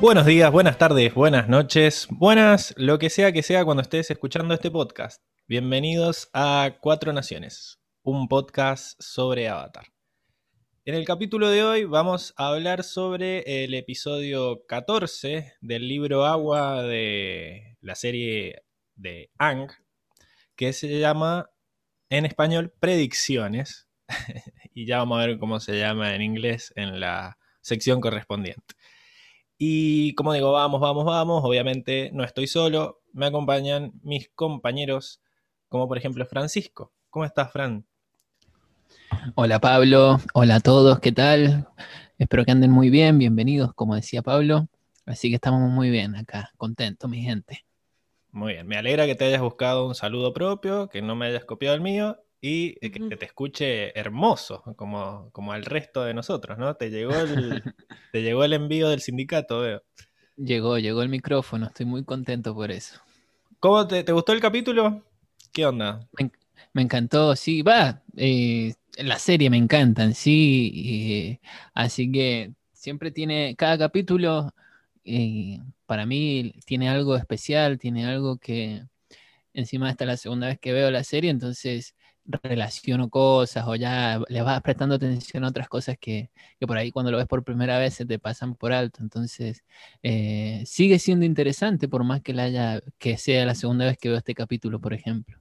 Buenos días, buenas tardes, buenas noches, buenas, lo que sea que sea cuando estés escuchando este podcast. Bienvenidos a Cuatro Naciones, un podcast sobre Avatar. En el capítulo de hoy vamos a hablar sobre el episodio 14 del libro Agua de la serie de Ang, que se llama en español Predicciones. y ya vamos a ver cómo se llama en inglés en la sección correspondiente. Y como digo, vamos, vamos, vamos. Obviamente no estoy solo. Me acompañan mis compañeros, como por ejemplo Francisco. ¿Cómo estás, Fran? Hola Pablo, hola a todos, ¿qué tal? Espero que anden muy bien, bienvenidos, como decía Pablo. Así que estamos muy bien acá, contentos, mi gente. Muy bien, me alegra que te hayas buscado un saludo propio, que no me hayas copiado el mío y que te escuche hermoso, como, como al resto de nosotros, ¿no? Te llegó el, te llegó el envío del sindicato, veo. Llegó, llegó el micrófono, estoy muy contento por eso. ¿Cómo te, gustó el capítulo? ¿Qué onda? Me, encantó, sí, va, eh, la serie me encanta sí, así que siempre tiene, cada capítulo eh, para mí tiene algo especial, tiene algo que encima esta es la segunda vez que veo la serie, entonces relaciono cosas o ya le vas prestando atención a otras cosas que, por ahí cuando lo ves por primera vez se te pasan por alto. Entonces, eh, sigue siendo interesante por más que, la haya, que sea la segunda vez que veo este capítulo, por ejemplo.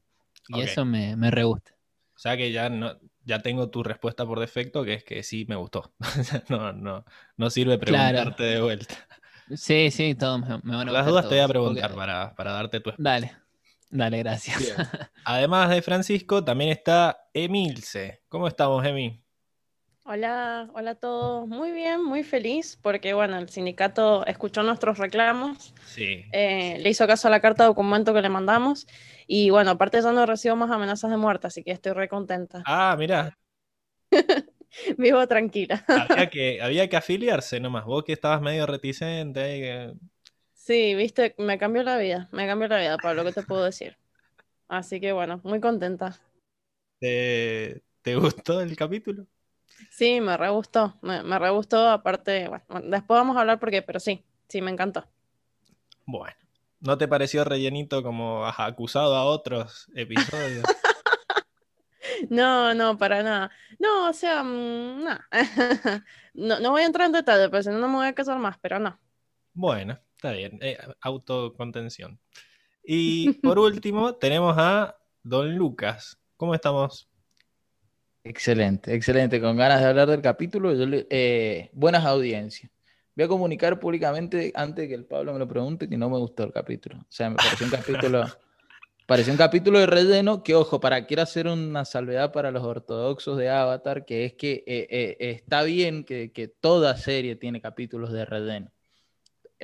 Y eso me, me re gusta. O sea que ya no, ya tengo tu respuesta por defecto, que es que sí me gustó. no, no, no sirve preguntarte de vuelta. Sí, sí, todo me, van a Las dudas te voy a preguntar para, para, darte tu Dale. Dale, gracias. Además de Francisco, también está Emilce. ¿Cómo estamos, Emi? Hola, hola a todos. Muy bien, muy feliz porque, bueno, el sindicato escuchó nuestros reclamos. Sí. Eh, le hizo caso a la carta de documento que le mandamos. Y, bueno, aparte ya no recibo más amenazas de muerte, así que estoy re contenta. Ah, mira. Vivo tranquila. había, que, había que afiliarse nomás. Vos que estabas medio reticente. Sí, viste, me cambió la vida, me cambió la vida, Pablo, ¿qué te puedo decir? Así que bueno, muy contenta. ¿Te, gustó el capítulo? Sí, me re gustó, me, me re gustó, aparte, bueno, después vamos a hablar por qué, pero sí, sí, me encantó. Bueno, ¿no te pareció rellenito como has acusado a otros episodios? no, no, para nada. No, o sea, mm, no, no voy a entrar en detalle, pero si no, no me voy a casar más, pero no. Bueno, Está bien, eh, autocontención. Y por último, tenemos a Don Lucas. ¿Cómo estamos? Excelente, excelente. Con ganas de hablar del capítulo, eh, buenas audiencias. Voy a comunicar públicamente, antes de que el Pablo me lo pregunte, que no me gustó el capítulo. O sea, me pareció un capítulo, pareció un capítulo de relleno que, ojo, para quiero hacer una salvedad para los ortodoxos de Avatar, que es que eh, está bien que, que toda serie tiene capítulos de relleno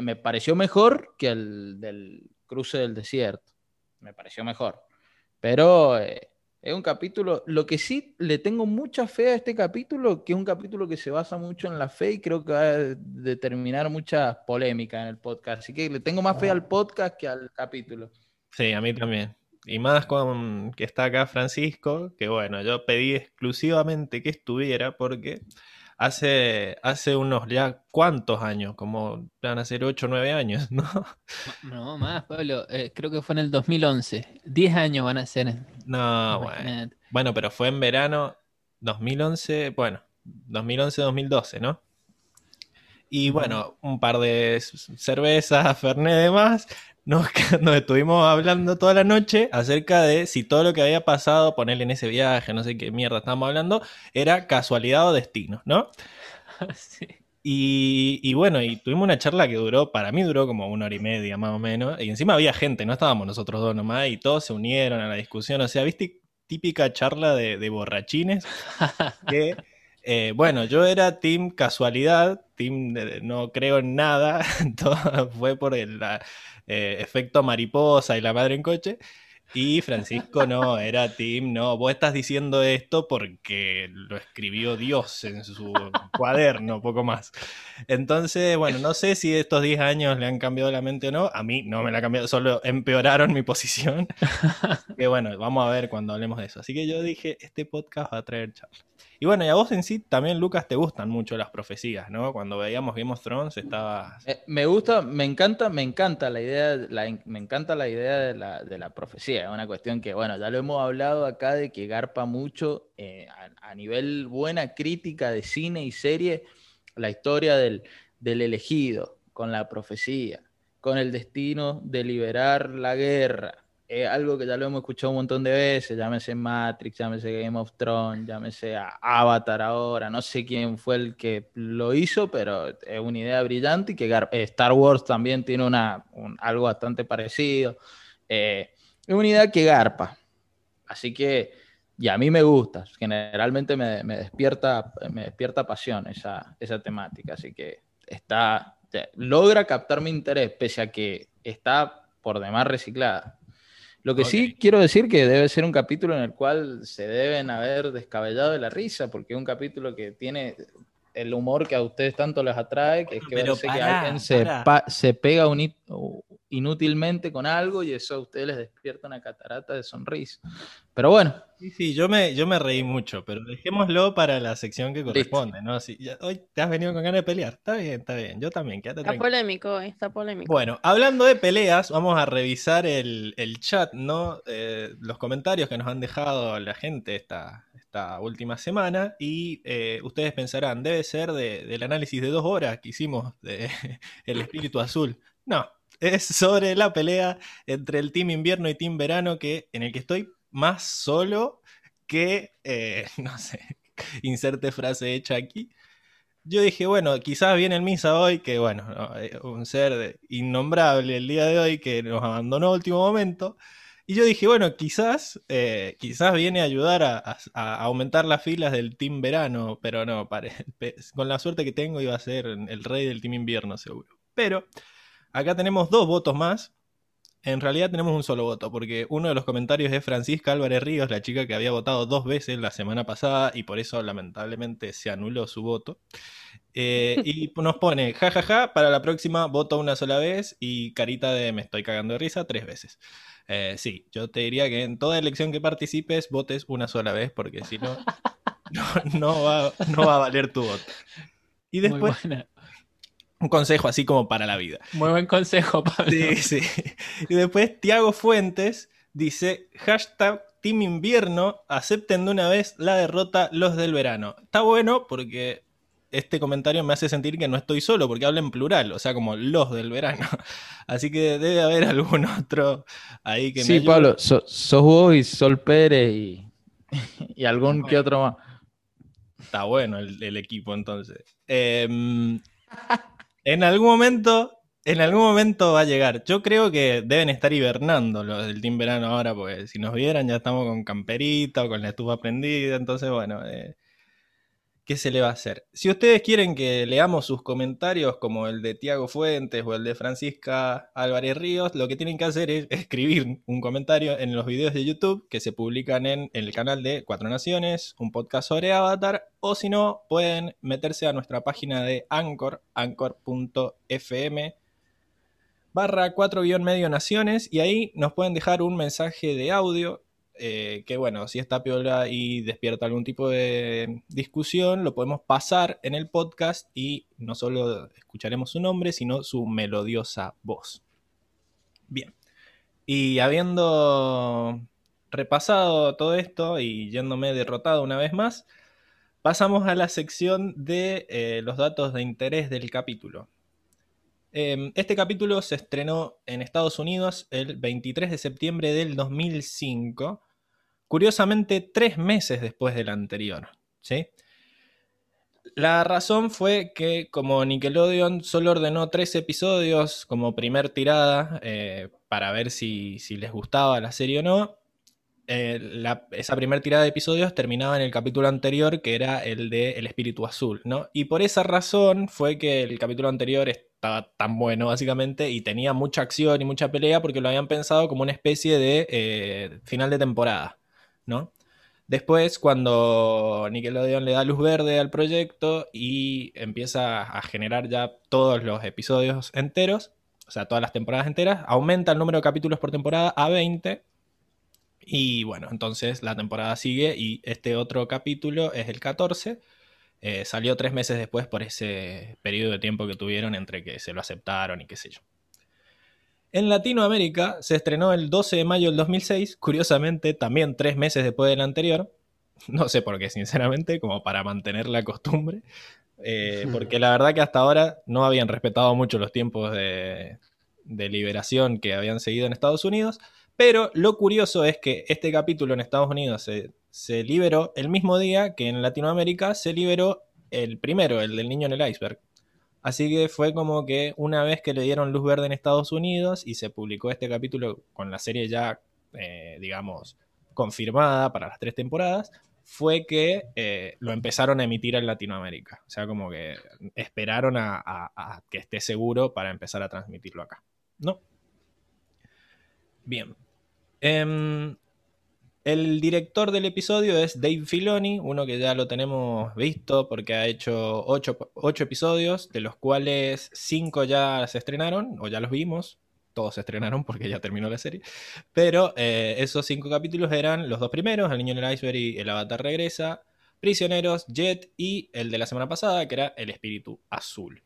me pareció mejor que el del cruce del desierto. Me pareció mejor. Pero eh, es un capítulo, lo que sí le tengo mucha fe a este capítulo, que es un capítulo que se basa mucho en la fe y creo que va a determinar mucha polémica en el podcast. Así que le tengo más fe al podcast que al capítulo. Sí, a mí también. Y más con que está acá Francisco, que bueno, yo pedí exclusivamente que estuviera porque hace, hace unos ya cuántos años, como van a ser 8 o 9 años, ¿no? No, más, Pablo, eh, creo que fue en el 2011. 10 años van a ser. No, bueno. Bueno, pero fue en verano 2011, bueno, 2011-2012, ¿no? Y bueno, un par de cervezas, Fernet de más, nos, estuvimos hablando toda la noche acerca de si todo lo que había pasado, ponerle en ese viaje, no sé qué mierda estábamos hablando, era casualidad o destino, ¿no? Sí. Y, bueno, y tuvimos una charla que duró, para mí duró como una hora y media más o menos, y encima había gente, no estábamos nosotros dos nomás, y todos se unieron a la discusión, o sea, viste, típica charla de, borrachines, que, eh, bueno, yo era team casualidad, team no creo en nada, todo fue por el, la, eh, efecto mariposa y la madre en coche. Y Francisco no, era Tim, no, vos estás diciendo esto porque lo escribió Dios en su cuaderno, poco más. Entonces, bueno, no sé si estos 10 años le han cambiado la mente o no. A mí no me la ha cambiado, solo empeoraron mi posición. que bueno, vamos a ver cuando hablemos de eso. Así que yo dije, este podcast va a traer charla. Y bueno, y a vos en sí también, Lucas, te gustan mucho las profecías, ¿no? Cuando veíamos Game of Thrones estaba... Eh, me gusta, me encanta, me encanta la idea, me encanta la idea de la, profecía. Es una cuestión que, bueno, ya lo hemos hablado acá de que garpa mucho eh, a, nivel buena crítica de cine y serie la historia del, del elegido con la profecía, con el destino de liberar la guerra algo que ya lo hemos escuchado un montón de veces, llámese Matrix, llámese Game of Thrones, llámese Avatar ahora, no sé quién fue el que lo hizo, pero es una idea brillante y que eh, Star Wars también tiene una, algo bastante parecido. Eh, es una idea que garpa, así que, y a mí me gusta, generalmente me, despierta, me despierta pasión esa, esa temática, así que está, logra captar mi interés, pese a que está por demás reciclada. Lo que sí quiero decir que debe ser un capítulo en el cual se deben haber descabellado de la risa, porque es un capítulo que tiene el humor que a ustedes tanto les atrae, que es que, que alguien se, se pega un, inútilmente con algo y eso a ustedes les despierta una catarata de sonrisa. Pero bueno. Sí, sí, yo me, yo me reí mucho, pero dejémoslo para la sección que corresponde, ¿no? hoy te has venido con ganas de pelear. Está bien, está bien. Yo también, quédate Está polémico, está polémico. Bueno, hablando de peleas, vamos a revisar el, chat, ¿no? Eh, los comentarios que nos han dejado la gente esta, esta última semana y eh, ustedes pensarán, debe ser del análisis de dos horas que hicimos de El Espíritu Azul. No, es sobre la pelea entre el Team Invierno y Team Verano, que, en el que estoy más solo que, eh, no sé, inserte frase hecha aquí. Yo dije, bueno, quizás viene el Misa hoy, que bueno, eh, un ser innombrable el día de hoy que nos abandonó a último momento. Y yo dije, bueno, quizás, eh, quizás viene a ayudar a, aumentar las filas del Team Verano, pero no, con la suerte que tengo iba a ser el rey del Team Invierno seguro. Pero Acá tenemos dos votos más. En realidad tenemos un solo voto, porque uno de los comentarios es Francisca Álvarez Ríos, la chica que había votado dos veces la semana pasada y por eso lamentablemente se anuló su voto. Eh, y nos pone, jajaja, ja, ja, para la próxima voto una sola vez y carita de me estoy cagando de risa tres veces. Eh, sí, yo te diría que en toda elección que participes votes una sola vez, porque si no, no, va, no va a valer tu voto. Y después un consejo así como para la vida. Muy buen consejo, Pablo. Sí, sí. Y después Tiago Fuentes dice, hashtag Team Invierno, acepten de una vez la derrota los del verano. Está bueno porque este comentario me hace sentir que no estoy solo, porque habla en plural, o sea, como los del verano. Así que debe haber algún otro ahí que sí, me Sí, Pablo, sos vos y Sol Pérez y, y algún que otro más. Está bueno el, equipo entonces. Eh, en algún momento, en algún momento va a llegar. Yo creo que deben estar hibernando los del Team Verano ahora, porque si nos vieran ya estamos con camperita o con la estufa prendida. Entonces, bueno, eh, ¿qué se le va a hacer? Si ustedes quieren que leamos sus comentarios, como el de Tiago Fuentes o el de Francisca Álvarez Ríos, lo que tienen que hacer es escribir un comentario en los videos de YouTube que se publican en el canal de Cuatro Naciones, un podcast sobre Avatar, o si no, pueden meterse a nuestra página de Anchor, anchor.fm barra 4 medio naciones y ahí nos pueden dejar un mensaje de audio eh, que bueno, si está piola y despierta algún tipo de discusión, lo podemos pasar en el podcast y no solo escucharemos su nombre, sino su melodiosa voz. Bien, y habiendo repasado todo esto y yéndome derrotado una vez más, Pasamos a la sección de eh, los datos de interés del capítulo. Em, este capítulo se estrenó en Estados Unidos el 23 de septiembre del 2005, curiosamente tres meses después del anterior. ¿sí? La razón fue que como Nickelodeon solo ordenó tres episodios como primer tirada eh, para ver si, si les gustaba la serie o no, eh, esa primera tirada de episodios terminaba en el capítulo anterior, que era el de El Espíritu Azul, ¿no? Y por esa razón fue que el capítulo anterior estaba tan bueno, básicamente, y tenía mucha acción y mucha pelea, porque lo habían pensado como una especie de eh, final de temporada, ¿no? Después, cuando Nickelodeon le da luz verde al proyecto y empieza a generar ya todos los episodios enteros, o sea, todas las temporadas enteras, aumenta el número de capítulos por temporada a 20 Y bueno, entonces la temporada sigue y este otro capítulo es el 14. Eh, salió tres meses después por ese periodo de tiempo que tuvieron entre que se lo aceptaron y qué sé yo. En Latinoamérica se estrenó el 12 de mayo del 2006, curiosamente también tres meses después del anterior. No sé por qué, sinceramente, como para mantener la costumbre. Eh, porque la verdad que hasta ahora no habían respetado mucho los tiempos de, de liberación que habían seguido en Estados Unidos. Pero lo curioso es que este capítulo en Estados Unidos se, liberó el mismo día que en Latinoamérica se liberó el primero, el del niño en el iceberg. Así que fue como que una vez que le dieron luz verde en Estados Unidos y se publicó este capítulo con la serie ya, eh, digamos, confirmada para las tres temporadas, fue que eh, lo empezaron a emitir en Latinoamérica. O sea, como que esperaron a que esté seguro para empezar a transmitirlo acá. ¿No? Bien, Em, el director del episodio es Dave Filoni, uno que ya lo tenemos visto porque ha hecho ocho, episodios, de los cuales cinco ya se estrenaron, o ya los vimos, todos se estrenaron porque ya terminó la serie. Pero eh, esos cinco capítulos eran los dos primeros: El Niño en el Iceberg y El Avatar Regresa, Prisioneros, Jet y el de la semana pasada, que era El Espíritu Azul.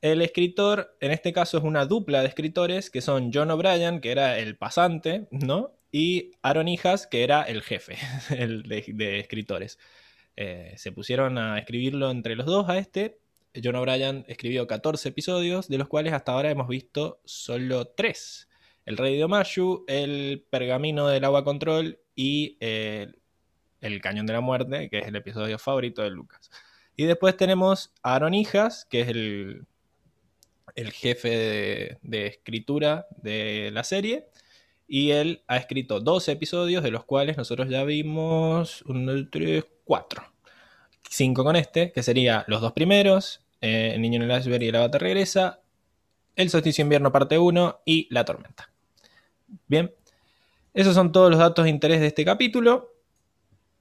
El escritor, en este caso, es una dupla de escritores que son John O'Brien, que era el pasante, ¿no? Y Aaron Hijas, que era el jefe de, escritores. Eh, se pusieron a escribirlo entre los dos a este. John O'Brien escribió 14 episodios, de los cuales hasta ahora hemos visto solo 3. El Rey de Omashu, El Pergamino del Agua Control y eh, El Cañón de la Muerte, que es el episodio favorito de Lucas. Y después tenemos Aaron Hijas, que es el el jefe de, escritura de la serie. Y él ha escrito dos episodios, de los cuales nosotros ya vimos uno, tres, cuatro. Cinco con este, que sería los dos primeros, eh, El niño en el iceberg y la bata regresa, El solsticio invierno parte 1 y La tormenta. Bien, esos son todos los datos de interés de este capítulo.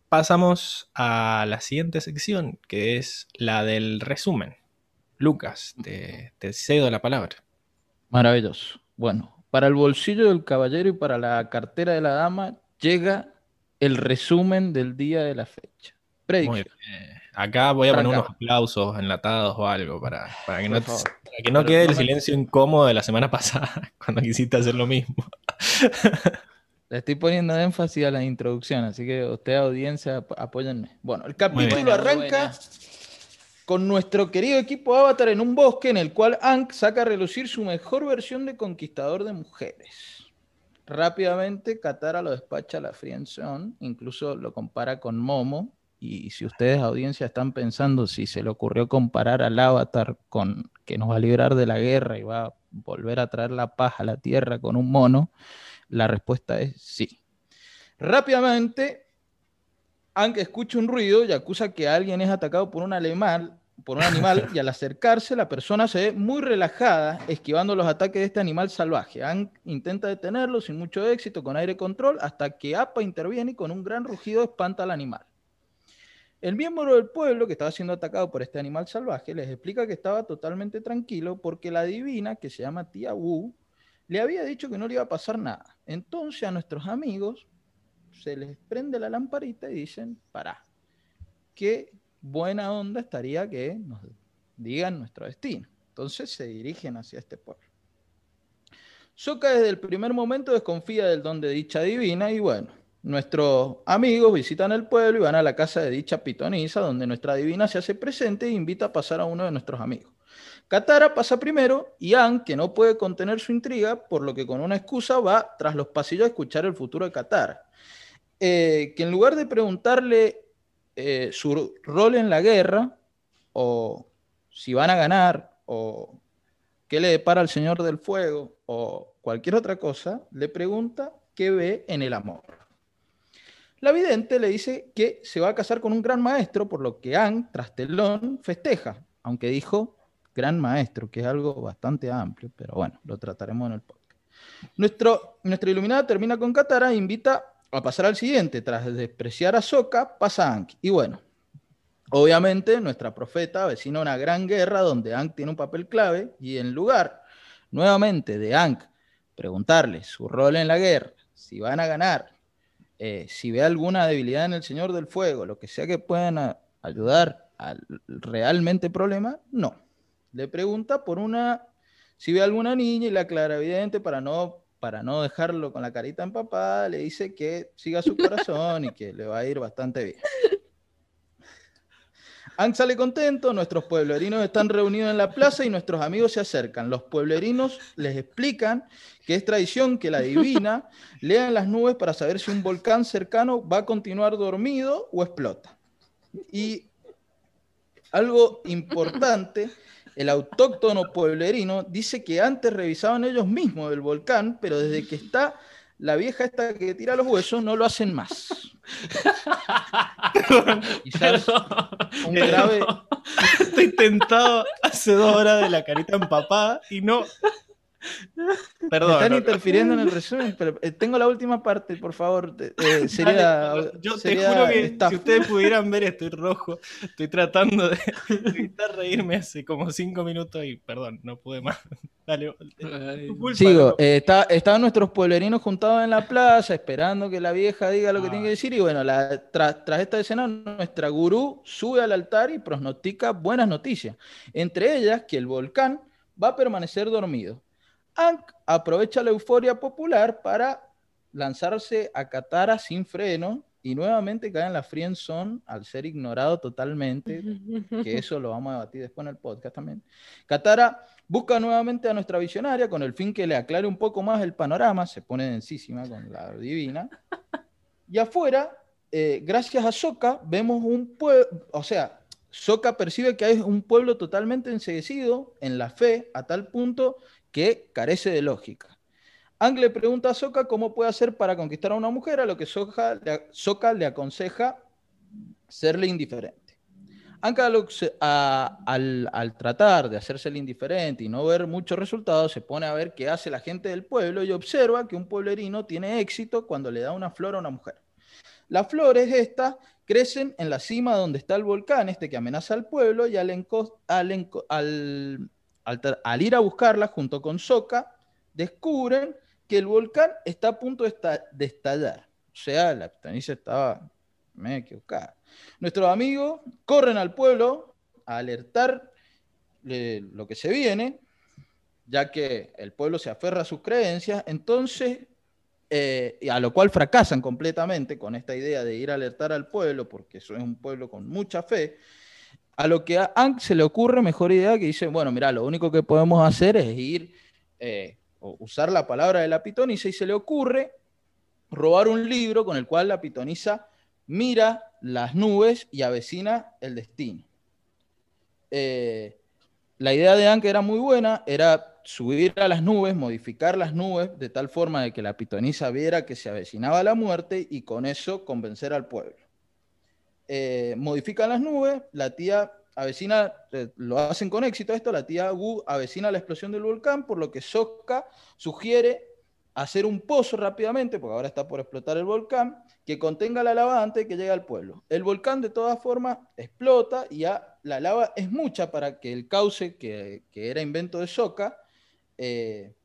Pasamos a la siguiente sección, que es la del resumen. Lucas, te, cedo la palabra. Maravilloso. Bueno, para el bolsillo del caballero y para la cartera de la dama llega el resumen del día de la fecha. Muy Acá voy a poner unos aplausos enlatados o algo para, que, no, que no quede el silencio incómodo de la semana pasada cuando quisiste hacer lo mismo. Le estoy poniendo énfasis a la introducción, así que usted, audiencia, apóyenme. Bueno, el capítulo arranca con nuestro querido equipo Avatar en un bosque en el cual Ankh saca a relucir su mejor versión de conquistador de mujeres. Rápidamente Katara lo despacha a la friendzone, incluso lo compara con Momo, y si ustedes, audiencia, están pensando si se le ocurrió comparar al Avatar con que nos va a librar de la guerra y va a volver a traer la paz a la Tierra con un mono, la respuesta es sí. Rápidamente, Ankh escucha un ruido y acusa que alguien es atacado por un animal por un animal y al acercarse la persona se ve muy relajada esquivando los ataques de este animal salvaje. Ang intenta detenerlo sin mucho éxito con aire control hasta que Appa interviene y con un gran rugido espanta al animal. El miembro del pueblo que estaba siendo atacado por este animal salvaje les explica que estaba totalmente tranquilo porque la divina, que se llama Tía Wu, le había dicho que no le iba a pasar nada. Entonces a nuestros amigos se les prende la lamparita y dicen, para, que buena onda estaría que nos digan nuestro destino. Entonces se dirigen hacia este pueblo. Soka desde el primer momento desconfía del don de dicha divina y bueno, nuestros amigos visitan el pueblo y van a la casa de dicha pitonisa donde nuestra divina se hace presente e invita a pasar a uno de nuestros amigos. Katara pasa primero y Anne, que no puede contener su intriga, por lo que con una excusa va tras los pasillos a escuchar el futuro de Katara. Eh, que en lugar de preguntarle eh, su rol en la guerra, o si van a ganar, o qué le depara al Señor del Fuego, o cualquier otra cosa, le pregunta qué ve en el amor. La vidente le dice que se va a casar con un gran maestro, por lo que Anne, tras telón, festeja, aunque dijo gran maestro, que es algo bastante amplio, pero bueno, lo trataremos en el podcast. Nuestro, nuestra iluminada termina con Katara e invita a pasar al siguiente, tras despreciar a Soka, pasa Ankh. Y bueno, obviamente nuestra profeta avecina una gran guerra donde Ankh tiene un papel clave y en lugar nuevamente de Ankh preguntarle su rol en la guerra, si van a ganar, eh, si ve alguna debilidad en el Señor del Fuego, lo que sea que puedan ayudar al realmente problema, no. Le pregunta por una, si ve alguna niña y la aclara evidente para no, para no dejarlo con la carita empapada, le dice que siga su corazón y que le va a ir bastante bien. Ang sale contento, nuestros pueblerinos están reunidos en la plaza y nuestros amigos se acercan. Los pueblerinos les explican que es tradición que la divina lea en las nubes para saber si un volcán cercano va a continuar dormido o explota. Y algo importante, el autóctono pueblerino dice que antes revisaban ellos mismos el volcán, pero desde que está la vieja esta que tira los huesos no lo hacen más. Quizás un grave. Estoy tentado hace dos horas de la carita empapada y no. Perdón. están interfiriendo en el resumen, pero eh, tengo la última parte, por favor. Eh, sería, yo te juro que si ustedes pudieran ver, estoy rojo. Estoy tratando de evitar reírme hace como cinco minutos y perdón, no pude más. Dale, Sigo, eh, estaban nuestros pueblerinos juntados en la plaza esperando que la vieja diga lo que tiene que ah. decir. Y bueno, tras, tras esta escena, nuestra gurú sube al altar y pronostica buenas noticias. Entre ellas, que el volcán va a permanecer dormido aprovecha la euforia popular para lanzarse a Katara sin freno y nuevamente cae en la friendzone al ser ignorado totalmente, que eso lo vamos a debatir después en el podcast también. Katara busca nuevamente a nuestra visionaria con el fin que le aclare un poco más el panorama, se pone densísima con la divina. Y afuera, eh, gracias a Soka, vemos un pueblo, o sea, Soka percibe que hay un pueblo totalmente enseguecido en la fe, a tal punto que carece de lógica. Ang le pregunta a Soka cómo puede hacer para conquistar a una mujer, a lo que Soka le, aconseja serle indiferente. Ang al, tratar de hacerse indiferente y no ver muchos resultados, se pone a ver qué hace la gente del pueblo y observa que un pueblerino tiene éxito cuando le da una flor a una mujer. Las flores estas crecen en la cima donde está el volcán, este que amenaza al pueblo, y al, al al, ir a buscarla junto con Soka, descubren que el volcán está a punto de, estallar. O sea, la pitaniza estaba me equivocada. Nuestros amigos corren al pueblo a alertar lo que se viene, ya que el pueblo se aferra a sus creencias, entonces, eh, a lo cual fracasan completamente con esta idea de ir a alertar al pueblo, porque eso es un pueblo con mucha fe, a lo que a Ang se le ocurre mejor idea que dice, bueno, mira, lo único que podemos hacer es ir, eh, o usar la palabra de la pitonisa y se le ocurre robar un libro con el cual la pitonisa mira las nubes y avecina el destino. Eh, la idea de Ang era muy buena, era subir a las nubes, modificar las nubes de tal forma de que la pitonisa viera que se avecinaba la muerte y con eso convencer al pueblo. Eh, modifican las nubes, la tía avecina, eh, lo hacen con éxito esto, la tía Wu avecina la explosión del volcán, por lo que Sokka sugiere hacer un pozo rápidamente, porque ahora está por explotar el volcán, que contenga la lava antes de que llegue al pueblo. El volcán de todas formas explota y ya la lava es mucha para que el cauce que, era invento de Sokka eh,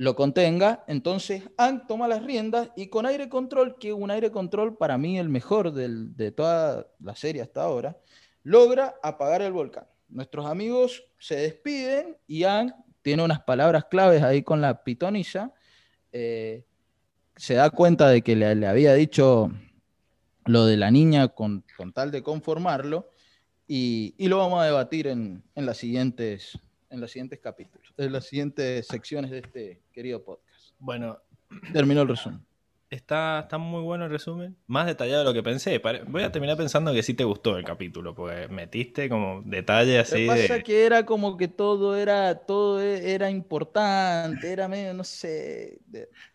lo contenga. Entonces Ang toma las riendas y con aire control, que un aire control para mí el mejor de toda la serie hasta ahora, logra apagar el volcán. Nuestros amigos se despiden y Ang tiene unas palabras claves ahí con la pitonisa. Eh, se da cuenta de que le, había dicho lo de la niña con, tal de conformarlo y, lo vamos a debatir en, en las siguientes en los siguientes capítulos, en las siguientes secciones de este querido podcast. Bueno, terminó el resumen. Está, está muy bueno el resumen, más detallado de lo que pensé. Voy a terminar pensando que sí te gustó el capítulo, porque metiste como detalle así. Lo que pasa que era como que todo era, todo era importante, era medio, no sé.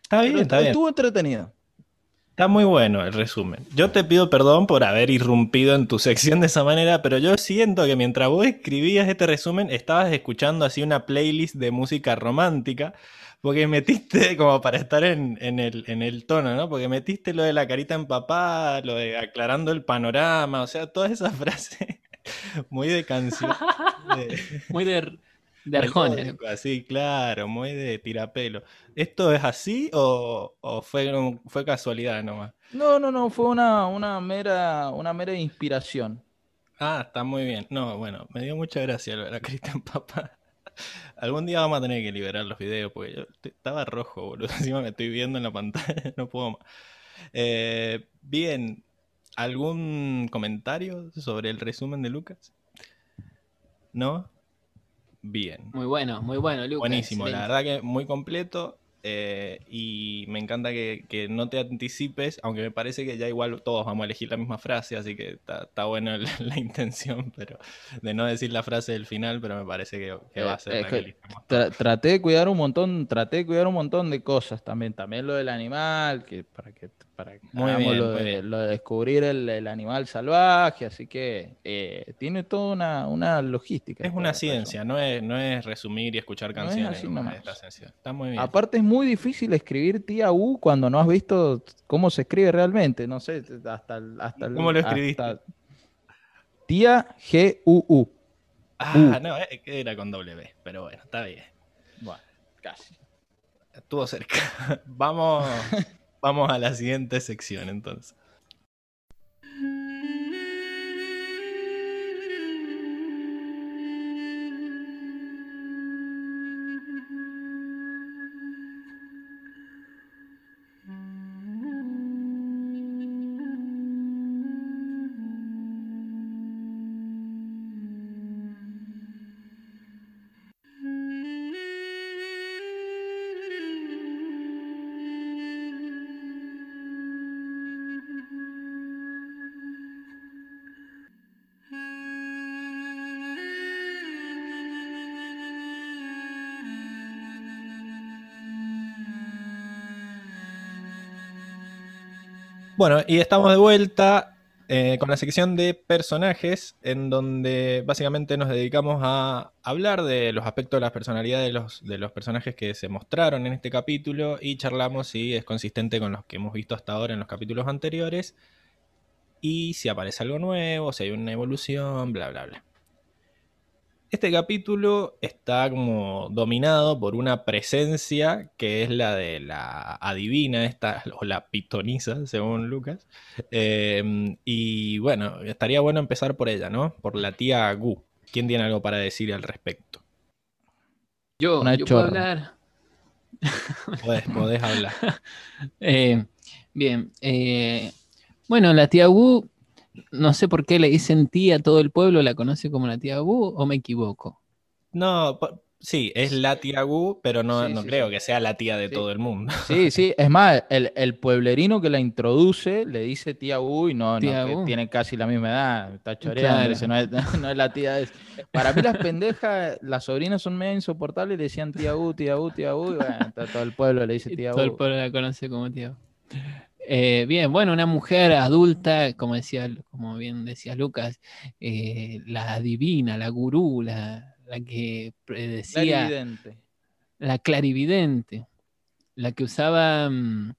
Está bien, está bien. Estuvo entretenido. Está muy bueno el resumen. Yo te pido perdón por haber irrumpido en tu sección de esa manera, pero yo siento que mientras vos escribías este resumen estabas escuchando así una playlist de música romántica, porque metiste como para estar en, el, tono, ¿no? Porque metiste lo de la carita empapada, lo de aclarando el panorama, o sea, todas esas frases muy de canción. Muy de De Arjona. Así, claro, muy de tirapelo. ¿Esto es así o, fue, fue casualidad nomás? No, no, no, fue una, una, mera, una mera inspiración. Ah, está muy bien. No, bueno, me dio mucha gracia ver a Cristian Papa. Algún día vamos a tener que liberar los videos porque yo estaba rojo, boludo. Encima me estoy viendo en la pantalla, no puedo más. Eh, bien, ¿algún comentario sobre el resumen de Lucas? ¿No? Bien. Muy bueno, muy bueno, Lucas. Buenísimo, la verdad que muy completo. Eh, y me encanta que, no te anticipes, aunque me parece que ya igual todos vamos a elegir la misma frase, así que está, buena la, intención pero de no decir la frase del final, pero me parece que, va a ser eh, la Traté de cuidar un montón, traté de cuidar un montón de cosas también, también lo del animal, que para que para lo, de, descubrir el, animal salvaje, así que eh, tiene toda una, logística. Es una ciencia, no es, no es resumir y escuchar canciones. Está muy bien. Aparte es muy difícil escribir tía U cuando no has visto cómo se escribe realmente, no sé, hasta hasta ¿Cómo lo escribiste? tía G U U. Ah, no, eh, era con W, pero bueno, está bien. Bueno, casi. Estuvo cerca. Vamos Vamos a la siguiente sección entonces. Bueno, y estamos de vuelta eh, con la sección de personajes, en donde básicamente nos dedicamos a hablar de los aspectos de la personalidad de los, de los personajes que se mostraron en este capítulo y charlamos si es consistente con los que hemos visto hasta ahora en los capítulos anteriores y si aparece algo nuevo, si hay una evolución, bla, bla, bla. Este capítulo está como dominado por una presencia que es la de la adivina, esta, o la pitoniza, según Lucas. Em, y bueno, estaría bueno empezar por ella, ¿no? Por la tía Gu. ¿Quién tiene algo para decir al respecto? Yo, yo puedo hablar. Podés, hablar. Eh, bien. Eh, bueno, la tía Gu no sé por qué le dicen tía, todo el pueblo la conoce como la tía Gu, o me equivoco. No, sí, es la tía Gu, pero no, no creo que sea la tía de todo el mundo. Sí, sí, es más, el, pueblerino que la introduce le dice tía Gu y no, no tiene casi la misma edad, está choreando, no, es, no, es, la tía. Para mí las pendejas, las sobrinas son medio insoportables y le decían tía Gu, tía Gu, tía Gu, y bueno, todo el pueblo le dice tía Gu. Todo el pueblo la conoce como tía Gu. Eh, bien, bueno, una mujer adulta, como decía, como bien decía Lucas, eh, la divina, la gurú, la, que predecía. Clarividente. La clarividente. La que usaba, mm,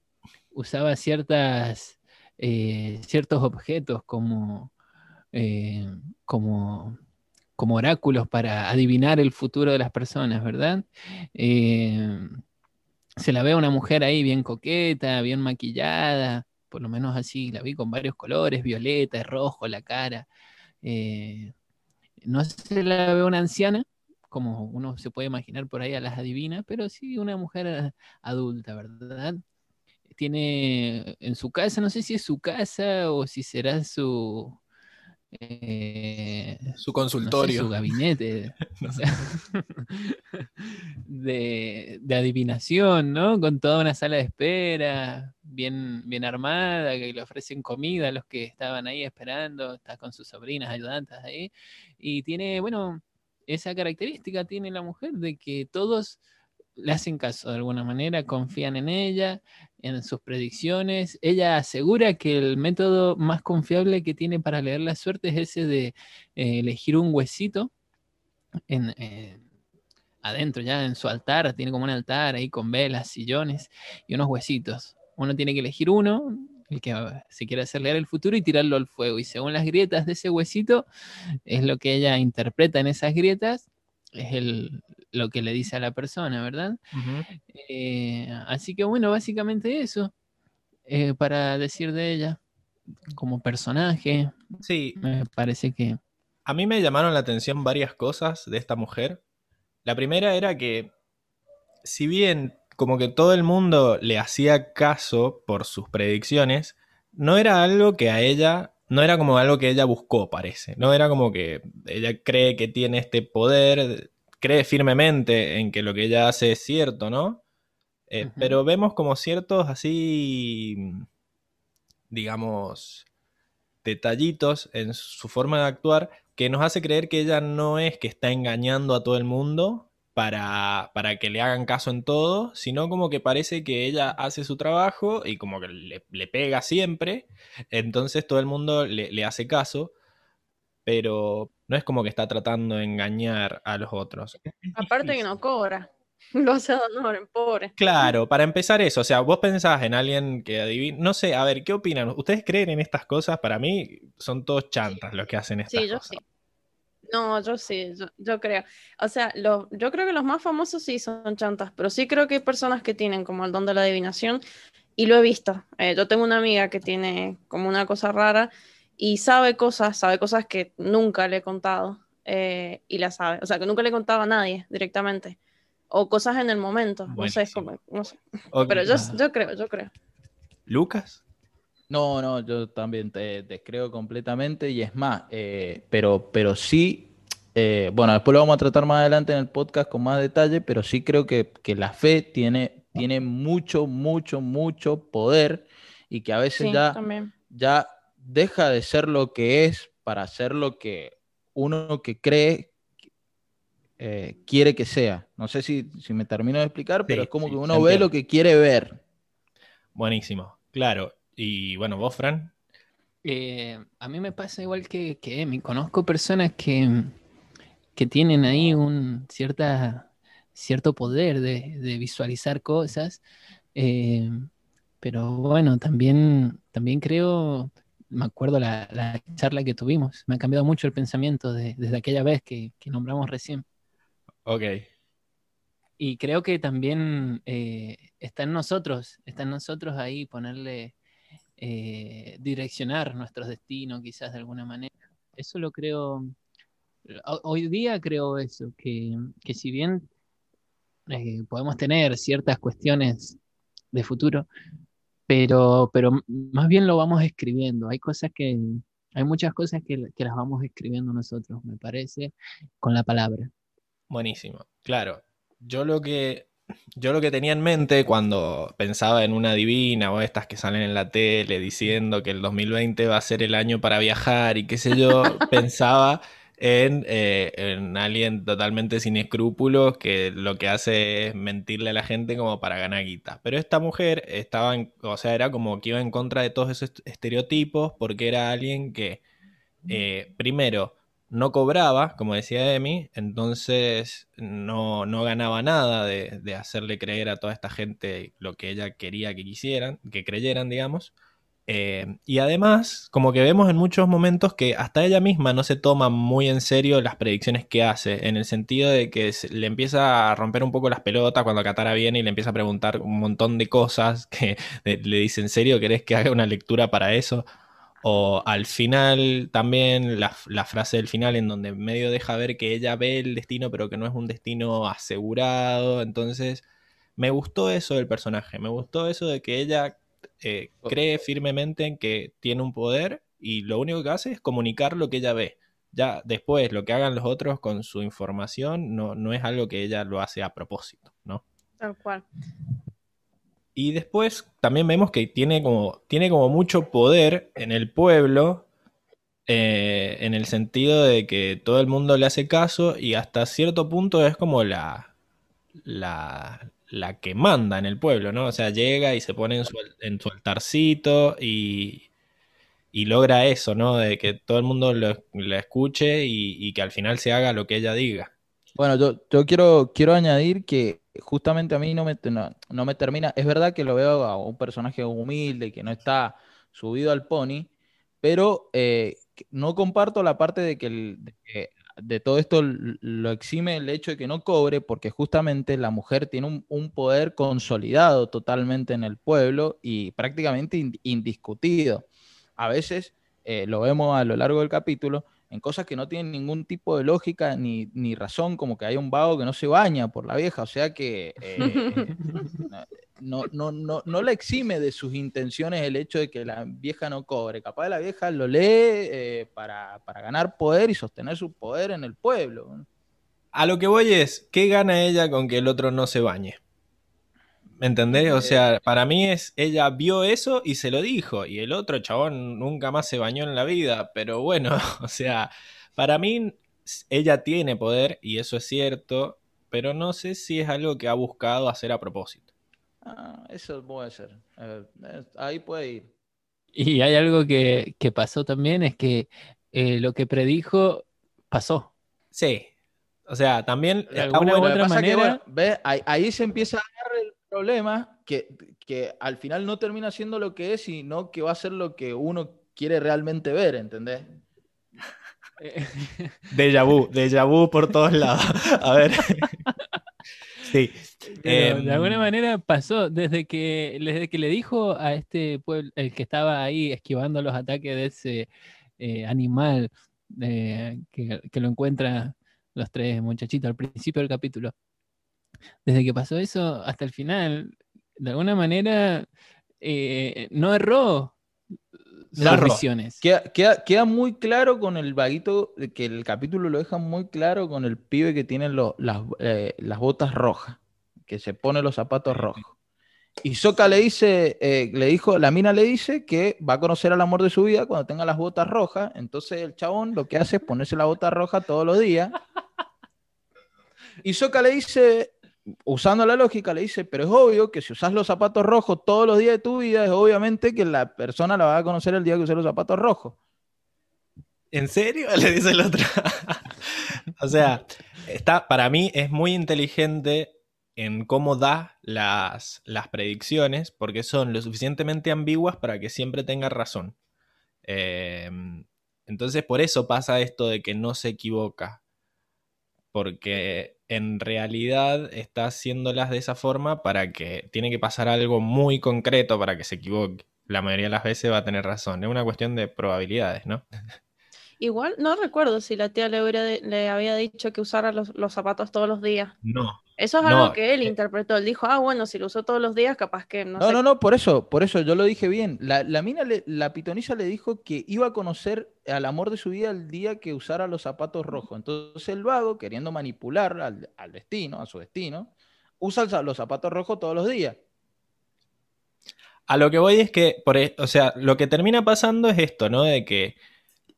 usaba ciertas, eh, ciertos objetos como, como, como oráculos para adivinar el futuro de las personas, ¿verdad? Se la ve una mujer ahí bien coqueta, bien maquillada, por lo menos así, la vi con varios colores, violeta, rojo, la cara. Eh, no se la ve una anciana, como uno se puede imaginar por ahí a las adivinas, pero sí una mujer adulta, ¿verdad? Tiene en su casa, no sé si es su casa o si será su, eh, su consultorio. su gabinete. de, adivinación, ¿no? Con toda una sala de espera, bien, bien armada, que le ofrecen comida a los que estaban ahí esperando, está con sus sobrinas ayudantes ahí. Y tiene, bueno, esa característica tiene la mujer de que todos le hacen caso de alguna manera, confían en ella, en sus predicciones. Ella asegura que el método más confiable que tiene para leer la suerte es ese de eh, elegir un huesito en, adentro, ya en su altar. Tiene como un altar ahí con velas, sillones y unos huesitos. Uno tiene que elegir uno, el que se quiere hacer leer el futuro y tirarlo al fuego. Y según las grietas de ese huesito, es lo que ella interpreta en esas grietas, es el, lo que le dice a la persona, ¿verdad? Eh, así que bueno, básicamente eso, eh, para decir de ella como personaje. Sí. Me parece que... A mí me llamaron la atención varias cosas de esta mujer. La primera era que, si bien como que todo el mundo le hacía caso por sus predicciones, no era algo que a ella, no era como algo que ella buscó, parece. No era como que ella cree que tiene este poder, cree firmemente en que lo que ella hace es cierto, ¿no? Eh, pero vemos como ciertos así, digamos, detallitos en su forma de actuar que nos hace creer que ella no es que está engañando a todo el mundo, para, para, que le hagan caso en todo, sino como que parece que ella hace su trabajo y como que le, pega siempre, entonces todo el mundo le, hace caso, pero no es como que está tratando de engañar a los otros. Aparte que no cobra. Lo hace honor, en pobre. Claro, para empezar eso, o sea, vos pensás en alguien que adivina, no sé, a ver, ¿qué opinan? ¿Ustedes creen en estas cosas? Para mí son todos chantas los que hacen estas sí, yo Sí. No, yo sí, yo, creo. O sea, lo, yo creo que los más famosos sí son chantas, pero sí creo que hay personas que tienen como el don de la adivinación y lo he visto. Eh, yo tengo una amiga que tiene como una cosa rara y sabe cosas, sabe cosas que nunca le he contado eh, y la sabe. O sea, que nunca le contaba a nadie directamente. O cosas en el momento. No sé, es como, no sé. Pero yo, yo creo, yo creo. ¿Lucas? No, no, yo también te descreo completamente y es más, eh, pero, pero sí, eh, bueno, después lo vamos a tratar más adelante en el podcast con más detalle, pero sí creo que, la fe tiene, tiene mucho, mucho, mucho poder y que a veces ya, ya deja de ser lo que es para ser lo que uno que cree eh, quiere que sea. No sé si, me termino de explicar, pero es como que uno ve lo que quiere ver. Buenísimo, claro. Y bueno, vos, Fran. Eh, a mí me pasa igual que, que Emi. Conozco personas que, que tienen ahí un cierta, cierto poder de, visualizar cosas. Eh, pero bueno, también, también creo, me acuerdo la, la, charla que tuvimos, me ha cambiado mucho el pensamiento desde aquella vez que, nombramos recién. Ok. Y creo que también eh, está en nosotros, está en nosotros ahí ponerle eh, direccionar nuestros destinos quizás de alguna manera. Eso lo creo, hoy día creo eso, que, si bien eh, podemos tener ciertas cuestiones de futuro, pero, pero más bien lo vamos escribiendo. Hay cosas que, hay muchas cosas que, que las vamos escribiendo nosotros, me parece, con la palabra. Buenísimo, claro. Yo lo que yo lo que tenía en mente cuando pensaba en una divina o estas que salen en la tele diciendo que el 2020 va a ser el año para viajar y qué sé yo, pensaba eh, en, alguien totalmente sin escrúpulos que lo que hace es mentirle a la gente como para ganar guita. Pero esta mujer estaba, o sea, era como que iba en contra de todos esos estereotipos porque era alguien que, eh, primero, no cobraba, como decía Emi, entonces no, ganaba nada de, hacerle creer a toda esta gente lo que ella quería que quisieran, que creyeran, digamos. Eh, y además, como que vemos en muchos momentos que hasta ella misma no se toma muy en serio las predicciones que hace, en el sentido de que le empieza a romper un poco las pelotas cuando Katara viene y le empieza a preguntar un montón de cosas que le dice, ¿en serio querés que haga una lectura para eso? O al final también la, frase del final en donde medio deja ver que ella ve el destino pero que no es un destino asegurado. Entonces me gustó eso del personaje, me gustó eso de que ella eh, cree firmemente en que tiene un poder y lo único que hace es comunicar lo que ella ve. Ya después lo que hagan los otros con su información no, no es algo que ella lo hace a propósito, ¿no? Tal cual. Y después también vemos que tiene como, tiene como mucho poder en el pueblo, eh, en el sentido de que todo el mundo le hace caso y hasta cierto punto es como la, la, la que manda en el pueblo, ¿no? O sea, llega y se pone en su, altarcito y, logra eso, ¿no? De que todo el mundo lo, escuche y, que al final se haga lo que ella diga. Bueno, yo, quiero, añadir que justamente a mí no me, termina. Es verdad que lo veo a un personaje humilde, que no está subido al pony, pero eh, no comparto la parte de que, de todo esto lo exime el hecho de que no cobre, porque justamente la mujer tiene un, poder consolidado totalmente en el pueblo y prácticamente indiscutido. A veces eh, lo vemos a lo largo del capítulo en cosas que no tienen ningún tipo de lógica ni, razón, como que hay un vago que no se baña por la vieja, o sea que eh, no, no, no, no la exime de sus intenciones el hecho de que la vieja no cobre. Capaz la vieja lo lee eh, para, ganar poder y sostener su poder en el pueblo. A lo que voy es, ¿qué gana ella con que el otro no se bañe? ¿Me entendés? O sea, para mí es, ella vio eso y se lo dijo, y el otro chabón nunca más se bañó en la vida, pero bueno, o sea, para mí ella tiene poder y eso es cierto, pero no sé si es algo que ha buscado hacer a propósito. Ah, eso puede ser. ahí puede ir. Y hay algo que, pasó también, es que eh, lo que predijo pasó. Sí. O sea, también de alguna u otra manera. Ahí, se empieza a dar el problema que, que al final no termina siendo lo que es, sino que va a ser lo que uno quiere realmente ver, ¿entendés? Deja vu, déjà vu por todos lados. A ver. Sí. de alguna em, manera pasó desde que, desde que le dijo a este pueblo, el que estaba ahí esquivando los ataques de ese eh, animal eh, que, lo encuentra los tres muchachitos al principio del capítulo. Desde que pasó eso hasta el final, de alguna manera eh, no erró las visiones. Queda, muy claro con el vaguito, que el capítulo lo deja muy claro con el pibe que tiene las, eh, las, botas rojas, que se pone los zapatos rojos. Y Soka le dice, eh, le dijo, la mina le dice que va a conocer al amor de su vida cuando tenga las botas rojas. Entonces el chabón lo que hace es ponerse la bota roja todos los días. Y Soka le dice, usando la lógica, le dice, pero es obvio que si usas los zapatos rojos todos los días de tu vida, es obviamente que la persona la va a conocer el día que use los zapatos rojos. ¿En serio? Le dice el otro. o sea, está, para mí es muy inteligente en cómo da las, las predicciones, porque son lo suficientemente ambiguas para que siempre tenga razón. Eh, entonces, por eso pasa esto de que no se equivoca. Porque en realidad está haciéndolas de esa forma para que tiene que pasar algo muy concreto para que se equivoque. La mayoría de las veces va a tener razón. Es una cuestión de probabilidades, ¿no? Igual no recuerdo si la tía le, le había dicho que usara los, zapatos todos los días. No. Eso es algo que él eh, interpretó. Él dijo, ah, bueno, si lo usó todos los días, capaz que no. No, no, no, por eso, por eso yo lo dije bien. La, mina, la pitonisa le dijo que iba a conocer al amor de su vida el día que usara los zapatos rojos. Entonces el vago, queriendo manipular al, destino, a su destino, usa los zapatos rojos todos los días. A lo que voy es que, por, e, o sea, lo que termina pasando es esto, ¿no? De que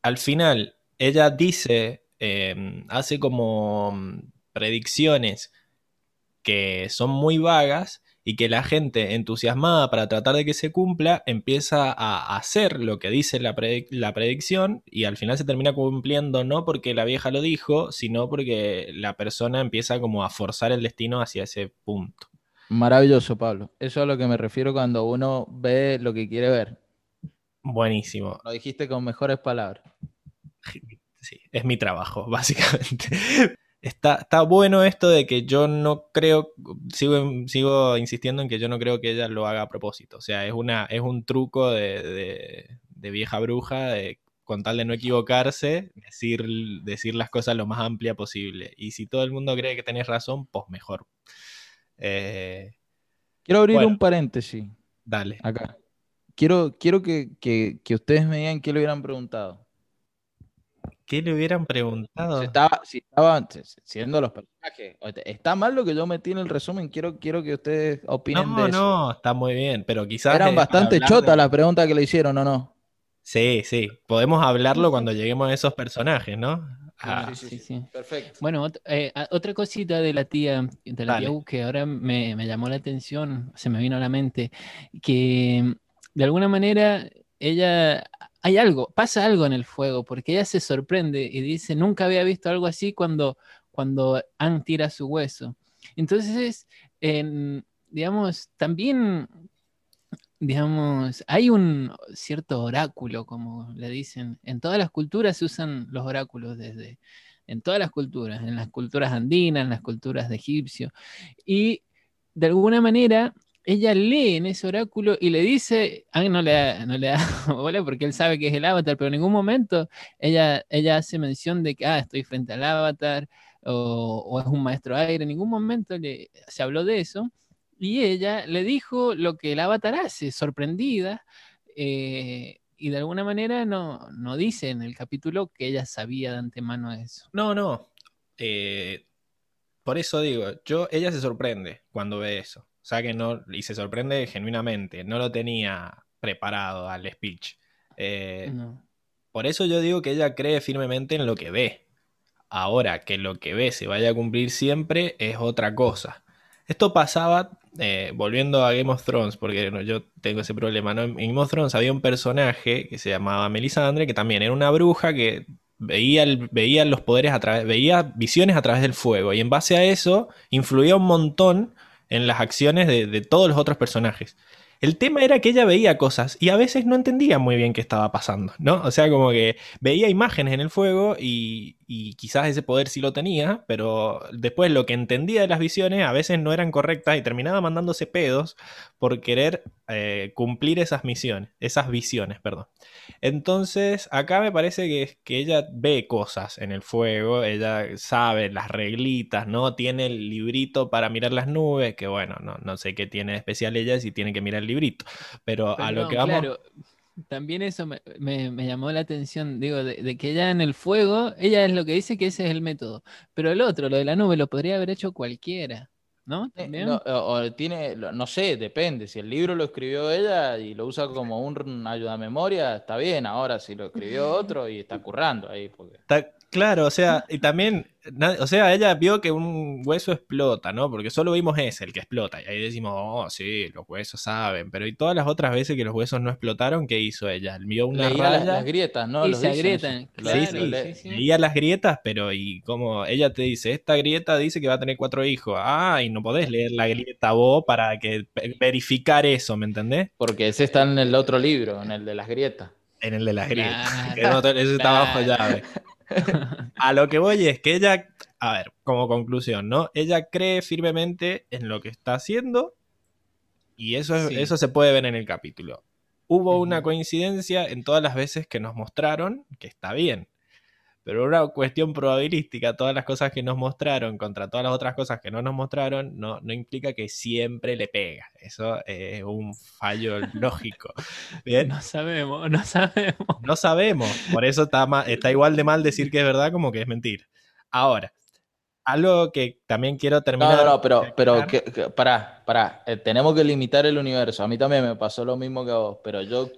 al final ella dice, em, hace como mm, predicciones que son muy vagas y que la gente entusiasmada para tratar de que se cumpla empieza a hacer lo que dice la, predicción y al final se termina cumpliendo no porque la vieja lo dijo, sino porque la persona empieza como a forzar el destino hacia ese punto. Maravilloso, Pablo. Eso es a lo que me refiero cuando uno ve lo que quiere ver. Buenísimo. Lo dijiste con mejores palabras. Sí, es mi trabajo, básicamente. Está, está bueno esto de que yo no creo, sigo, sigo insistiendo en que yo no creo que ella lo haga a propósito. O sea, es, una, es un truco de, vieja bruja, de, con tal de no equivocarse, decir, decir las cosas lo más amplia posible. Y si todo el mundo cree que tenés razón, pues mejor. Eh, Quiero abrir un paréntesis. Dale. Acá. Quiero, quiero que, ustedes me digan qué le hubieran preguntado. ¿Qué le hubieran preguntado? Si, estaba, si estaban siendo los personajes. Está mal lo que yo metí en el resumen. Quiero, quiero que ustedes opinen de eso. No, no, está muy bien. Pero quizás. Eran bastante chotas las preguntas que le hicieron, ¿o no? Sí, sí. Podemos hablarlo cuando lleguemos a esos personajes, ¿no? Ah, sí, sí, sí, Perfecto. Bueno, eh, otra cosita de la tía, de la tía que ahora me, me llamó la atención, se me vino a la mente, que de alguna manera ella, hay algo, pasa algo en el fuego, porque ella se sorprende y dice, nunca había visto algo así cuando, cuando han tira su hueso. Entonces, digamos, también, digamos, hay un cierto oráculo, como le dicen. En todas las culturas se usan los oráculos, desde en todas las culturas, en las culturas andinas, en las culturas de egipcio. Y de alguna manera ella lee en ese oráculo y le dice, ah, no le da, no le da porque él sabe que es el avatar, pero en ningún momento ella, ella hace mención de que, ah, estoy frente al avatar o, es un maestro aire, en ningún momento le, se habló de eso. Y ella le dijo lo que el avatar hace, sorprendida, eh, y de alguna manera no, no dice en el capítulo que ella sabía de antemano eso. No, no. Eh, por eso digo, yo, ella se sorprende cuando ve eso. O sea que no, y se sorprende genuinamente, no lo tenía preparado al speech. Eh, por eso yo digo que ella cree firmemente en lo que ve. Ahora, que lo que ve se vaya a cumplir siempre es otra cosa. Esto pasaba, eh, volviendo a Game of Thrones, porque yo tengo ese problema, En Game of Thrones había un personaje que se llamaba Melisandre, que también era una bruja que veía, veía los poderes a través, veía visiones a través del fuego, y en base a eso influía un montón en las acciones de, todos los otros personajes. El tema era que ella veía cosas y a veces no entendía muy bien qué estaba pasando, ¿no? O sea, como que veía imágenes en el fuego y, y, quizás ese poder sí lo tenía, pero después lo que entendía de las visiones a veces no eran correctas y terminaba mandándose pedos por querer eh, cumplir esas misiones, esas visiones, perdón. Entonces, acá me parece que, que ella ve cosas en el fuego, ella sabe las reglitas, ¿no? Tiene el librito para mirar las nubes, que bueno, no, no sé qué tiene de especial ella si tiene que mirar el librito, pero, a lo que vamos... Claro. También eso me, llamó la atención, digo, de, de, que ella en el fuego, ella es lo que dice que ese es el método, pero el otro, lo de la nube, lo podría haber hecho cualquiera. ¿no? No, o tiene, no sé, depende. Si el libro lo escribió ella y lo usa como un ayuda a memoria, está bien. Ahora, si lo escribió otro y está currando ahí. Porque... Claro, o sea, y también, o sea, ella vio que un hueso explota, ¿no? Porque solo vimos ese, el que explota, y ahí decimos, oh, sí, los huesos saben, pero y todas las otras veces que los huesos no explotaron, ¿qué hizo ella? Vio una raya. Las, grietas, ¿no? Y se agrietan, sí, sí, Veía las grietas, pero y como ella te dice, esta grieta dice que va a tener cuatro hijos, ah, y no podés leer la grieta vos para que verificar eso, ¿me entendés? Porque ese está en el otro libro, en el de las grietas. En el de las grietas. ese está bajo llave. a lo que voy es que ella, a ver, como conclusión, ¿no? Ella cree firmemente en lo que está haciendo y eso, eso se puede ver en el capítulo. Hubo una coincidencia en todas las veces que nos mostraron que está bien. Pero una cuestión probabilística, todas las cosas que nos mostraron contra todas las otras cosas que no nos mostraron, no, no implica que siempre le pega. Eso es un fallo lógico. ¿Bien? No sabemos, no sabemos. No sabemos. Por eso está, está igual de mal decir que es verdad como que es mentira. Ahora, algo que también quiero terminar. No, no, pero, pero pará, pará. Eh, tenemos que limitar el universo. A mí también me pasó lo mismo que a vos, pero yo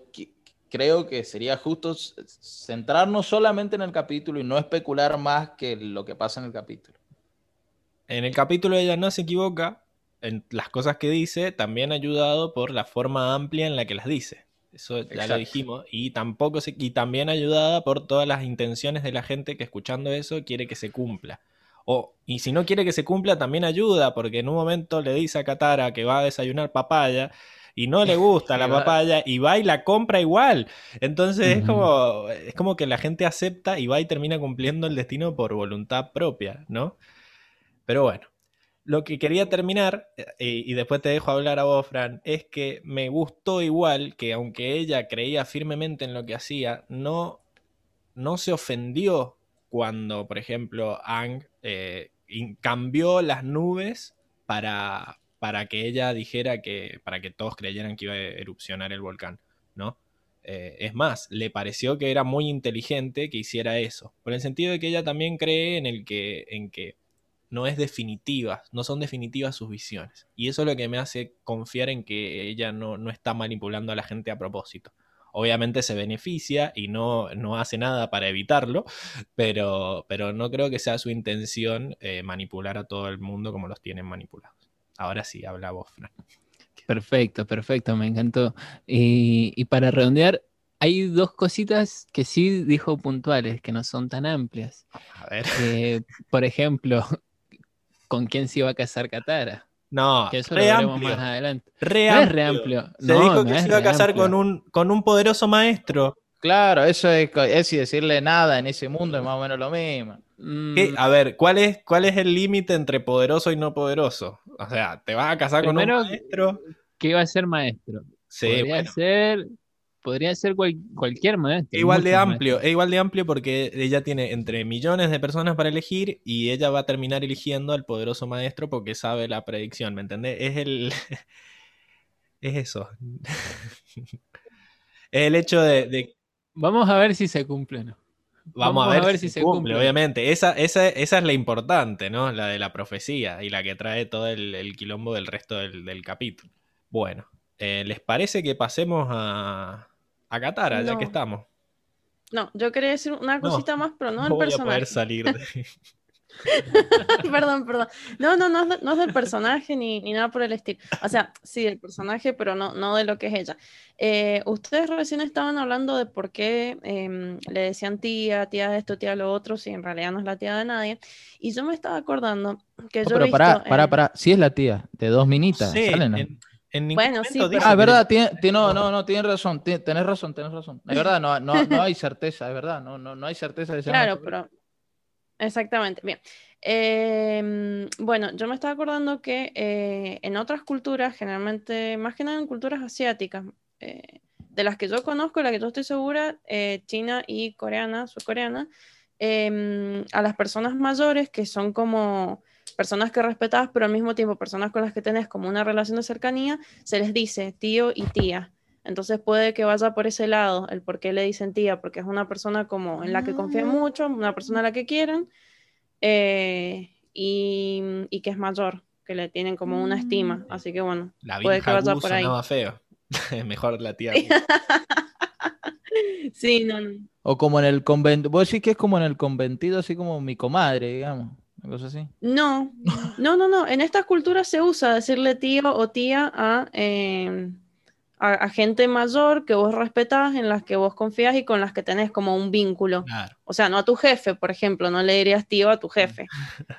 creo que sería justo centrarnos solamente en el capítulo y no especular más que lo que pasa en el capítulo. En el capítulo ella no se equivoca en las cosas que dice, también ayudado por la forma amplia en la que las dice. Eso ya lo dijimos. Y tampoco se, y también ayudada por todas las intenciones de la gente que escuchando eso quiere que se cumpla. O, y si no quiere que se cumpla, también ayuda, porque en un momento le dice a Katara que va a desayunar papaya y no le gusta la papaya y va y la compra igual. Entonces es, como, es como que la gente acepta y va y termina cumpliendo el destino por voluntad propia, ¿no? Pero bueno, lo que quería terminar, eh, y, después te dejo hablar a vos, Fran, es que me gustó igual que aunque ella creía firmemente en lo que hacía, no, no se ofendió cuando, por ejemplo, Ang eh, cambió las nubes para, para que ella dijera que, para que todos creyeran que iba a erupcionar el volcán, ¿no? Eh, es más, le pareció que era muy inteligente que hiciera eso, por el sentido de que ella también cree en el que, en que no es definitiva, no son definitivas sus visiones. Y eso es lo que me hace confiar en que ella no, no está manipulando a la gente a propósito. Obviamente se beneficia y no, no hace nada para evitarlo, pero, pero no creo que sea su intención eh, manipular a todo el mundo como los tienen manipulados. Ahora sí, habla vos, Fran. Perfecto, perfecto, me encantó. Y, para redondear, hay dos cositas que sí dijo puntuales, que no son tan amplias. A ver. por ejemplo, ¿con quién se iba a casar Katara? No, que eso lo veremos más adelante. Re no es re amplio. Se dijo que se iba a casar con un, con un poderoso maestro. Claro, eso es, es y decirle nada en ese mundo es más o menos lo mismo. ¿Qué? A ver, ¿cuál es, cuál es el límite entre poderoso y no poderoso? O sea, ¿te vas a casar con un maestro? ¿Qué va a ser maestro? Sí, podría bueno. ser, podría ser cual- cualquier maestro. Es igual de amplio, es igual de amplio porque ella tiene entre millones de personas para elegir y ella va a terminar eligiendo al poderoso maestro porque sabe la predicción, ¿me entendés? Es el... es eso. es el hecho de, de- Vamos a ver si se cumple o no. Vamos, a ver, si, se cumple, obviamente. Esa, esa, esa es la importante, ¿no? La de la profecía y la que trae todo el, el quilombo del resto del, del capítulo. Bueno, eh, ¿les parece que pasemos a, a Katara, ya que estamos? No, yo quería decir una No, cosita más, pero no, No del voy a personaje. poder salir de... perdón, perdón. No, no, no, es de- no es del personaje ni, ni nada por el estilo. O sea, sí, del personaje, pero no, no de lo que es ella. Eh, ustedes recién estaban hablando de por qué em, le decían tía, tía esto, tía lo otro, si en realidad no es la tía de nadie. Y yo me estaba acordando que No, yo pero pará, visto pará, en- pará. Sí es la tía, de dos minitas. Sí, salen, ¿no? en, en ningún Bueno, sí, pero- Ah, es verdad, tiene, tiene- no, no, no, tienes razón, ti- tenés razón, tenés razón. Es verdad, no, no, no hay certeza, es verdad, no, no, no hay certeza de Claro, pero exactamente, bien. Em, bueno, yo me estaba acordando que eh, en otras culturas, generalmente, más que nada en culturas asiáticas, eh, de las que yo conozco, la que yo estoy segura, eh, china y coreana, surcoreana, em, a las personas mayores que son como personas que respetas, pero al mismo tiempo personas con las que tenés como una relación de cercanía, se les dice tío y tía. Entonces puede que vaya por ese lado, el por qué le dicen tía, porque es una persona como en la que confían Ah. mucho, una persona a la que quieren, eh, y, y que es mayor, que le tienen como una estima. Así que bueno, La puede que vieja vaya por ahí. feo. Mejor la tía. Sí, no, no. O como en el convento, vos decís que es como en el conventido, así como mi comadre, digamos, una cosa así. No, no, no, no. En estas culturas se usa decirle tío o tía a, eh, a, a gente mayor que vos respetás, en las que vos confías y con las que tenés como un vínculo. Claro. O sea, no a tu jefe, por ejemplo, no le dirías tío a tu jefe,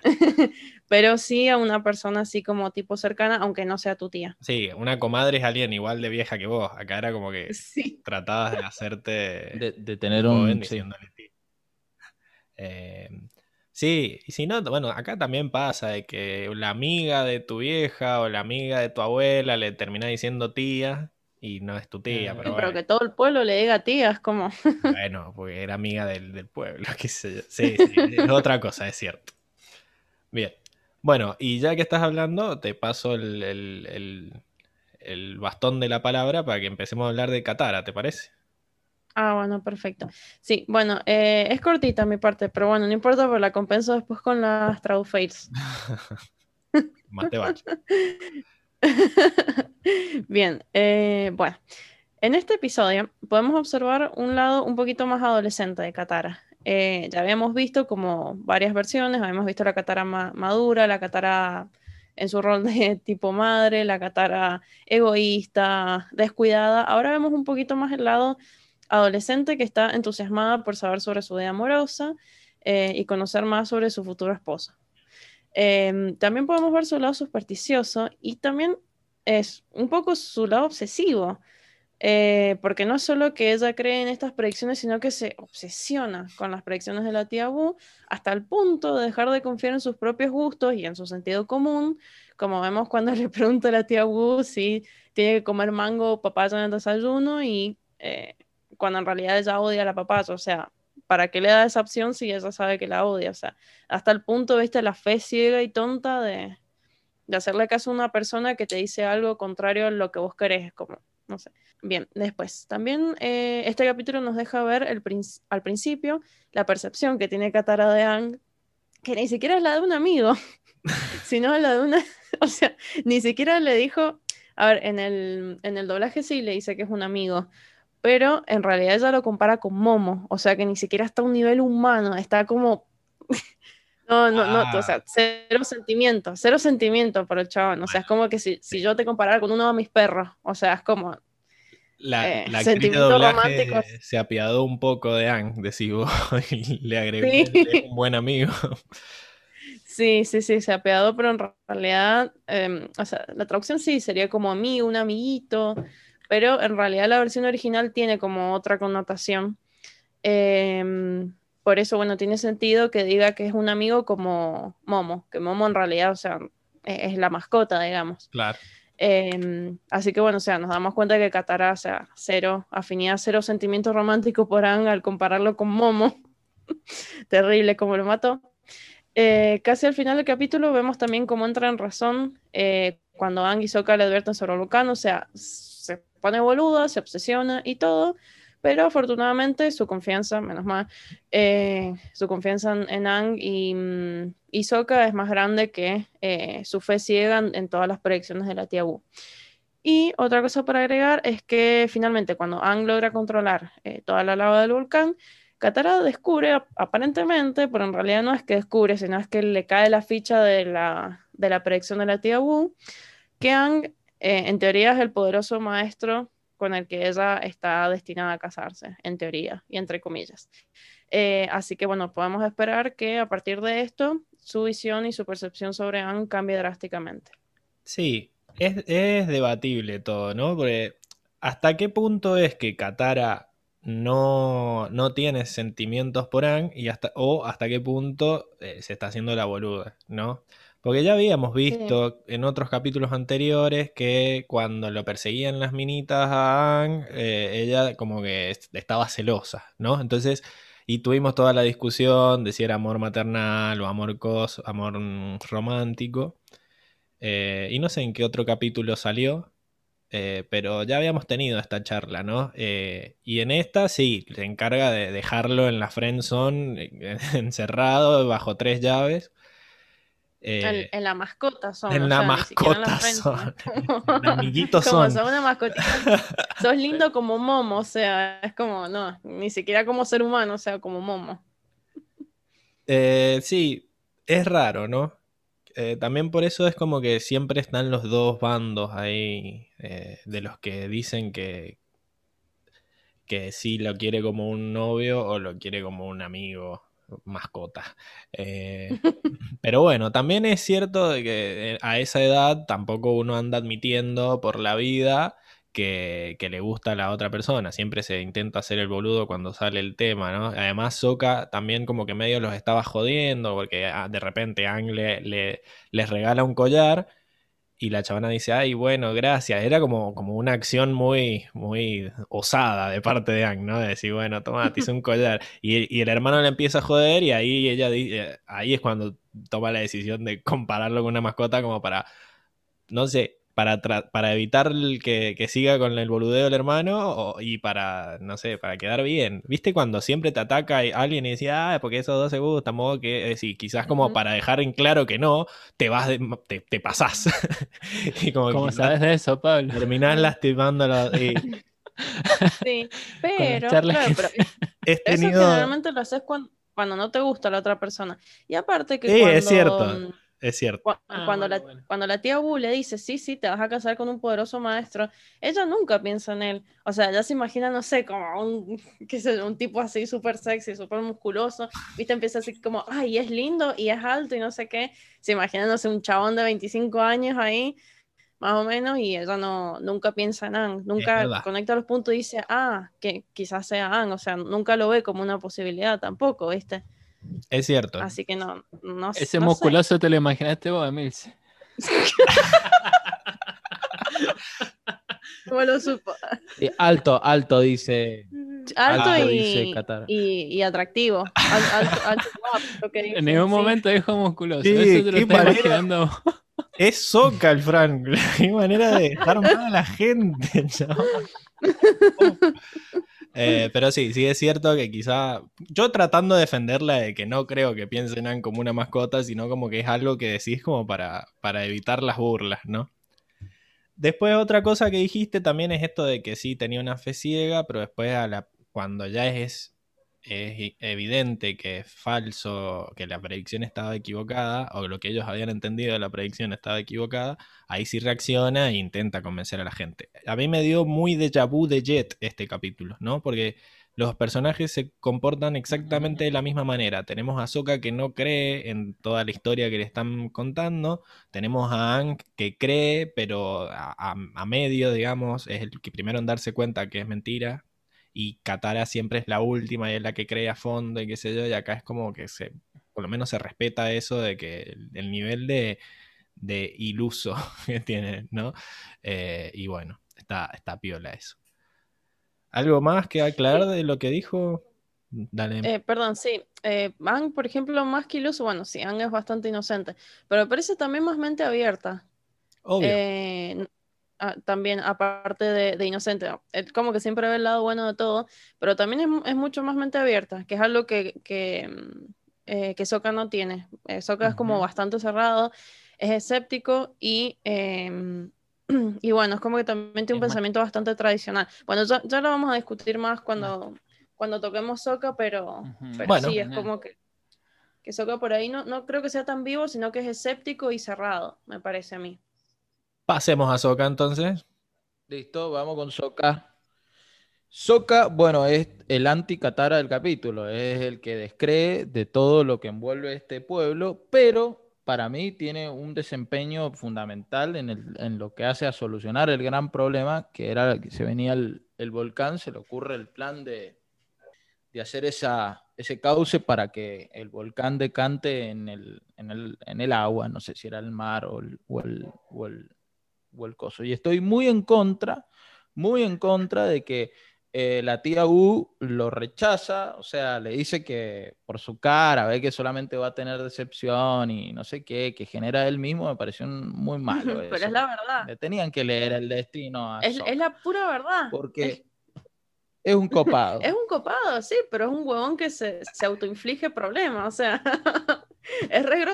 pero sí a una persona así como tipo cercana, aunque no sea tu tía. Sí, una comadre es alguien igual de vieja que vos. Acá era como que Sí. tratabas de hacerte De, de tener joven un... sí. diciéndole tía. Eh, sí, y si no, bueno, acá también pasa de que la amiga de tu vieja o la amiga de tu abuela le termina diciendo tía y no es tu tía, pero Sí, pero bueno, que todo el pueblo le diga tía, es como, bueno, porque era amiga del, del pueblo, qué sé yo. Sí, sí, es otra cosa, es cierto. Bien. Bueno, y ya que estás hablando, te paso el, el- el- el bastón de la palabra para que empecemos a hablar de Katara, ¿te parece? ah, bueno, perfecto. Sí, bueno, eh, es cortita mi parte, pero bueno, no importa, pero la compenso después con las Fails. Más te vale. Bien, eh, bueno, en este episodio podemos observar un lado un poquito más adolescente de Katara. Eh, ya habíamos visto como varias versiones, habíamos visto la Katara ma- madura, la Katara en su rol de tipo madre, la Katara egoísta, descuidada. Ahora vemos un poquito más el lado adolescente que está entusiasmada por saber sobre su vida amorosa eh, y conocer más sobre su futuro esposo. Em, también podemos ver su lado supersticioso y también es un poco su lado obsesivo, eh, porque no solo que ella cree en estas predicciones, sino que se obsesiona con las predicciones de la tía Wu hasta el punto de dejar de confiar en sus propios gustos y en su sentido común, como vemos cuando le pregunta a la tía Wu si tiene que comer mango o papaya en el desayuno y eh, cuando en realidad ella odia la papaya, o sea, ¿para qué le da esa opción si ella sabe que la odia? O sea, hasta el punto, viste, la fe ciega y tonta de, de hacerle caso a una persona que te dice algo contrario a lo que vos querés, como, no sé. Bien, después, también eh, este capítulo nos deja ver el al principio la percepción que tiene Katara de Aang, que ni siquiera es la de un amigo, sino la de una, o sea, ni siquiera le dijo, a ver, en el, en el doblaje sí le dice que es un amigo, pero en realidad ella lo compara con Momo, o sea que ni siquiera está a un nivel humano, está como... No, no, no, o sea, cero sentimiento, cero sentimiento por el chabón, o sea, es como que si, si yo te comparara con uno de mis perros, o sea, es como, La, Eh, la doblaje románticos. se apiadó un poco de Ang, decís vos, y le agregó Sí. un buen amigo. Sí, sí, sí, se ha pegado, pero en realidad, em, o sea, la traducción sí sería como amigo, un amiguito, pero en realidad la versión original tiene como otra connotación. Em, por eso, bueno, tiene sentido que diga que es un amigo como Momo, que Momo en realidad, o sea, e-, es, la mascota, digamos. Claro. Em, así que bueno, o sea, nos damos cuenta que Katara, o sea, cero afinidad, cero sentimiento romántico por Ang al compararlo con Momo. Terrible como lo mató. Eh, casi al final del capítulo vemos también cómo entra en razón eh, cuando Ang y Sokka le advierten sobre el volcán, o sea, se pone boluda, se obsesiona y todo, pero afortunadamente su confianza, menos mal, eh, su confianza en, Ang y, mm, y es más grande que su fe ciega en, todas las predicciones de la tía Wu. Y otra cosa para agregar es que finalmente cuando Ang logra controlar toda la lava del volcán, Katara descubre aparentemente, pero en realidad no es que descubre, sino es que le cae la ficha de la, de la predicción de la tía Wu, que Ang eh, en teoría es el poderoso maestro con el que ella está destinada a casarse, en teoría y entre comillas. Eh, así que bueno, podemos esperar que a partir de esto su visión y su percepción sobre Ang cambie drásticamente. Sí, es, es debatible todo, ¿no? Porque hasta qué punto es que Katara no, no tiene sentimientos por Ang y hasta, o hasta qué punto eh, se está haciendo la boluda, ¿no? Porque ya habíamos visto en otros capítulos anteriores que cuando lo perseguían las minitas a Ang, eh, ella como que estaba celosa, ¿no? Entonces, y tuvimos toda la discusión de si era amor maternal o amor cos, amor mm, romántico. Eh, y no sé en qué otro capítulo salió, eh, pero ya habíamos tenido esta charla, ¿no? Eh, y en esta sí, se encarga de dejarlo en la friend zone, eh, encerrado bajo tres llaves. En, la mascota son. En la mascota son. amiguitos son. Como una mascotita. sos lindo como momo, o sea, es como, no, ni siquiera como ser humano, o sea, como momo. sí, es raro, ¿no? Eh, también por eso es como que siempre están los dos bandos ahí eh, de los que dicen que, que sí lo quiere como un novio o lo quiere como un amigo mascota. Eh, pero bueno, también es cierto de que a esa edad tampoco uno anda admitiendo por la vida que, le gusta a la otra persona. Siempre se intenta hacer el boludo cuando sale el tema, ¿no? Además, Soka también como que medio los estaba jodiendo porque ah, de repente Ang le, les regala un collar y la chavana dice, ay, bueno, gracias. Era como, como una acción muy, muy osada de parte de Ang, ¿no? De decir, bueno, toma, te hice un collar. Y, y, el hermano le empieza a joder y ahí ella eh, ahí es cuando toma la decisión de compararlo con una mascota como para, no sé, para, para evitar que, que, siga con el boludeo del hermano y para, no sé, para quedar bien. ¿Viste cuando siempre te ataca alguien y decía, ah, porque esos dos se gustan, modo que, es decir, quizás como para dejar en claro que no, te vas, te, te, pasás. y como ¿Cómo sabes de eso, Pablo? Terminás lastimándolo. Y... Sí, pero, claro, pero eso generalmente lo haces cuando, cuando, no te gusta la otra persona. Y aparte que sí, es cierto es cierto. Ah, cuando, la, cuando la tía Bu le dice, sí, sí, te vas a casar con un poderoso maestro, ella nunca piensa en él. O sea, ella se imagina, no sé, como un, qué sé, un tipo así súper sexy, súper musculoso. Viste, empieza así como, ay, es lindo y es alto y no sé qué. Se imagina, no sé, un chabón de 25 años ahí, más o menos, y ella no, nunca piensa en Ang. Nunca conecta los puntos y dice, ah, que quizás sea Ang. O sea, nunca lo ve como una posibilidad tampoco, ¿viste? Es cierto. Así que no, no Ese musculoso te lo imaginaste vos, Emilce. ¿Cómo lo supo? alto, alto, dice. Alto, y, y, atractivo. Alto, alto, en ningún momento dijo musculoso. Eso te lo estoy imaginando. Es soca el Frank. Qué manera de dejar mal a la gente. Eh, pero sí, sí es cierto que quizá yo tratando de defenderla de que no creo que piensen en como una mascota, sino como que es algo que decís como para, para evitar las burlas, ¿no? Después otra cosa que dijiste también es esto de que sí tenía una fe ciega, pero después a la, cuando ya es es evidente que es falso, que la predicción estaba equivocada, o lo que ellos habían entendido de la predicción estaba equivocada, ahí sí reacciona e intenta convencer a la gente. A mí me dio muy déjà vu de Jet este capítulo, ¿no? Porque los personajes se comportan exactamente de la misma manera. Tenemos a Sokka que no cree en toda la historia que le están contando. Tenemos a Ang que cree, pero a, a medio, digamos, es el que primero en darse cuenta que es mentira y Katara siempre es la última y es la que cree a fondo y qué sé yo, y acá es como que se, por lo menos se respeta eso de que el, nivel de, de, iluso que tiene, ¿no? Eh, y bueno, está, está piola eso. ¿Algo más que aclarar de lo que dijo? Dale. Eh, perdón, sí. Eh, por ejemplo, más que iluso, bueno, sí, Ang es bastante inocente, pero parece también más mente abierta. Obvio. Eh, también, aparte de, inocente, como que siempre ve el lado bueno de todo, pero también es, mucho más mente abierta, que es algo que, que, mm, eh, que Soka no tiene. Eh, Soka es como bastante cerrado, es escéptico y, em, y bueno, es como que también tiene un pensamiento bastante tradicional. Bueno, ya, ya, lo vamos a discutir más cuando, cuando toquemos Soka, pero, sí, es como que que Soka por ahí no, no creo que sea tan vivo, sino que es escéptico y cerrado, me parece a mí. Pasemos a Soka entonces. Listo, vamos con Soka. Soka, bueno, es el anti-Katara del capítulo, es el que descree de todo lo que envuelve este pueblo, pero para mí tiene un desempeño fundamental en, lo que hace a solucionar el gran problema, que era que se venía el, volcán, se le ocurre el plan de, hacer esa, ese cauce para que el volcán decante en el, agua, no sé si era el mar o el, y estoy muy en contra, muy en contra de que eh, la tía U lo rechaza, o sea, le dice que por su cara ve que solamente va a tener decepción y no sé qué, que genera él mismo, me pareció muy malo. Pero es la verdad. Le tenían que leer el destino. es, la pura verdad. Porque es, un copado. es un copado, sí, pero es un huevón que se, se autoinflige problemas, o sea, es re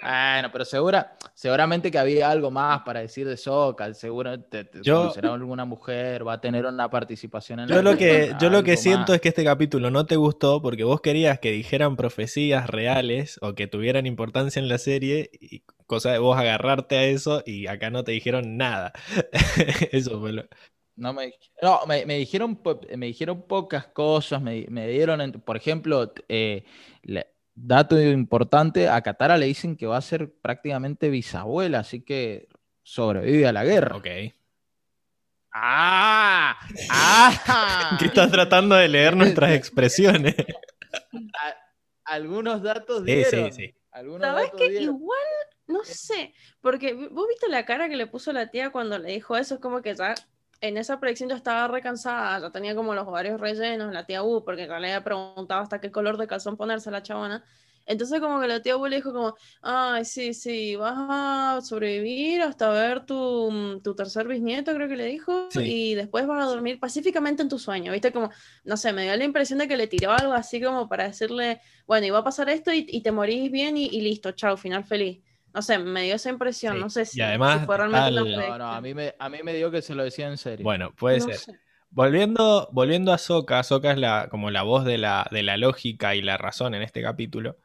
bueno, pero segura, seguramente que había algo más para decir de Soca, seguro te, será alguna mujer, va a tener una participación en yo Lo que, yo lo que siento es que este capítulo no te gustó porque vos querías que dijeran profecías reales o que tuvieran importancia en la serie y cosa de vos agarrarte a eso y acá no te dijeron nada. eso fue lo... No, me, no me, dijeron, me dijeron pocas cosas, me, dieron, por ejemplo, eh, dato importante, a Katara le dicen que va a ser prácticamente bisabuela, así que sobrevive a la guerra. Ok. ¡Ah! ¡Ah! que estás tratando de leer nuestras expresiones. algunos datos dieron. Sí, sí, ¿Sabes que igual, no sé, porque vos viste la cara que le puso la tía cuando le dijo eso, es como que ya en esa predicción yo estaba recansada, ya tenía como los ovarios rellenos, la tía U, porque ya le había preguntado hasta qué color de calzón ponerse la chabona. Entonces como que la tía U le dijo como, ay, sí, sí, vas a sobrevivir hasta ver tu, mm, tu tercer bisnieto, creo que le dijo, y después vas a dormir pacíficamente en tu sueño, ¿viste? Como, no sé, me dio la impresión de que le tiró algo así como para decirle, bueno, iba a pasar esto y, te morís bien y, y listo, chao, final feliz. No sé, me dio esa impresión, no sé si, además, fue realmente No, no, a mí, me, a mí me dio que se lo decía en serio. Bueno, puede ser. Volviendo, volviendo a Soka, Soka es la, como la voz de la, de la lógica y la razón en este capítulo.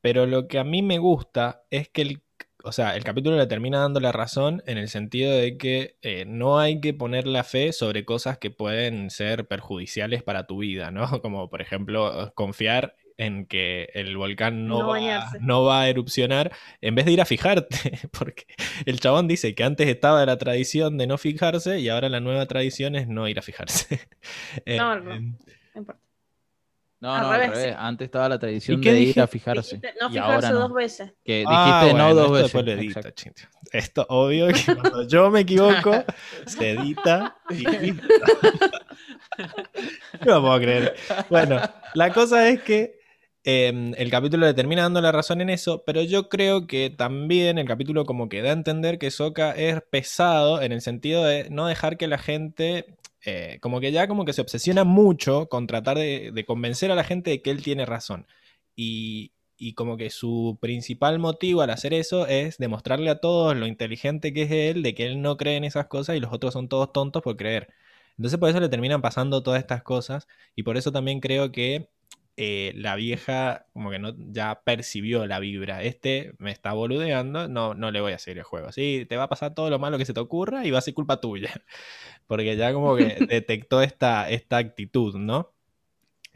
Pero lo que a mí me gusta es que el, o sea, el capítulo le termina dando la razón en el sentido de que eh, no hay que poner la fe sobre cosas que pueden ser perjudiciales para tu vida, ¿no? Como por ejemplo confiar en que el volcán no, va, a erupcionar, en vez de ir a fijarte, porque el chabón dice que antes estaba la tradición de no fijarse y ahora la nueva tradición es no ir a fijarse. Eh, no, no, no importa. No, no, al revés. Antes estaba la tradición de ir a fijarse. no fijarse dos veces. Que ah, dijiste no dos veces. Lo edita, esto, obvio que cuando yo me equivoco, se edita y no lo puedo creer. Bueno, la cosa es que Em, el capítulo le termina dando la razón en eso, pero yo creo que también el capítulo como que da a entender que Soka es pesado en el sentido de no dejar que la gente, eh, como que ya como que se obsesiona mucho con tratar de, convencer a la gente de que él tiene razón. Y, y, como que su principal motivo al hacer eso es demostrarle a todos lo inteligente que es él, de que él no cree en esas cosas y los otros son todos tontos por creer. Entonces por eso le terminan pasando todas estas cosas y por eso también creo que eh, la vieja como que no, ya percibió la vibra. Este me está boludeando, no, no le voy a seguir el juego. Sí, te va a pasar todo lo malo que se te ocurra y va a ser culpa tuya. Porque ya como que detectó esta, esta actitud, ¿no?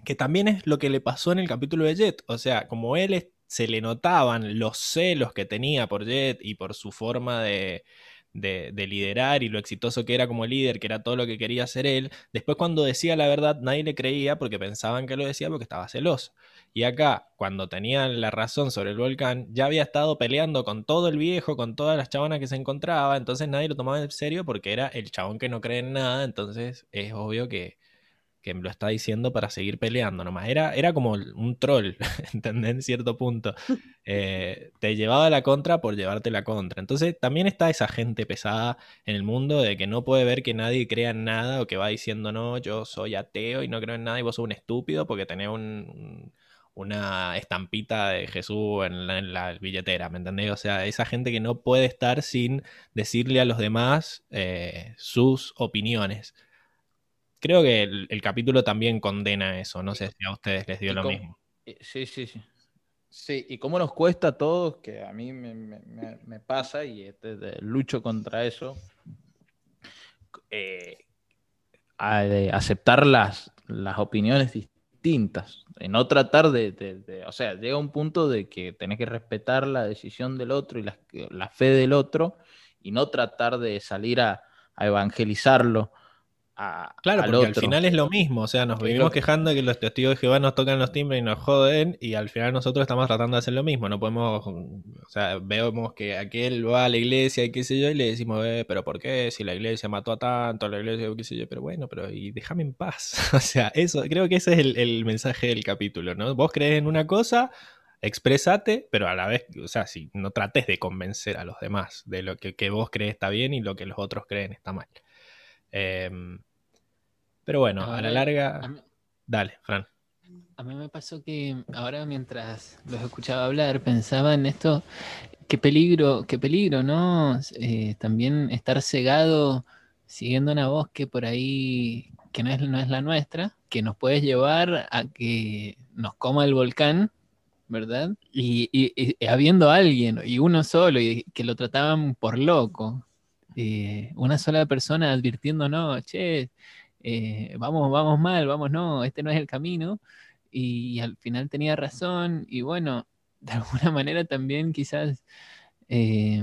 Que también es lo que le pasó en el capítulo de Jet. O sea, como él se le notaban los celos que tenía por Jet y por su forma de, de, de, liderar y lo exitoso que era como líder, que era todo lo que quería hacer él, después cuando decía la verdad nadie le creía porque pensaban que lo decía porque estaba celoso. Y acá, cuando tenía la razón sobre el volcán, ya había estado peleando con todo el viejo, con todas las chabonas que se encontraba, entonces nadie lo tomaba en serio porque era el chabón que no cree en nada, entonces es obvio que, que lo está diciendo para seguir peleando nomás. Era, era como un troll, ¿entendés? En cierto punto. Eh, te llevaba la contra por llevarte la contra. Entonces también está esa gente pesada en el mundo de que no puede ver que nadie crea en nada o que va diciendo, no, yo soy ateo y no creo en nada y vos sos un estúpido porque tenés una estampita de Jesús en la, billetera, ¿me entendés? O sea, esa gente que no puede estar sin decirle a los demás eh, sus opiniones creo que el, capítulo también condena eso. No sé si a ustedes les dio lo mismo. Sí, sí, sí. Sí, y cómo nos cuesta a todos, que a mí me, pasa y este, lucho contra eso, eh, aceptar las, las opiniones distintas, no tratar de, o sea, llega un punto de que tenés que respetar la decisión del otro y la, la fe del otro y no tratar de salir a, a evangelizarlo claro, porque al final es lo mismo, o sea, nos vivimos quejando de que los testigos de Jehová nos tocan los timbres y nos joden, y al final nosotros estamos tratando de hacer lo mismo, no podemos, o sea, vemos que aquel va a la iglesia y qué sé yo, y le decimos, eh, pero ¿por qué? Si la iglesia mató a tanto, la iglesia, qué sé yo, pero bueno, pero y déjame en paz, o sea, eso, creo que ese es el, mensaje del capítulo, ¿no? Vos crees en una cosa, expresate, pero a la vez, o sea, si no trates de convencer a los demás de lo que, que vos crees está bien y lo que los otros creen está mal. Em, pero bueno, a, la larga. Dale, Fran. A mí me pasó que ahora mientras los escuchaba hablar pensaba en esto, qué peligro, qué peligro, ¿no? Eh, también estar cegado siguiendo una voz que por ahí, que no es, no es la nuestra, que nos puede llevar a que nos coma el volcán, ¿verdad? Y, habiendo alguien, y uno solo, y que lo trataban por loco, eh, una sola persona advirtiéndonos, che, eh, vamos, vamos mal, vamos no, este no es el camino. Y, al final tenía razón y bueno, de alguna manera también quizás eh,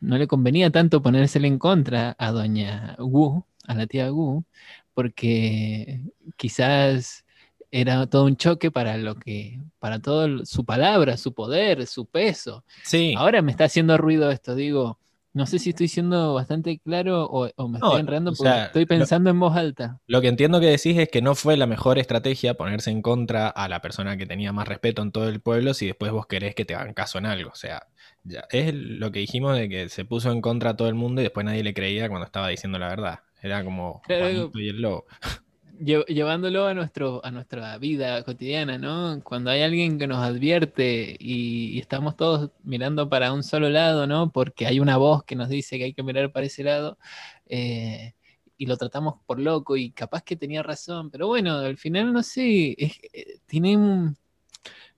no le convenía tanto ponérsele en contra a doña Wu, a la tía Wu, porque quizás era todo un choque para lo que, para todo su palabra, su poder, su peso. Sí. Ahora me está haciendo ruido esto, digo, no sé si estoy siendo bastante claro o, me estoy enredando porque estoy pensando en voz alta. Lo que entiendo que decís es que no fue la mejor estrategia ponerse en contra a la persona que tenía más respeto en todo el pueblo si después vos querés que te hagan caso en algo. O sea, ya, es lo que dijimos de que se puso en contra a todo el mundo y después nadie le creía cuando estaba diciendo la verdad. Era como Juanito y el lobo llevándolo a, nuestro, a nuestra vida cotidiana, ¿no? Cuando hay alguien que nos advierte y, estamos todos mirando para un solo lado, ¿no? Porque hay una voz que nos dice que hay que mirar para ese lado eh, y lo tratamos por loco y capaz que tenía razón, pero bueno, al final no sé, eh, tiene un...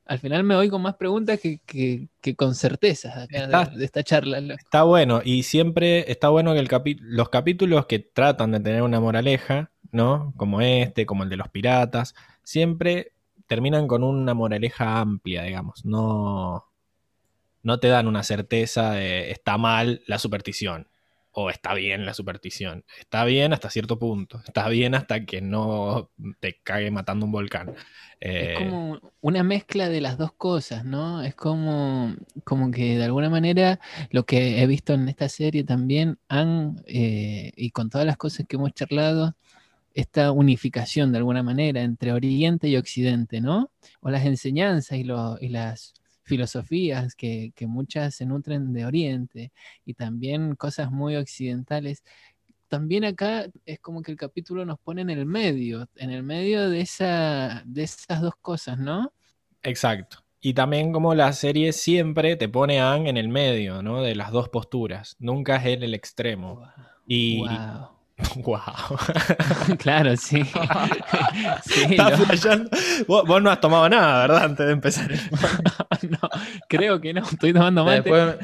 Al final me voy con más preguntas que, con certezas de, esta charla. Está bueno, y siempre está bueno que el los capítulos que tratan de tener una moraleja ¿no? Como este, como el de los piratas, siempre terminan con una moraleja amplia, digamos. No, no te dan una certeza de está mal la superstición o está bien la superstición. Está bien hasta cierto punto. Está bien hasta que no te cague matando un volcán. Es eh, como una mezcla de las dos cosas, ¿no? Es como, como que de alguna manera lo que he visto en esta serie también han, eh, y con todas las cosas que hemos charlado, esta unificación de alguna manera entre Oriente y Occidente, ¿no? O las enseñanzas y, las filosofías que, muchas se nutren de Oriente y también cosas muy occidentales. También acá es como que el capítulo nos pone en el medio, en el medio de, esa, de esas dos cosas, ¿no? Exacto. Y también como la serie siempre te pone a Ang en el medio, ¿no? De las dos posturas. Nunca es él el extremo. Y, Wow. claro, sí. sí Vos, no has tomado nada, ¿verdad? Antes de empezar. no, creo que no. Estoy tomando mate. Después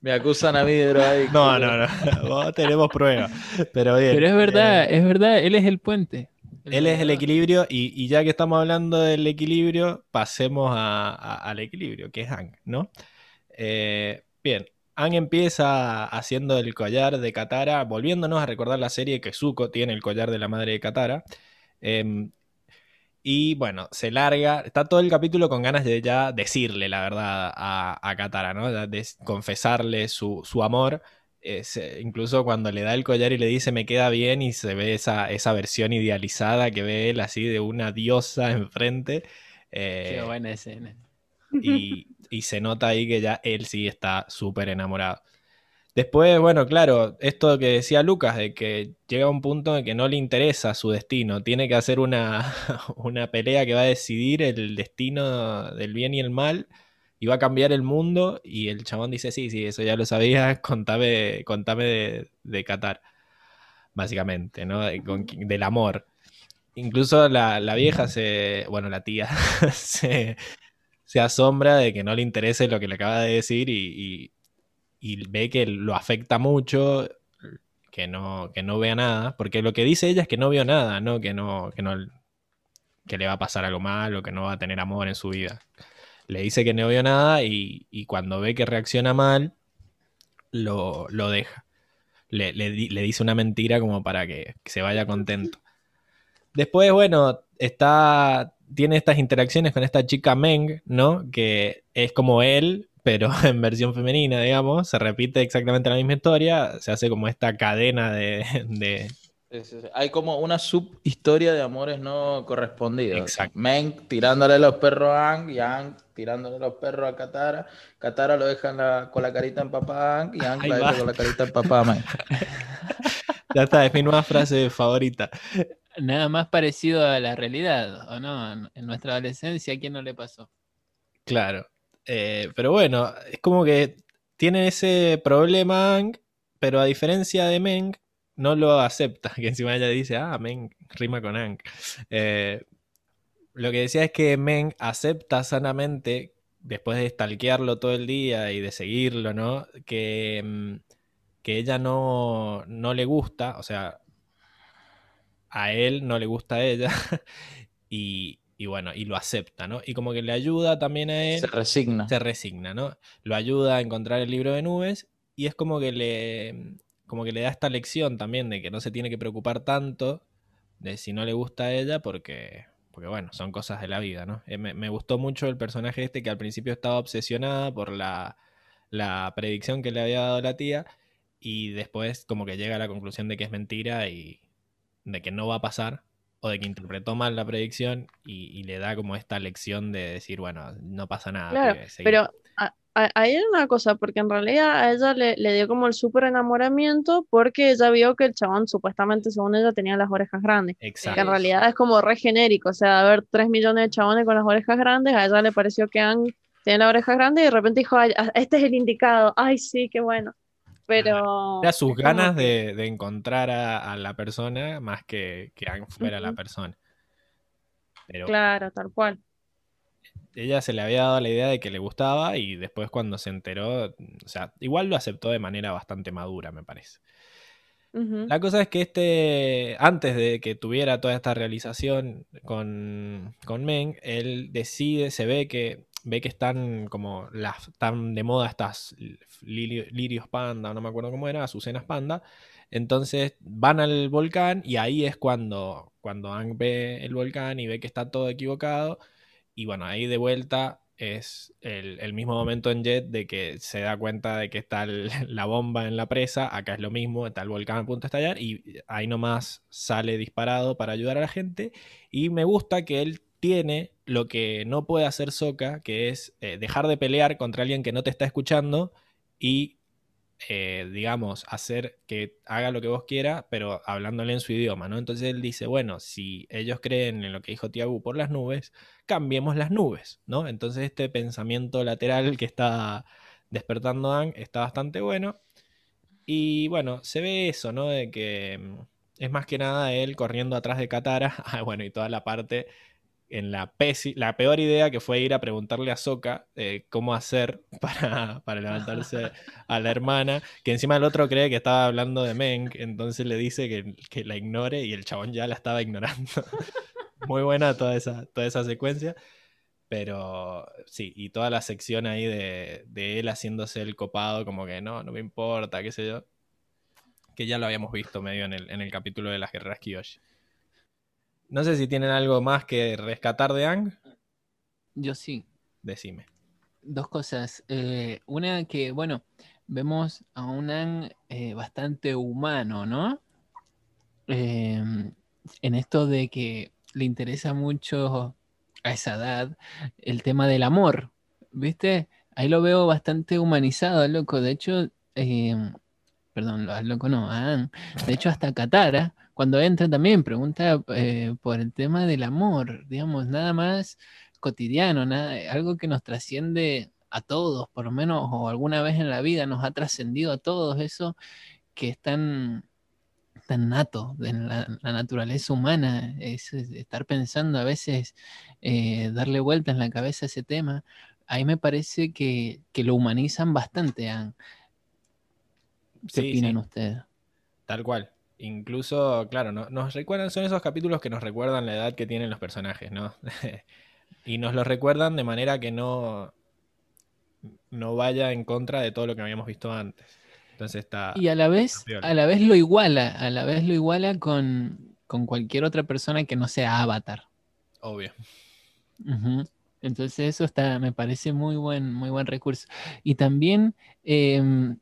me, acusan a mí de ahí. No, no, no. Vos tenemos pruebas. Pero bien. Pero es verdad, eh, es verdad. Él es el puente. él es el equilibrio. Y, ya que estamos hablando del equilibrio, pasemos al equilibrio, que es Hank, ¿no? Eh, bien. Ang empieza haciendo el collar de Katara, volviéndonos a recordar la serie que Zuko tiene el collar de la madre de Katara. Em, y bueno, se larga, está todo el capítulo con ganas de ya decirle la verdad a, Katara, ¿no? De, confesarle su, amor. incluso cuando le da el collar y le dice me queda bien y se ve esa, esa versión idealizada que ve él así de una diosa enfrente. Qué eh, buena escena. Y, y se nota ahí que ya él sí está súper enamorado. Después, bueno, claro, esto que decía Lucas, de que llega un punto en que no le interesa su destino, tiene que hacer una, una pelea que va a decidir el destino del bien y el mal y va a cambiar el mundo y el chabón dice, sí, sí, eso ya lo sabía, contame, contame de, de Qatar, básicamente, ¿no? del amor. Incluso la, la, vieja se, bueno, la tía se, se asombra de que no le interese lo que le acaba de decir y, ve que lo afecta mucho, que no, que no vea nada, porque lo que dice ella es que no vio nada, ¿no? Que no, que no, que le va a pasar algo mal o que no va a tener amor en su vida. Le dice que no vio nada y, cuando ve que reacciona mal, lo, deja. Le, le, dice una mentira como para que se vaya contento. Después, bueno, está tiene estas interacciones con esta chica Meng, ¿no? Que es como él, pero en versión femenina, digamos. Se repite exactamente la misma historia. Se hace como esta cadena de. Hay como una subhistoria de amores no correspondidos. Exacto. Meng tirándole los perros a Ang y Ang tirándole los perros a Katara. Katara lo deja con la carita en papá a Ang y Ang la deja con la carita en papá a Meng. ya está, es mi nueva frase favorita. Nada más parecido a la realidad, ¿o no? En nuestra adolescencia, ¿a quién no le pasó? Claro. Eh, pero bueno, es como que tiene ese problema pero a diferencia de Meng, no lo acepta. Que encima ella dice, ah, Meng rima con Ang. Eh, lo que decía es que Meng acepta sanamente, después de stalkearlo todo el día y de seguirlo, ¿no? Que, mm, que ella no, no le gusta, o sea, a él no le gusta a ella y, bueno, y lo acepta, ¿no? Y como que le ayuda también a él. Se resigna. Se resigna, ¿no? Lo ayuda a encontrar el libro de nubes y es como que le, como que le da esta lección también de que no se tiene que preocupar tanto de si no le gusta a ella porque, porque bueno, son cosas de la vida, ¿no? Eh, me, gustó mucho el personaje este que al principio estaba obsesionada por la, la predicción que le había dado la tía y después como que llega a la conclusión de que es mentira y, de que no va a pasar o de que interpretó mal la predicción y, le da como esta lección de decir, bueno, no pasa nada. Claro, pero ahí hay una cosa, porque en realidad a ella le, dio como el súper enamoramiento porque ella vio que el chabón supuestamente, según ella, tenía las orejas grandes. Exacto. Que en realidad es como re genérico, o sea, haber tres millones de chabones con las orejas grandes, a ella le pareció que han tiene las orejas grandes y de repente dijo, ay, este es el indicado, ay, sí, qué bueno. Pero. Era sus ganas de, encontrar a, la persona más que que fuera la persona. claro, tal cual. Ella se le había dado la idea de que le gustaba y después cuando se enteró, o sea, igual lo aceptó de manera bastante madura, me parece. La cosa es que este, antes de que tuviera toda esta realización con, con Meng, él decide, se ve que ve que están como las están de moda estas lirios panda, no me acuerdo cómo era, azucenas panda. Entonces van al volcán y ahí es cuando, cuando ve el volcán y ve que está todo equivocado. Y bueno, ahí de vuelta es el, mismo momento en Jet de que se da cuenta de que está la bomba en la presa, acá es lo mismo, está el volcán a punto de estallar y ahí nomás sale disparado para ayudar a la gente. Y me gusta que él tiene lo que no puede hacer Soka, que es eh, dejar de pelear contra alguien que no te está escuchando y, eh, digamos, hacer que haga lo que vos quieras, pero hablándole en su idioma, ¿no? Entonces él dice, bueno, si ellos creen en lo que dijo Tiago por las nubes, cambiemos las nubes, ¿no? Entonces este pensamiento lateral que está despertando Ang está bastante bueno. Y bueno, se ve eso, ¿no? De que mm, es más que nada él corriendo atrás de Katara. Ah, bueno, y toda la parte en la, la peor idea que fue ir a preguntarle a Soka eh, cómo hacer para, para levantarse a la hermana, que encima el otro cree que estaba hablando de Meng, entonces le dice que, la ignore y el chabón ya la estaba ignorando. Muy buena toda esa, toda esa secuencia. Pero sí, y toda la sección ahí de, de él haciéndose el copado, como que no, no me importa, qué sé yo. Que ya lo habíamos visto medio en el, en el capítulo de las guerreras Kiyoshi. No sé si tienen algo más que rescatar de Ang. Yo sí. Decime. Dos cosas. Eh, una que, bueno, vemos a un Ang eh, bastante humano, ¿no? Eh, en esto de que le interesa mucho a esa edad el tema del amor, ¿viste? Ahí lo veo bastante humanizado, loco. De hecho, eh, perdón, loco no, a Ang. De hecho, hasta Katara, cuando entra también, pregunta eh, por el tema del amor, digamos, nada más cotidiano, nada, algo que nos trasciende a todos, por lo menos, o alguna vez en la vida nos ha trascendido a todos, eso que es tan, tan nato en la, la naturaleza humana, es, es estar pensando a veces, eh, darle vuelta en la cabeza a ese tema. Ahí me parece que, que lo humanizan bastante. Ang. ¿Qué Sí, opinan sí. ustedes? Tal cual. Incluso, claro, no- nos recuerdan, son esos capítulos que nos recuerdan la edad que tienen los personajes, ¿no? y nos los recuerdan de manera que no, no vaya en contra de todo lo que habíamos visto antes. Entonces está. Y a la vez, a la vez lo iguala, a la vez lo iguala con, con cualquier otra persona que no sea Avatar. Obvio. Entonces eso está, me parece muy buen, muy buen recurso. Y también em,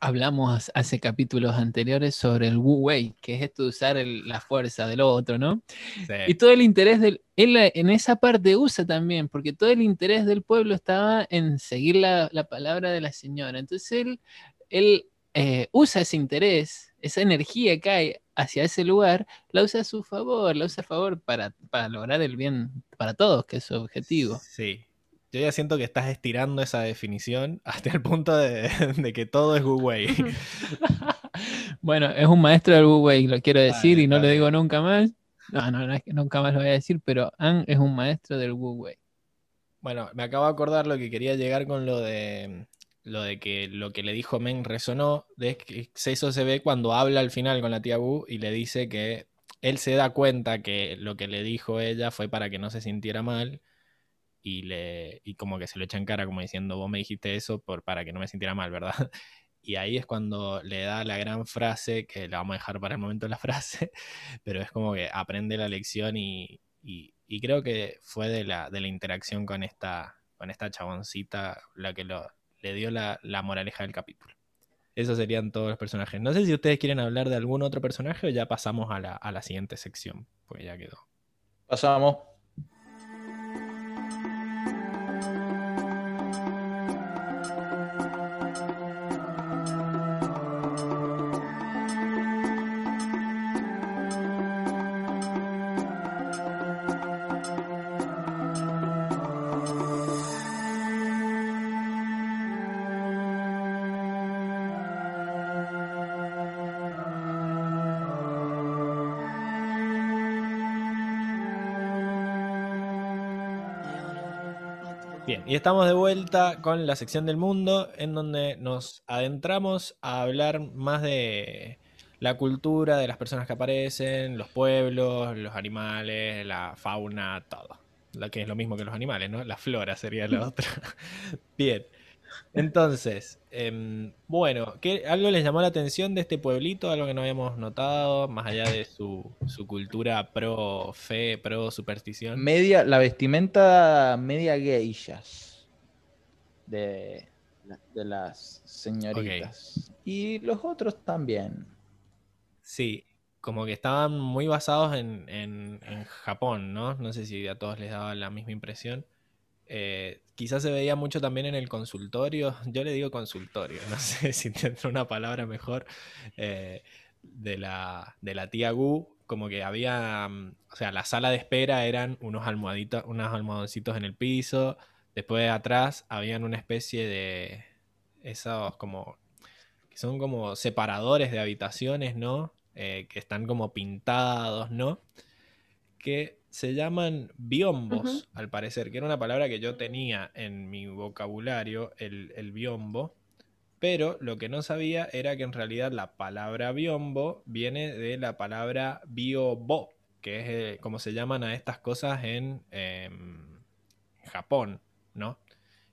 hablamos hace capítulos anteriores sobre el Wu Wei, que es esto de usar el- la fuerza del otro, ¿no? Sí. Y todo el interés del, él en esa parte usa también, porque todo el interés del pueblo estaba en seguir la, la palabra de la señora. Entonces él, él eh, usa ese interés, esa energía que hay hacia ese lugar, la usa a su favor, la usa a favor para, para lograr el bien para todos, que es su objetivo. Sí. Yo ya siento que estás estirando esa definición hasta el punto de, de que todo es Wu Wei. Bueno, es un maestro del Wu Wei, lo quiero decir Vale, y no lo vale. digo nunca más. No, no, no es que nunca más lo voy a decir, pero An es un maestro del Wu Wei. Bueno, me acabo de acordar lo que quería llegar con lo de lo de que lo que le dijo Meng resonó, de que eso se ve cuando habla al final con la tía Wu y le dice que él se da cuenta que lo que le dijo ella fue para que no se sintiera mal y le y como que se lo echa en cara como diciendo, vos me dijiste eso por para que no me sintiera mal, ¿verdad? Y ahí es cuando le da la gran frase, que la vamos a dejar para el momento la frase, pero es como que aprende la lección y, y- creo que fue de la, de la interacción con esta, con esta chaboncita la que lo, le dio la, la moraleja del capítulo. Esos serían todos los personajes. No sé si ustedes quieren hablar de algún otro personaje o ya pasamos a la, a la siguiente sección, porque ya quedó. Pasamos. Y estamos de vuelta con la sección del mundo en donde nos adentramos a hablar más de la cultura, de las personas que aparecen, los pueblos, los animales, la fauna, todo. Lo que es lo mismo que los animales, ¿no? La flora sería la otra. Bien. Entonces, em, bueno, ¿qué, ¿algo les llamó la atención de este pueblito? Algo que no habíamos notado, más allá de su, su cultura pro fe, pro superstición. Media, la vestimenta media geishas de, de las señoritas. Y los otros también. Sí, como que estaban muy basados en, en- en Japón, ¿no? No sé si a todos les daba la misma impresión. Eh, quizás se veía mucho también en el consultorio. Yo le digo consultorio, no sé si tendrá una palabra mejor. eh, de la, de la tía Gu, como que había, mm, o sea, la sala de espera eran unos almohaditos, unos almohadoncitos en el piso. Después atrás habían una especie de esos como que son como separadores de habitaciones, ¿no? Eh, que están como pintados, ¿no? Que se llaman biombos, al parecer, que era una palabra que yo tenía en mi vocabulario, el, el biombo, pero lo que no sabía era que en realidad la palabra biombo viene de la palabra biobo, que es eh, como se llaman a estas cosas en, em, Japón, ¿no?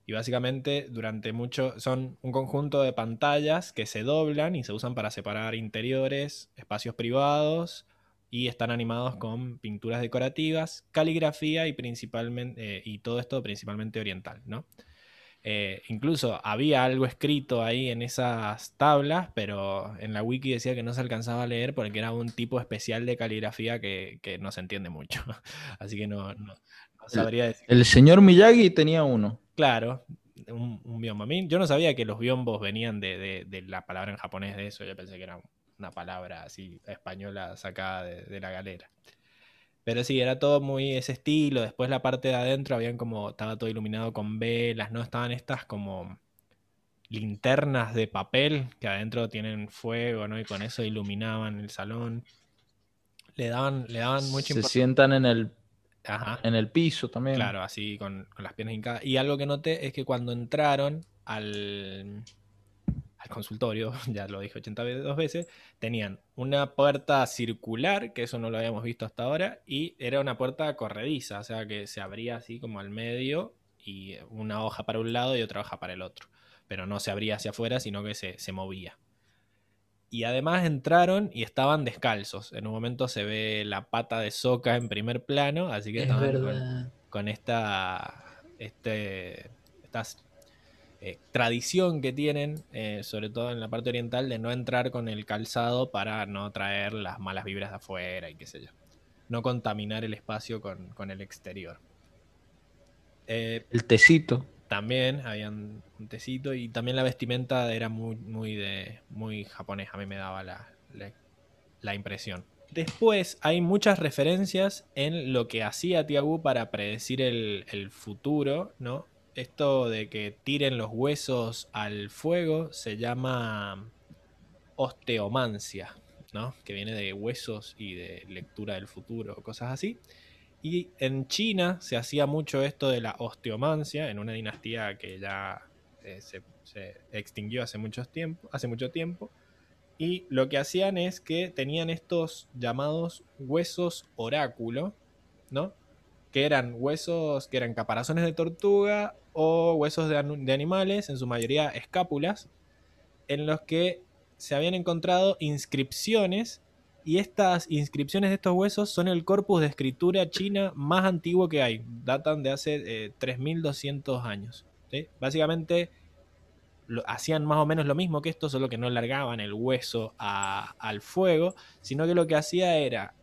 Y básicamente durante mucho son un conjunto de pantallas que se doblan y se usan para separar interiores, espacios privados y están animados con pinturas decorativas, caligrafía y principalmente eh, y todo esto principalmente oriental, ¿no? Eh, incluso había algo escrito ahí en esas tablas, pero en la wiki decía que no se alcanzaba a leer porque era un tipo especial de caligrafía que, no se entiende mucho. Así que no, sabría decir. El señor Miyagi tenía uno. Claro, un, biombo. yo no sabía que los biombos venían de, la palabra en japonés de eso. Yo pensé que era una palabra así española sacada de, la galera. Pero sí, era todo muy ese estilo. Después la parte de adentro habían como, estaba todo iluminado con velas, ¿no? Estaban estas como linternas de papel que adentro tienen fuego, ¿no? Y con eso iluminaban el salón. Le daban, le daban mucha Se sientan en el, en el piso también. Claro, así con, con las piernas hincadas. Y algo que noté es que cuando entraron al, al consultorio, ya lo dije 82 veces, tenían una puerta circular, que eso no lo habíamos visto hasta ahora, y era una puerta corrediza, o sea que se abría así como al medio y una hoja para un lado y otra hoja para el otro. Pero no se abría hacia afuera, sino que se, movía. Y además entraron y estaban descalzos. En un momento se ve la pata de soca en primer plano, así que estaban con, esta, este, estas eh, tradición que tienen, eh, sobre todo en la parte oriental, de no entrar con el calzado para no traer las malas vibras de afuera y qué sé yo. No contaminar el espacio con, el exterior. Eh, el tecito. También habían un tecito y también la vestimenta era muy, muy, de, muy japonés. A mí me daba la, impresión. Después hay muchas referencias en lo que hacía Tiagu para predecir el, el futuro, ¿no? Esto de que tiren los huesos al fuego se llama osteomancia, ¿no? Que viene de huesos y de lectura del futuro, cosas así. Y en China se hacía mucho esto de la osteomancia, en una dinastía que ya eh, se, extinguió hace, mucho tiempo, hace mucho tiempo. Y lo que hacían es que tenían estos llamados huesos oráculo, ¿no? Que eran huesos, que eran caparazones de tortuga o huesos de, animales, en su mayoría escápulas, en los que se habían encontrado inscripciones y estas inscripciones de estos huesos son el corpus de escritura china más antiguo que hay. Datan de hace 3200 eh, años. Básicamente hacían más o menos lo mismo que esto, solo que no largaban el hueso al fuego, sino que lo que hacía era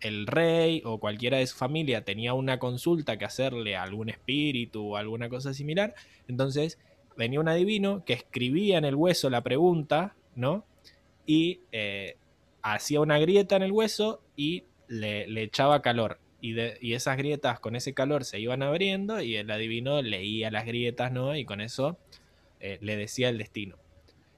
el rey o cualquiera de su familia tenía una consulta que hacerle a algún espíritu o alguna cosa similar, entonces venía un adivino que escribía en el hueso la pregunta, ¿no? Y eh, hacía una grieta en el hueso y le, echaba calor. Y, y, esas grietas con ese calor se iban abriendo y el adivino leía las grietas, ¿no? Y con eso eh, le decía el destino.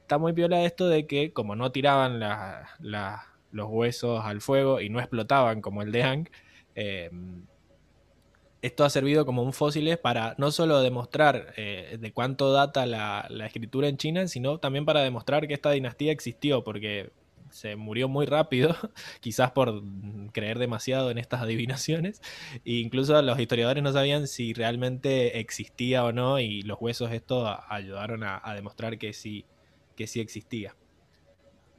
Está muy piola esto de que como no tiraban la, la los huesos al fuego y no explotaban como el de Hank, em, esto ha servido como un fósil para no solo demostrar eh, de cuánto data la, escritura en China, sino también para demostrar que esta dinastía existió, porque se murió muy rápido, quizás por creer demasiado en estas adivinaciones, e incluso los historiadores no sabían si realmente existía o no, y los huesos esto ayudaron a, a demostrar que sí, que sí existía.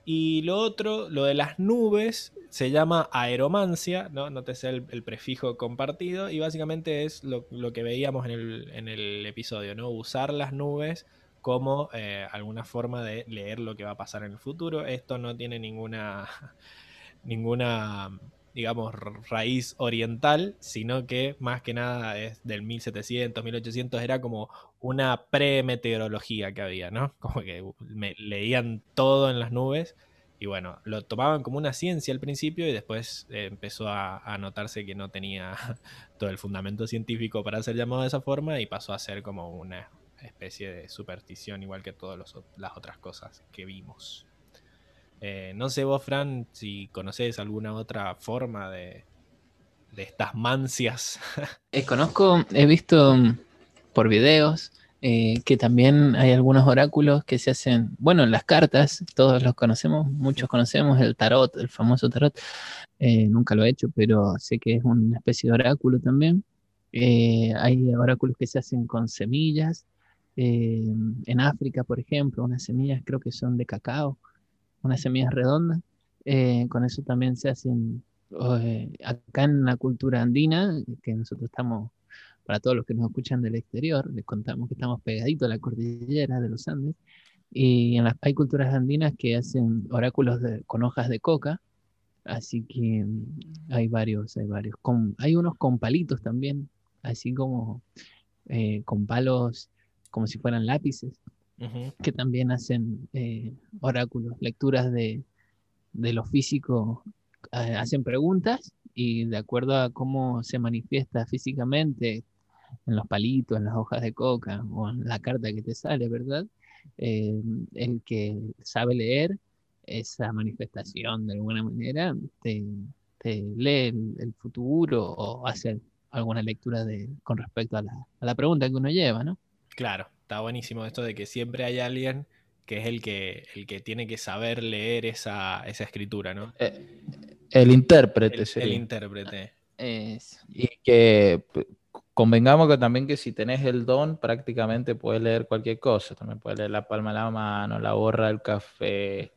Y lo otro, lo de las nubes, se llama aeromancia, ¿no? Nótese el, el prefijo compartido, y básicamente es lo, que veíamos en el, episodio, ¿no? Usar las nubes como eh, alguna forma de leer lo que va a pasar en el futuro. Esto no tiene ninguna, ninguna digamos, raíz oriental, sino que más que nada es del 1700, 1800, era como una pre-meteorología que había, ¿no? Como que me leían todo en las nubes y bueno, lo tomaban como una ciencia al principio y después eh, empezó a, notarse que no tenía todo el fundamento científico para ser llamado de esa forma y pasó a ser como una especie de superstición igual que todas las otras cosas que vimos. Eh, no sé vos, Fran, si conoces alguna otra forma de, de estas mancias. Eh, conozco, he visto mm, por videos eh, que también hay algunos oráculos que se hacen, bueno, las cartas, todos los conocemos, muchos conocemos el tarot, el famoso tarot. nunca lo he hecho, pero sé que es una especie de oráculo también. Eh, hay oráculos que se hacen con semillas. Eh, en África, por ejemplo, unas semillas creo que son de cacao, unas semillas redondas. Eh, con eso también se hacen acá en la cultura andina, que nosotros estamos, para todos los que nos escuchan del exterior, les contamos que estamos pegaditos a la cordillera de los Andes. Y en las, hay culturas andinas que hacen oráculos con hojas de coca, así que mm, hay varios, hay varios. Con, hay unos con palitos también, así como eh, con palos como si fueran lápices, que también hacen eh, oráculos, lecturas de, de lo físico, eh, hacen preguntas y de acuerdo a cómo se manifiesta físicamente en los palitos, en las hojas de coca o en la carta que te sale, ¿verdad? el que sabe leer esa manifestación de alguna manera te, lee el, futuro o hace alguna lectura de, con respecto a la, a la, pregunta que uno lleva, ¿no? Claro, está buenísimo esto de que siempre hay alguien que es el que, el que tiene que saber leer esa, esa escritura, ¿no? Eh, el intérprete, el, el intérprete. Es... Y que convengamos que también que si tenés el don, prácticamente puedes leer cualquier cosa. También puedes leer la palma de la mano, la borra del café,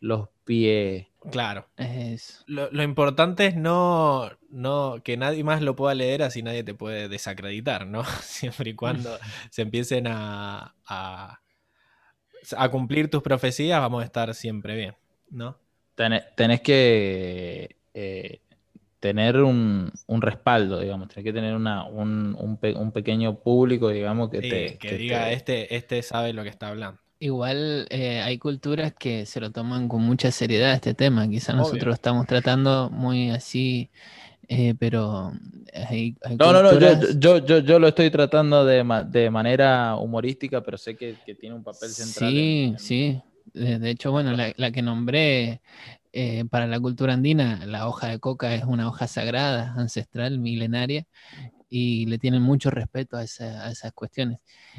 los pies. Claro. Es... Lo, lo, importante es no, no que nadie más lo pueda leer, así nadie te puede desacreditar, ¿no? Siempre y cuando se empiecen a, a, a, cumplir tus profecías, vamos a estar siempre bien, ¿no? Tenés, tenés que eh, tener un, un, respaldo, digamos, tenés que tener una, un, un, pe un pequeño público, digamos, que sí, te... Que, que diga, te... Este, este sabe lo que está hablando. Igual eh, hay culturas que se lo toman con mucha seriedad este tema. Quizá nosotros lo estamos tratando muy así, eh, pero hay, hay no, culturas... no, no, yo, yo, yo, lo estoy tratando de, de manera humorística, pero sé que, que, tiene un papel central. Sí, en, en... sí. De, de, hecho, bueno, la, la que nombré eh, para la cultura andina, la hoja de coca es una hoja sagrada, ancestral, milenaria, y le tienen mucho respeto a, esa, a esas cuestiones.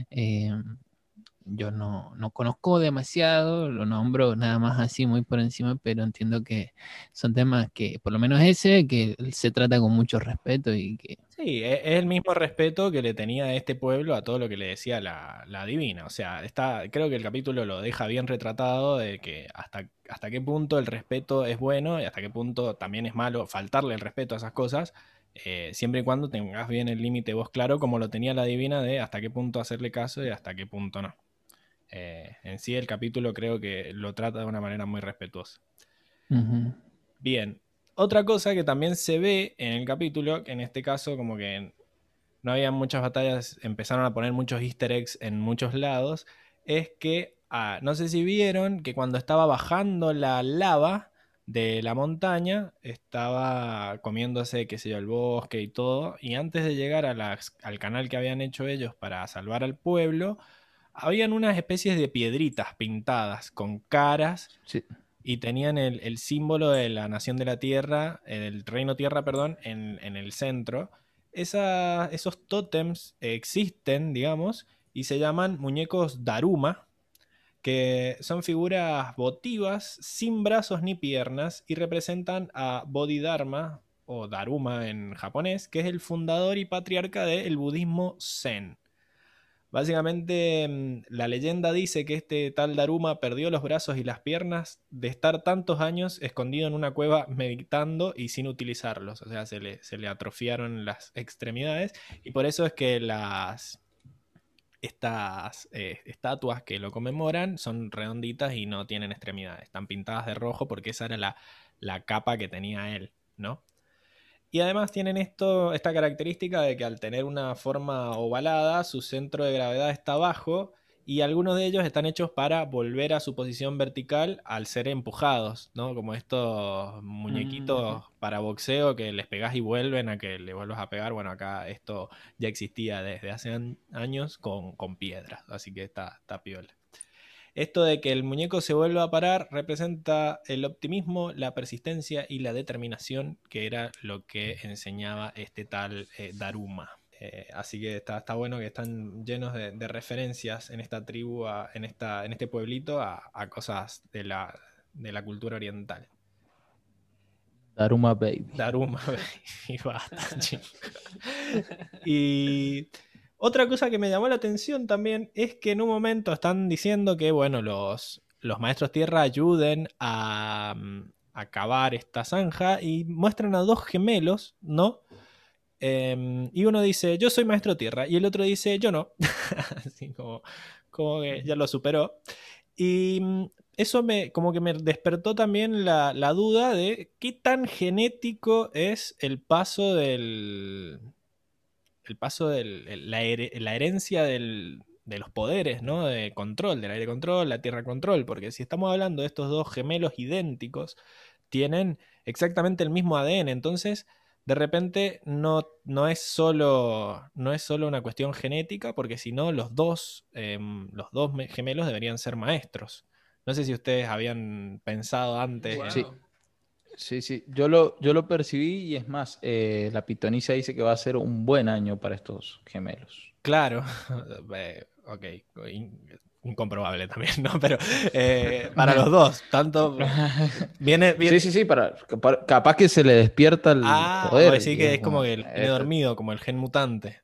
Eh, yo no, no, conozco demasiado, lo nombro nada más así muy por encima, pero entiendo que son temas que, por lo menos ese, que se trata con mucho respeto y que... Sí, es el mismo respeto que le tenía este pueblo a todo lo que le decía la, la divina. O sea, está, creo que el capítulo lo deja bien retratado de que hasta, hasta qué punto el respeto es bueno y hasta qué punto también es malo faltarle el respeto a esas cosas. Eh, siempre y cuando tengas bien el límite vos claro, como lo tenía la divina de hasta qué punto hacerle caso y hasta qué punto no. Eh, en sí el capítulo creo que lo trata de una manera muy respetuosa. Uh -huh. Bien, otra cosa que también se ve en el capítulo, que en este caso como que no había muchas batallas, empezaron a poner muchos easter eggs en muchos lados, es que, ah, no sé si vieron que cuando estaba bajando la lava de la montaña, estaba comiéndose, qué sé yo, el bosque y todo, y antes de llegar a al canal que habían hecho ellos para salvar al pueblo, habían unas especies de piedritas pintadas con caras sí. y tenían el, el, símbolo de la nación de la tierra, el reino tierra, perdón, en, en el centro. Esa, esos tótems existen, digamos, y se llaman muñecos Daruma, que son figuras votivas sin brazos ni piernas y representan a Bodhidharma o Daruma en japonés, que es el fundador y patriarca del budismo Zen. Básicamente, mm, la leyenda dice que este tal Daruma perdió los brazos y las piernas de estar tantos años escondido en una cueva meditando y sin utilizarlos. O sea, se le, se le atrofiaron las extremidades. Y por eso es que las. Estas eh, estatuas que lo conmemoran son redonditas y no tienen extremidades. Están pintadas de rojo porque esa era la, la capa que tenía él, ¿no? Y además tienen esto, esta característica de que al tener una forma ovalada, su centro de gravedad está bajo y algunos de ellos están hechos para volver a su posición vertical al ser empujados, ¿no? Como estos muñequitos mm. para boxeo que les pegás y vuelven a que le vuelvas a pegar. Bueno, acá esto ya existía desde hace años con, con piedras, así que está, está piola. Esto de que el muñeco se vuelva a parar representa el optimismo, la persistencia y la determinación, que era lo que enseñaba este tal eh, Daruma. Eh, así que está, está, bueno que están llenos de, de referencias en esta tribu, a, en, esta, en este pueblito, a, a cosas de la, de la, cultura oriental. Daruma Baby. Daruma Baby. Basta, Y otra cosa que me llamó la atención también es que en un momento están diciendo que, bueno, los, los maestros tierra ayuden a, mm, acabar esta zanja y muestran a dos gemelos, ¿no? Em, y uno dice, yo soy maestro tierra, y el otro dice, yo no. Así como, como que ya lo superó. Y mm, eso me, como que me despertó también la, duda de qué tan genético es el paso del. El paso de la, herencia de los poderes, ¿no? De control, del aire control, la tierra control. Porque si estamos hablando de estos dos gemelos idénticos, tienen exactamente el mismo ADN. Entonces, de repente no, no, es, solo, no es solo una cuestión genética, porque si no, los dos, em, los dos gemelos deberían ser maestros. No sé si ustedes habían pensado antes. Sí. Sí, sí, yo lo, yo lo percibí y es más, eh, la pitonisa dice que va a ser un buen año para estos gemelos. Claro, eh, ok, incomprobable también, ¿no? Pero eh, para los dos, tanto viene, Sí, sí, sí, para, capaz que se le despierta el ah, poder. Sí, que es como que he dormido, como el gen mutante.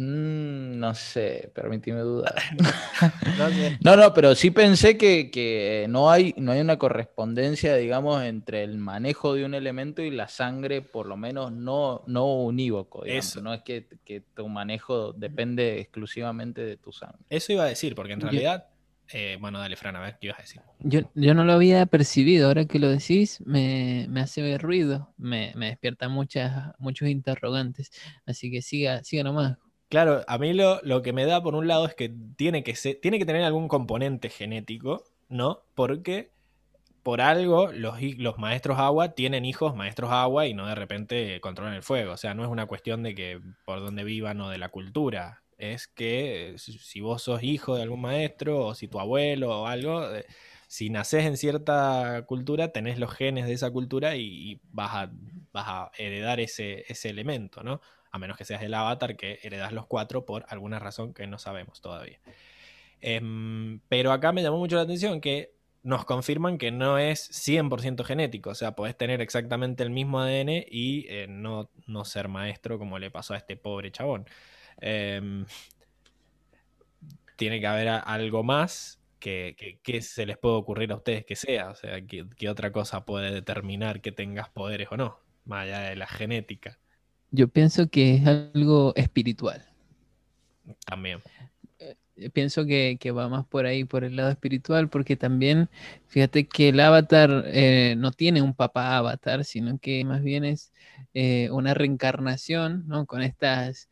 Mm, no sé, permíteme dudar. no, no, pero sí pensé que, no, hay, no hay una correspondencia, digamos, entre el manejo de un elemento y la sangre, por lo menos no, no unívoco. Eso. No es que, tu manejo depende exclusivamente de tu sangre. Eso iba a decir, porque en realidad... Eh, bueno, dale, Fran, a ver qué ibas a decir. Yo, yo no lo había percibido, ahora que lo decís, me, me hace ruido, me, me despierta muchas, muchos interrogantes. Así que siga, siga nomás, Claro, a mí lo, que me da por un lado es que tiene que, tiene que tener algún componente genético, ¿no? Porque por algo los, maestros agua tienen hijos maestros agua y no de repente controlan el fuego. O sea, no es una cuestión de que por donde vivan o de la cultura. Es que si vos sos hijo de algún maestro o si tu abuelo o algo, eh, si naces en cierta cultura, tenés los genes de esa cultura y, vas, a, vas, a, heredar ese, ese elemento, ¿no? A menos que seas el avatar que heredas los cuatro por alguna razón que no sabemos todavía. Em, pero acá me llamó mucho la atención que nos confirman que no es 100% genético, o sea, podés tener exactamente el mismo ADN y eh, no, no, ser maestro como le pasó a este pobre chabón. Em, tiene que haber algo más que, se les puede ocurrir a ustedes que sea, o sea, ¿qué, otra cosa puede determinar que tengas poderes o no, más allá de la genética. Yo pienso que es algo espiritual. También. Eh, pienso que, va más por ahí, por el lado espiritual, porque también, fíjate que el avatar eh, no tiene un papá avatar, sino que más bien es eh, una reencarnación, ¿no? Con estas,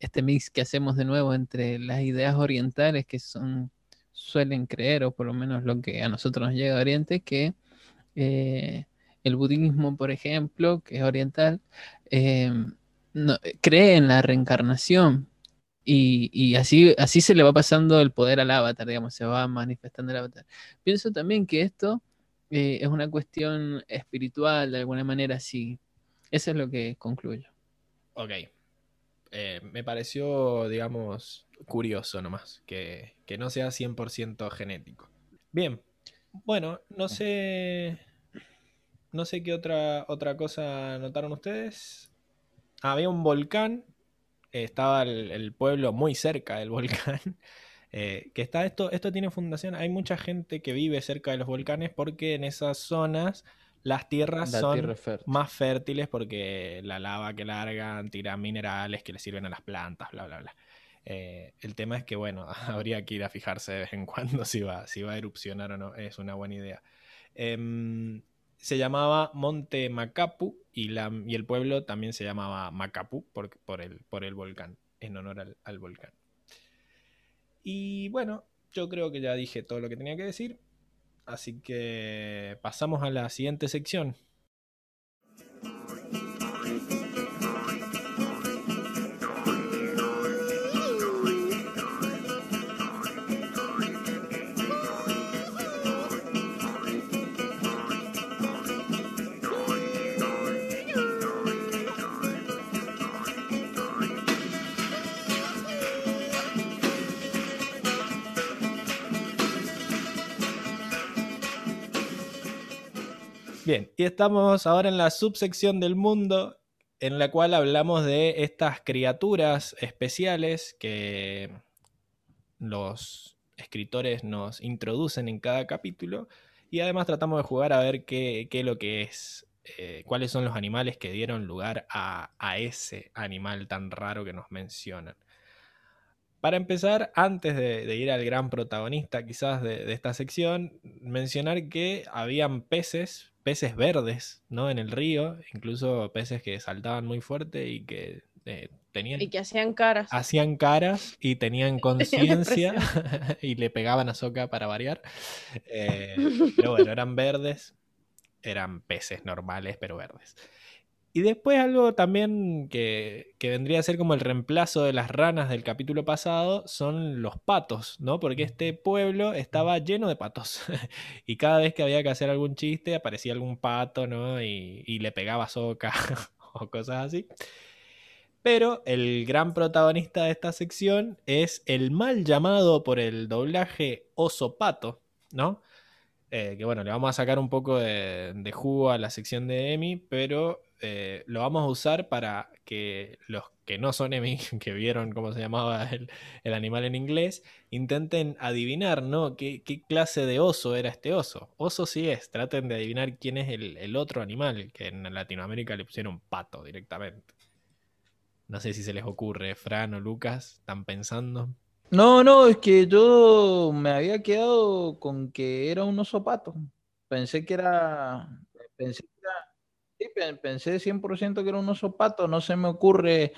este mix que hacemos de nuevo entre las ideas orientales que son, suelen creer, o por lo menos lo que a nosotros nos llega a Oriente, que el budismo, por ejemplo, que es oriental, em, cree en la reencarnación. Y, así, así se le va pasando el poder al avatar, digamos, se va manifestando el avatar. Pienso también que esto eh, es una cuestión espiritual, de alguna manera, sí. Eso es lo que concluyo. Ok. Eh, me pareció, digamos, curioso nomás, que, que no sea 100% genético. Bien, bueno, no sé no sé qué otra, otra cosa notaron ustedes. había un volcán. estaba el, pueblo muy cerca del volcán. Eh, que está esto, esto tiene fundación. Hay mucha gente que vive cerca de los volcanes porque en esas zonas las tierras son más fértiles porque la lava que largan tira minerales que le sirven a las plantas, bla, bla, bla. Eh, el tema es que, bueno, habría que ir a fijarse de vez en cuando si va, si va a erupcionar o no. Es una buena idea. Em, se llamaba Monte Macapu y, la, y el pueblo también se llamaba Macapu por, por, el, por el volcán, en honor al, volcán. Y bueno, yo creo que ya dije todo lo que tenía que decir, así que pasamos a la siguiente sección. Bien, y estamos ahora en la subsección del mundo en la cual hablamos de estas criaturas especiales que los escritores nos introducen en cada capítulo y además tratamos de jugar a ver qué, es lo que es, eh, cuáles son los animales que dieron lugar a, a ese animal tan raro que nos mencionan. Para empezar, antes de, ir al gran protagonista quizás de, esta sección, mencionar que habían peces, peces verdes, ¿no? En el río, incluso peces que saltaban muy fuerte y que eh, tenían... Y que hacían caras. Hacían caras y tenían conciencia y le pegaban a Soca para variar. Eh, pero bueno, eran verdes, eran peces normales, pero verdes. Y después algo también que, vendría a ser como el reemplazo de las ranas del capítulo pasado son los patos, ¿no? Porque este pueblo estaba lleno de patos. y cada vez que había que hacer algún chiste aparecía algún pato, ¿no? Y, y le pegaba soca o cosas así. Pero el gran protagonista de esta sección es el mal llamado por el doblaje oso pato, ¿no? Eh, que bueno, le vamos a sacar un poco de, de jugo a la sección de Emi, pero eh, lo vamos a usar para que los que no son Emi, que vieron cómo se llamaba el, animal en inglés, intenten adivinar, ¿no? ¿Qué, clase de oso era este oso? Oso sí es, traten de adivinar quién es el, otro animal, que en Latinoamérica le pusieron pato directamente. No sé si se les ocurre, Fran o Lucas, ¿están pensando? No, no, es que yo me había quedado con que era un oso pato. Pensé que era. Pensé pensé 100% que era un oso pato, no se me ocurre,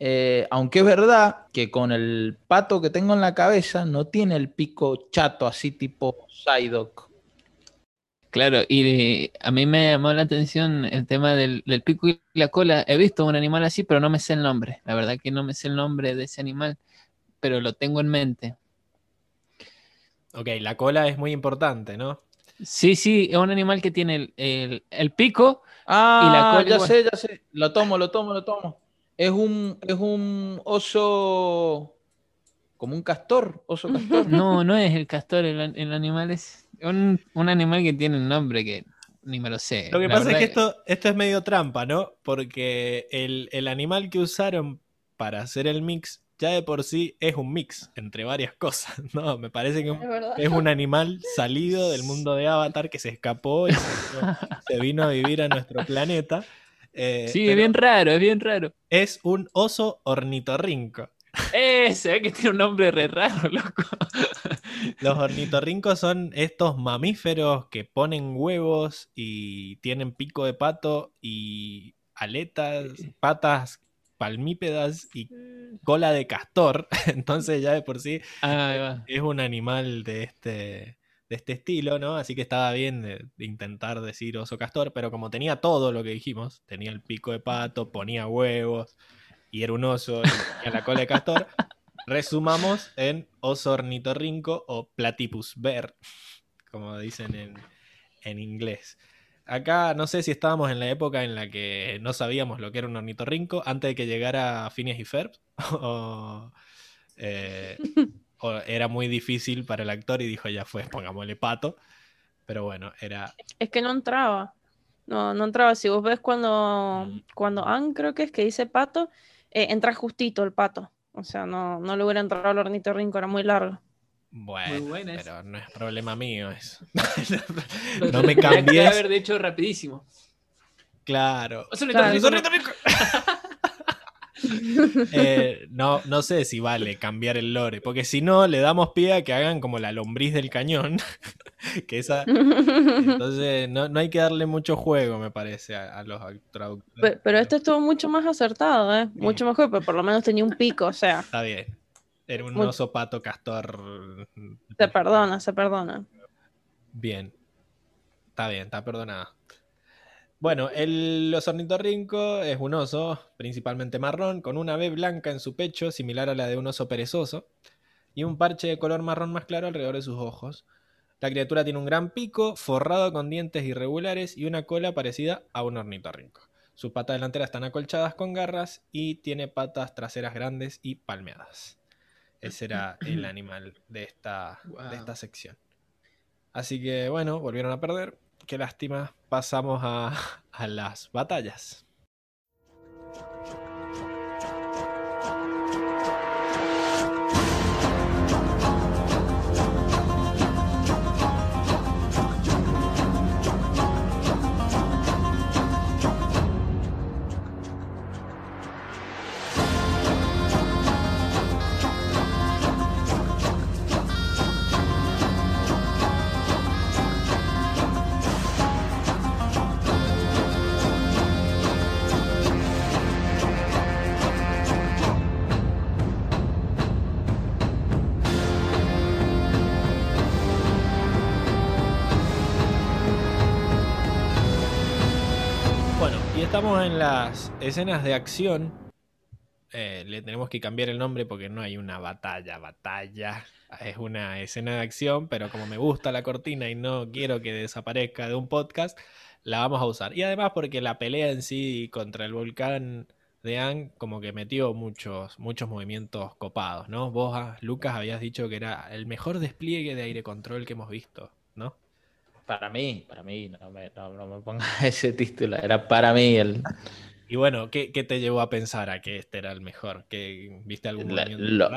eh, aunque es verdad que con el pato que tengo en la cabeza no tiene el pico chato así tipo Psyduck. Claro, y a mí me llamó la atención el tema del, pico y la cola. He visto un animal así, pero no me sé el nombre. La verdad que no me sé el nombre de ese animal, pero lo tengo en mente. Ok, la cola es muy importante, ¿no? Sí, sí, es un animal que tiene el pico Ah, ya sé, ya sé. Lo tomo, lo tomo, lo tomo. Es un, es un oso como un castor, oso castor. No, no es el castor, el, animal es un, animal que tiene un nombre que ni me lo sé. Lo que pasa es que esto, esto es medio trampa, ¿no? Porque el, el animal que usaron para hacer el mix ya de por sí es un mix entre varias cosas, ¿no? Me parece que es, un animal salido del mundo de Avatar que se escapó y se, vino a vivir a nuestro planeta. Eh, sí, es bien raro, es bien raro. Es un oso ornitorrinco. Ese, que tiene un nombre re raro, loco. Los ornitorrincos son estos mamíferos que ponen huevos y tienen pico de pato y aletas, patas palmípedas y mm. cola de castor. Entonces ya de por sí es un animal de este, de este estilo, ¿no? Así que estaba bien de, intentar decir oso castor, pero como tenía todo lo que dijimos, tenía el pico de pato, ponía huevos y era un oso y tenía la cola de castor, resumamos en oso ornitorrinco o platypus bear, como dicen en, en inglés. Acá no sé si estábamos en la época en la que no sabíamos lo que era un ornitorrinco antes de que llegara Phineas y Ferb. Eh, o, era muy difícil para el actor y dijo, ya fue, pongámosle pato. Pero bueno, era... Es que no entraba. No, no entraba. Si vos ves cuando, mm. cuando Anne creo que es que dice pato, eh, entra justito el pato. O sea, no, no le hubiera entrado al ornitorrinco, era muy largo. Bueno, pero no es problema mío eso. no me cambié. haber hecho rapidísimo. Claro. Eh, no, no sé si vale cambiar el lore, porque si no, le damos pie a que hagan como la lombriz del cañón. que esa. Entonces, no, hay que darle mucho juego, me parece, a, los traductores. Pero, este estuvo mucho más acertado, ¿eh? Mucho mejor, pero por lo menos tenía un pico, o sea. Está bien. Era un oso pato castor. Se perdona, se perdona. Bien. Está bien, está perdonada. Bueno, el oso ornitorrinco es un oso principalmente marrón, con una B blanca en su pecho, similar a la de un oso perezoso, y un parche de color marrón más claro alrededor de sus ojos. La criatura tiene un gran pico, forrado con dientes irregulares y una cola parecida a un ornitorrinco. Sus patas delanteras están acolchadas con garras y tiene patas traseras grandes y palmeadas. Ese era el animal de esta, de esta sección. Así que bueno, volvieron a perder. qué lástima. Pasamos a, a las batallas. Estamos en las escenas de acción. Eh, le tenemos que cambiar el nombre porque no hay una batalla, batalla. Es una escena de acción, pero como me gusta la cortina y no quiero que desaparezca de un podcast, la vamos a usar. Y además porque la pelea en sí contra el volcán de Ang como que metió muchos, muchos movimientos copados, ¿no? Vos, ah, Lucas, habías dicho que era el mejor despliegue de aire control que hemos visto. Para mí, para mí, no me, no, pongas ese título, era para mí el... Y bueno, ¿qué, te llevó a pensar a que este era el mejor? ¿Que ¿Viste algún la, movimiento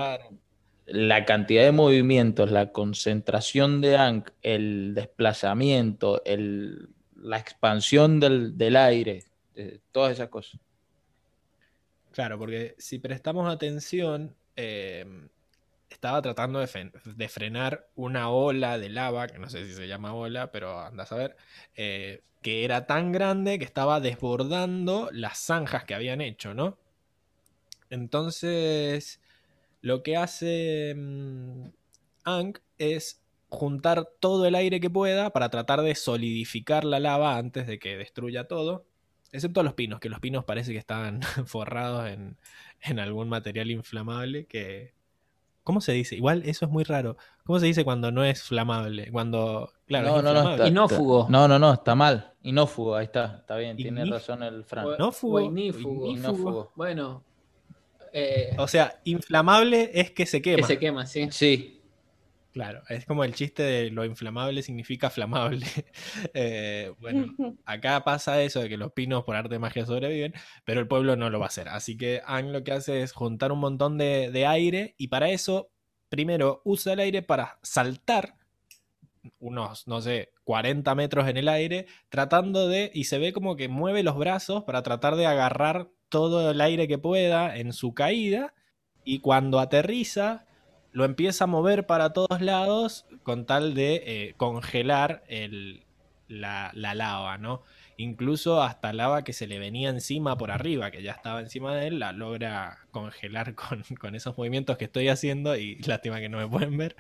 La cantidad de movimientos, la concentración de Ankh, el desplazamiento, el, la expansión del, del aire, todas esas cosas. Claro, porque si prestamos atención, eh, estaba tratando de, frenar una ola de lava, que no sé si se llama ola, pero andas a ver, eh, que era tan grande que estaba desbordando las zanjas que habían hecho, ¿no? Entonces, lo que hace mm, Ankh es juntar todo el aire que pueda para tratar de solidificar la lava antes de que destruya todo. Excepto los pinos, que los pinos parece que estaban forrados en algún material inflamable que, ¿Cómo se dice? Igual eso es muy raro. ¿Cómo se dice cuando no es flamable? Cuando. Claro, no, no, no, inófugo. No, no, no, está mal. Inófugo, ahí está. Está bien, tiene razón el Fran. Inófugo. Inífugo. Bueno. Eh, o sea, inflamable es que se quema. Que se quema, sí. Sí. Claro, es como el chiste de lo inflamable significa flamable. Eh, bueno, acá pasa eso de que los pinos por arte de magia sobreviven, pero el pueblo no lo va a hacer. Así que Ang lo que hace es juntar un montón de, aire y para eso, primero usa el aire para saltar unos, no sé, 40 metros en el aire, tratando de, y se ve como que mueve los brazos para tratar de agarrar todo el aire que pueda en su caída, y cuando aterriza, lo empieza a mover para todos lados con tal de eh, congelar la, lava, ¿no? Incluso hasta lava que se le venía encima por arriba, que ya estaba encima de él, la logra congelar con, esos movimientos que estoy haciendo y lástima que no me pueden ver,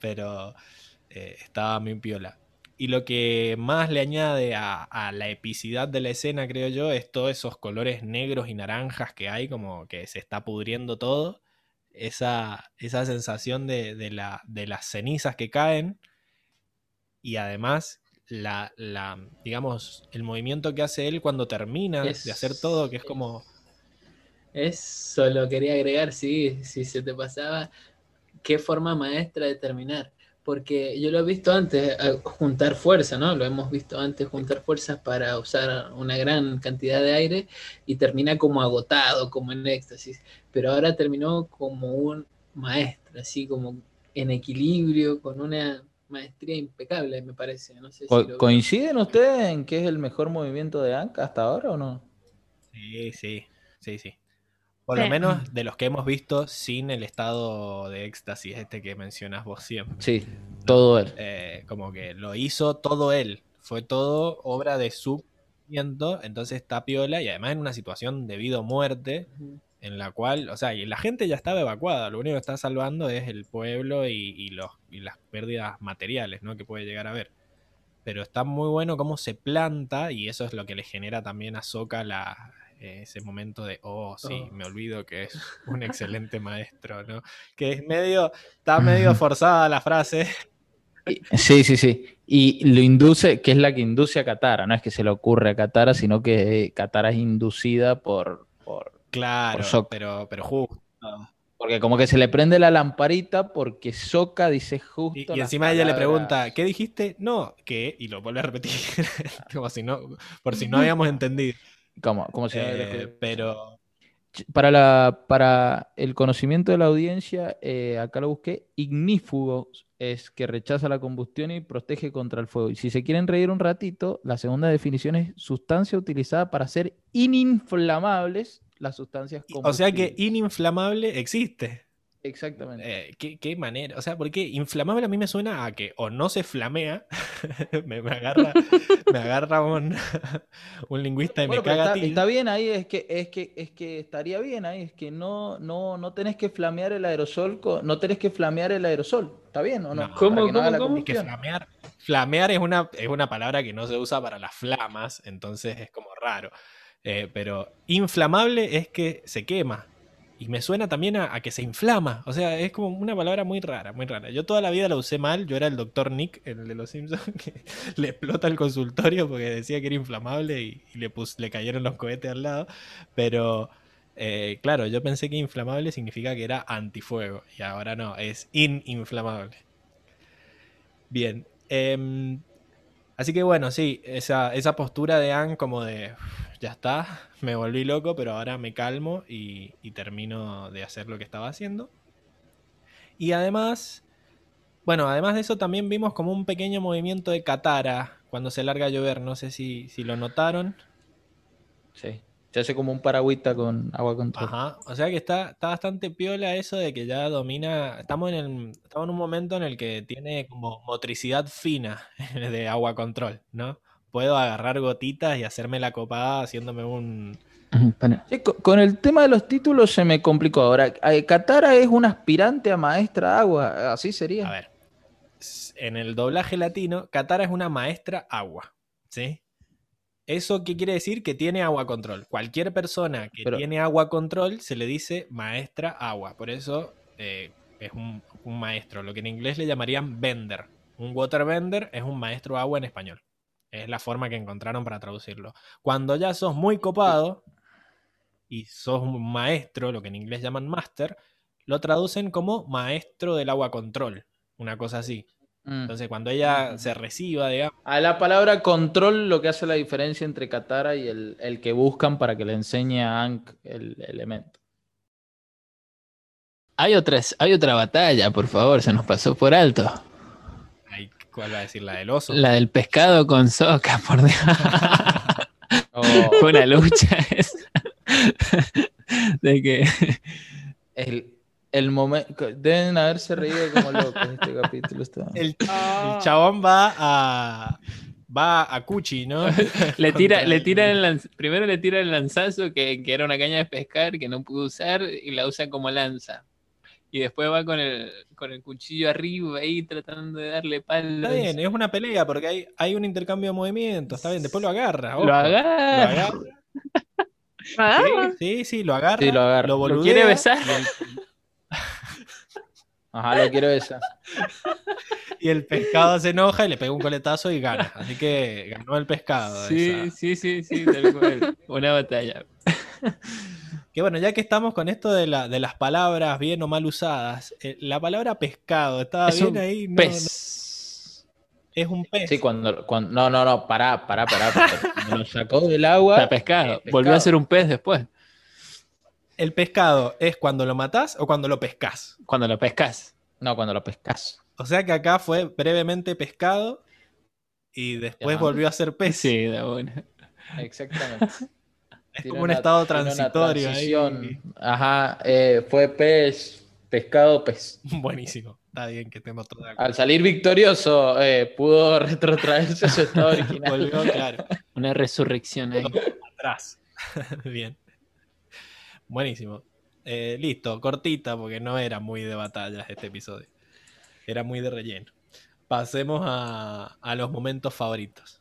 pero eh, estaba muy piola. Y lo que más le añade a, a, la epicidad de la escena, creo yo, es todos esos colores negros y naranjas que hay, como que se está pudriendo todo esa, esa sensación de, de, la, de, las cenizas que caen y además la, la, digamos, el movimiento que hace él cuando termina de hacer todo, que es como... Eso lo quería agregar, sí, si se te pasaba, qué forma maestra de terminar porque yo lo he visto antes, eh, juntar fuerza, ¿no? Lo hemos visto antes, juntar fuerzas para usar una gran cantidad de aire y termina como agotado, como en éxtasis, pero ahora terminó como un maestro, así como en equilibrio, con una maestría impecable, me parece. ¿Coinciden ustedes en que es el mejor movimiento de Anka hasta ahora o no? Sí, sí, sí, sí. Por lo menos de los que hemos visto sin el estado de éxtasis este que mencionas vos siempre. Sí, todo él. Eh, como que lo hizo todo él. Fue todo obra de su viento. Entonces está piola y además en una situación de vida o muerte en la cual, o sea, y la gente ya estaba evacuada. Lo único que está salvando es el pueblo y, los, y las pérdidas materiales ¿no? que puede llegar a haber. Pero está muy bueno cómo se planta y eso es lo que le genera también a Soka la, ese momento de, oh, sí, oh. me olvido que es un excelente maestro, ¿no? Que es medio, está medio forzada la frase. Sí, sí, sí. Y lo induce, que es la que induce a Katara, no es que se le ocurre a Katara, sino que Katara es inducida por... por claro, pero, pero justo. Porque como que se le prende la lamparita porque Soca dice justo. Y, y encima ella le pregunta, ¿qué dijiste? No, ¿qué? Y lo vuelve a repetir. como si no, por si no habíamos entendido. Como, como si Eh, pero Para, la, para el conocimiento de la audiencia, eh, acá lo busqué, ignífugo es que rechaza la combustión y protege contra el fuego. Y si se quieren reír un ratito, la segunda definición es sustancia utilizada para hacer ininflamables las sustancias o sea que combustibles. ininflamable existe. Exactamente. Eh, ¿qué, qué manera? O sea, porque inflamable a mí me suena a que o no se flamea, me, me agarra, me agarra un, un lingüista y Bueno, me caga a está, ti. está bien ahí, es que, es que, es que estaría bien ahí, es que no, no, no tenés que flamear el aerosol, no tenés que flamear el aerosol, ¿está bien o no? No. ¿Cómo, que cómo, la cómo? Que flamear, flamear es una, es una palabra que no se usa para las flamas, entonces es como raro. Eh, pero inflamable es que se quema. Y me suena también a, que se inflama. O sea, es como una palabra muy rara, muy rara. Yo toda la vida la usé mal. Yo era el doctor Nick, el de los Simpsons, que le explota el consultorio porque decía que era inflamable y, le, pus- le cayeron los cohetes al lado. Pero eh, claro, yo pensé que inflamable significa que era antifuego. Y ahora no, es ininflamable. Bien. em, así que bueno, sí, esa, esa postura de Anne como de, "Uf, ya está, me volví loco, pero ahora me calmo y, y termino de hacer lo que estaba haciendo. Y además, bueno, además de eso también vimos como un pequeño movimiento de Katara cuando se larga a llover, no sé si, si lo notaron. Sí, se hace como un paragüita con agua control. Ajá, o sea que está, está bastante piola eso de que ya domina, estamos en, el- estamos en un momento en el que tiene como motricidad fina de agua control, ¿no? Puedo agarrar gotitas y hacerme la copada haciéndome un... Sí, con el tema de los títulos se me complicó. Ahora, eh, Katara es un aspirante a maestra agua, así sería. A ver, en el doblaje latino, Katara es una maestra agua, ¿sí? ¿Eso qué quiere decir? Que tiene agua control. Cualquier persona que Pero- tiene agua control se le dice maestra agua. Por eso eh, es un, un maestro. Lo que en inglés le llamarían bender. Un waterbender es un maestro agua en español. Es la forma que encontraron para traducirlo. Cuando ya sos muy copado y sos un maestro, lo que en inglés llaman master, lo traducen como maestro del agua control. Una cosa así. Mm. Entonces, cuando ella se reciba, digamos, A la palabra control lo que hace la diferencia entre Katara y el, el que buscan para que le enseñe a Ankh el elemento. Hay, otras, hay otra batalla, por favor, se nos pasó por alto. Ay, ¿cuál va a decir? La del oso. La del pescado con soca, por Dios. Oh, Fue una lucha esa. De que el, el momento. Deben haberse reído como locos este capítulo. está- El, el chabón va a. Va a Cuchi, ¿no? le tira, le tira el lanz- primero le tira el lanzazo que, que era una caña de pescar que no pudo usar y la usa como lanza. Y después va con el, con el cuchillo arriba ahí tratando de darle palo. Está bien, es una pelea porque hay, hay un intercambio de movimientos. Está bien, después lo agarra. ojo. Lo agarra. Lo agarra. Ah, Sí, sí, lo agarra. Sí, lo agarra. ¿Lo boludea, quiere besar? Ajá, lo quiero besar. y el pescado se enoja y le pega un coletazo y gana. Así que ganó el pescado. Sí, esa- sí, sí, sí, tal cual. Una batalla. Que bueno, ya que estamos con esto de, la, de las palabras bien o mal usadas, eh, la palabra pescado, ¿estaba Es bien un ahí? No, Pez. no, es un pez. Sí, cuando, cuando. No, no, no, pará, pará, pará. lo sacó del agua. Está pescado. eh, Volvió a ser un pez después. ¿El pescado es cuando lo matás o cuando lo pescás? Cuando lo pescas. No, cuando lo pescas. O sea que acá fue brevemente pescado y después Ya. volvió a ser pez. Sí, de una. Exactamente. es como un estado transitorio ahí. Ajá, eh, fue pez, pescado, pez. Buenísimo. Está bien que estemos todos. Al salir victorioso, eh, pudo retrotraerse a su estado original. Volvió, claro, Una resurrección ahí. atrás. bien. Buenísimo. Eh, listo, cortita, porque no era muy de batallas este episodio. Era muy de relleno. Pasemos a, a los momentos favoritos.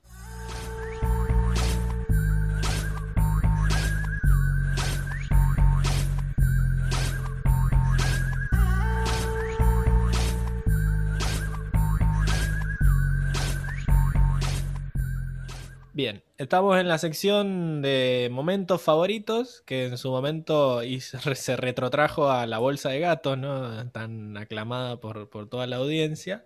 Bien, estamos en la sección de momentos favoritos, que en su momento se retrotrajo a la bolsa de gatos, ¿no? Tan aclamada por, por toda la audiencia.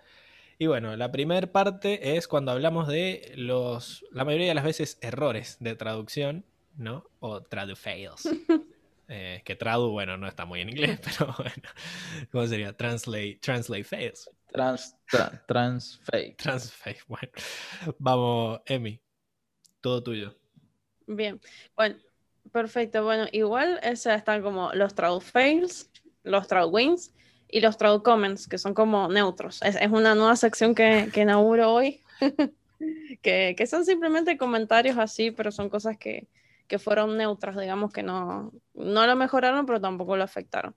Y bueno, la primera parte es cuando hablamos de los, la mayoría de las veces, errores de traducción, ¿no? O tradufails. Eh, que tradu, bueno, no está muy en inglés, pero bueno, ¿cómo sería? Translate, translate fails. Trans, tra, transfake. Transfake, bueno. Vamos, Emi, todo tuyo. Bien, bueno, perfecto. Bueno, igual esas están como los tradu fails, los tradu wins y los tradu comments, que son como neutros. Es, es una nueva sección que, que inauguro hoy, que, que son simplemente comentarios así, pero son cosas que, que fueron neutras, digamos que no, no lo mejoraron, pero tampoco lo afectaron.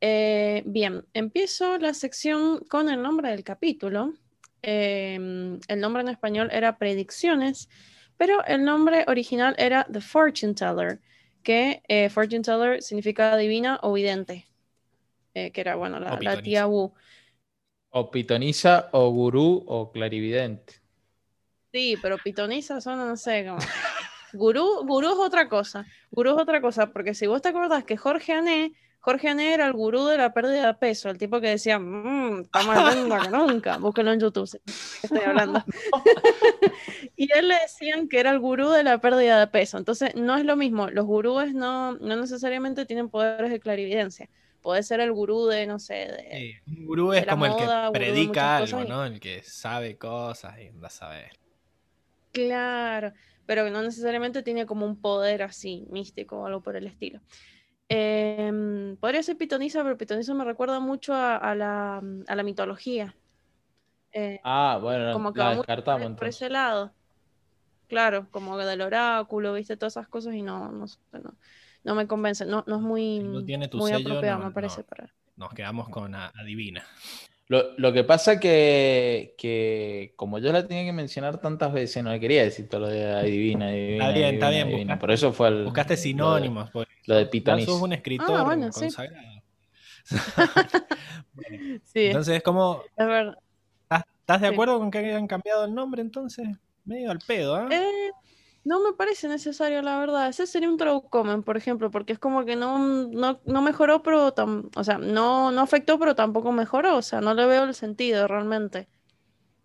Eh, bien, empiezo la sección con el nombre del capítulo. Eh, el nombre en español era Predicciones, pero el nombre original era The Fortune Teller, que eh, Fortune Teller significa divina o vidente, que era, bueno, la, la tía Wu. O pitonisa, o gurú, o clarividente. Sí, pero pitonisa son, no sé, como... Gurú, gurú es otra cosa. Gurú es otra cosa, porque si vos te acordás que Jorge Ané, Jorge Ané era el gurú de la pérdida de peso, el tipo que decía, mmm, está más linda que nunca. Búsquenlo en YouTube, estoy hablando. y él le decían que era el gurú de la pérdida de peso. Entonces, no es lo mismo. Los gurúes no, no necesariamente tienen poderes de clarividencia. Puede ser el gurú de, no sé, de. Sí, un gurú es como el que predica algo, ¿no? El que sabe cosas y anda a saber. Claro pero no necesariamente tiene como un poder así místico o algo por el estilo. Eh, podría ser pitonisa, pero pitonisa me recuerda mucho a, a, la, a la, mitología. Eh, ah, bueno, como que la descartamos. Por, ese lado. Claro, como del oráculo, viste, todas esas cosas y no, no, no, no me convence. No, no es muy, no tiene tu muy sello, apropiado, no, me parece. no. Para... Nos quedamos con adivina. Lo, lo, que pasa que, que como yo la tenía que mencionar tantas veces, no le quería decir todo lo de adivina, adivina. Está bien, adivina, está bien. adivina. Buscaste, Por eso fue el. buscaste sinónimos. De, lo de pitonis. sos un escritor Ah, bueno, sí. consagrado. Bueno, Sí, entonces, es como. es verdad. ¿Estás, estás de Sí. acuerdo con que hayan cambiado el nombre entonces? Medio al pedo, ¿ah? Eh, no me parece necesario, la verdad. Ese sería un traucomen, por ejemplo, porque es como que no, no, no mejoró, pero tam- o sea, no, no afectó, pero tampoco mejoró. O sea, no le veo el sentido realmente.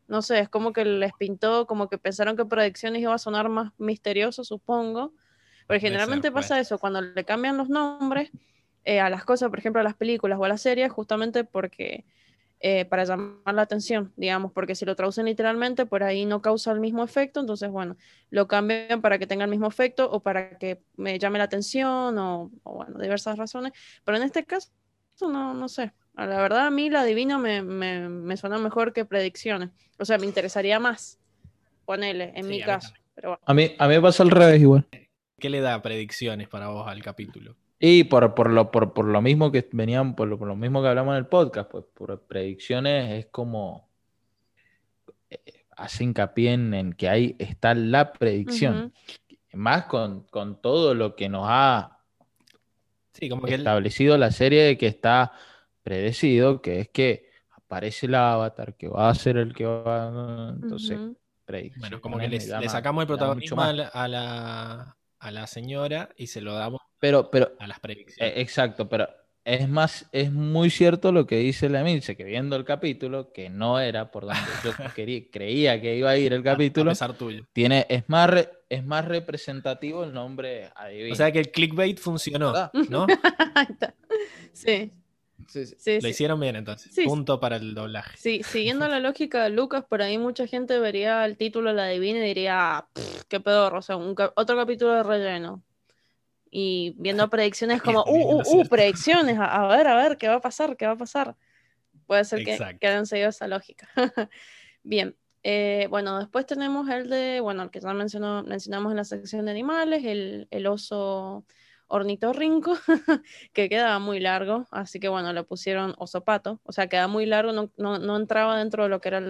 No sé, es como que les pintó, como que pensaron que predicciones iba a sonar más misterioso, supongo. Porque ser, generalmente pasa ser. eso, cuando le cambian los nombres eh, a las cosas, por ejemplo, a las películas o a las series, justamente porque eh, para llamar la atención, digamos, porque si lo traducen literalmente, por ahí no causa el mismo efecto, entonces, bueno, lo cambian para que tenga el mismo efecto o para que me llame la atención o, o, bueno, diversas razones. Pero en este caso, no, no sé. La verdad, a mí la divina me, me, me suena mejor que predicciones. O sea, me interesaría más. Ponele, en Sí, mi caso. Pero bueno. A mí, a mí me pasa al revés igual. ¿Qué le da predicciones para vos al capítulo? Y por, por, lo, por, por lo mismo que venían, por lo, por lo mismo que hablamos en el podcast, pues por predicciones es como eh, hace hincapié en, en que ahí está la predicción. Más con, con todo lo que nos ha Sí, como que establecido la serie de que está predecido, que es que aparece el avatar, que va a ser el que va. Entonces, Ujú. predicciones bueno, como que le, sacamos el protagonismo a la, a, la, señora y se lo damos Pero, pero, a las eh, predicciones. exacto, pero es más, es muy cierto lo que dice la Emilce, que viendo el capítulo, que no era por donde yo quería, creía que iba a ir el capítulo, A pesar tuyo. tiene, es más, re- es más representativo el nombre adivino. O sea que el clickbait funcionó, ¿Verdad? ¿no? Ahí está. Sí, Sí, sí. sí, Lo hicieron bien entonces. Sí, sí. Punto para el doblaje. Sí, siguiendo la lógica de Lucas, por ahí mucha gente vería el título La Divina y diría, "Ah, pff, qué pedorro, o sea, un otro capítulo de relleno. Y viendo predicciones como, uh, uh, uh, predicciones, a, a ver, a ver, ¿qué va a pasar? ¿Qué va a pasar? Puede ser que, que hayan seguido esa lógica. Bien, eh, bueno, después tenemos el de, bueno, el que ya mencionó, mencionamos en la sección de animales, el, el oso ornitorrinco, que quedaba muy largo, así que bueno, le pusieron oso pato, o sea, queda muy largo, no, no, no entraba dentro de lo que era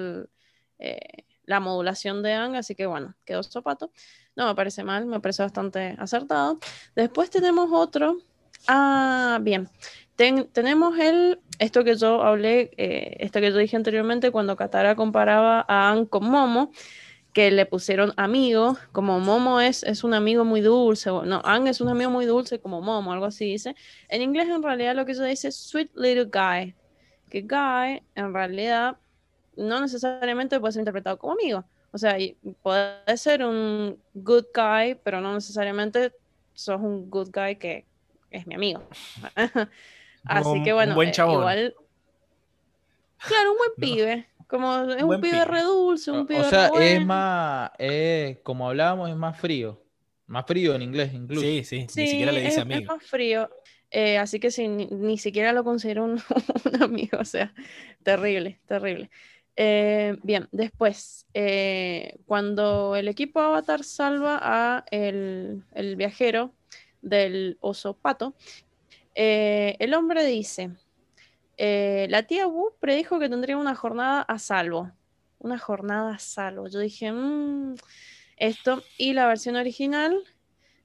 eh, la modulación de Ang, así que bueno, quedó oso pato. No me parece mal, me parece bastante acertado. Después tenemos otro. Ah, bien. Ten- tenemos el, esto que yo hablé, eh, esto que yo dije anteriormente cuando Katara comparaba a Ang con Momo, que le pusieron amigo, como Momo es, es un amigo muy dulce, no, Ang es un amigo muy dulce como Momo, algo así dice. En inglés en realidad lo que se dice es sweet little guy, que guy en realidad no necesariamente puede ser interpretado como amigo. O sea, puede ser un good guy, pero no necesariamente sos un good guy que es mi amigo. Así que bueno, un buen eh, igual. Claro, un buen pibe. Como es un, pibe, redulce, un pibe O sea, es más, como hablábamos, es más frío. Más frío en inglés, incluso. Sí, sí, ni siquiera le dice amigo. Es más frío. Eh, así que sí, ni, siquiera lo considero un, amigo. O sea, terrible, terrible. Eh, bien, después, eh, cuando el equipo Avatar salva a el, el viajero del oso pato, el hombre dice, eh, la tía Wu predijo que tendría una jornada a salvo. Una jornada a salvo. Yo dije, mmm, esto. Y la versión original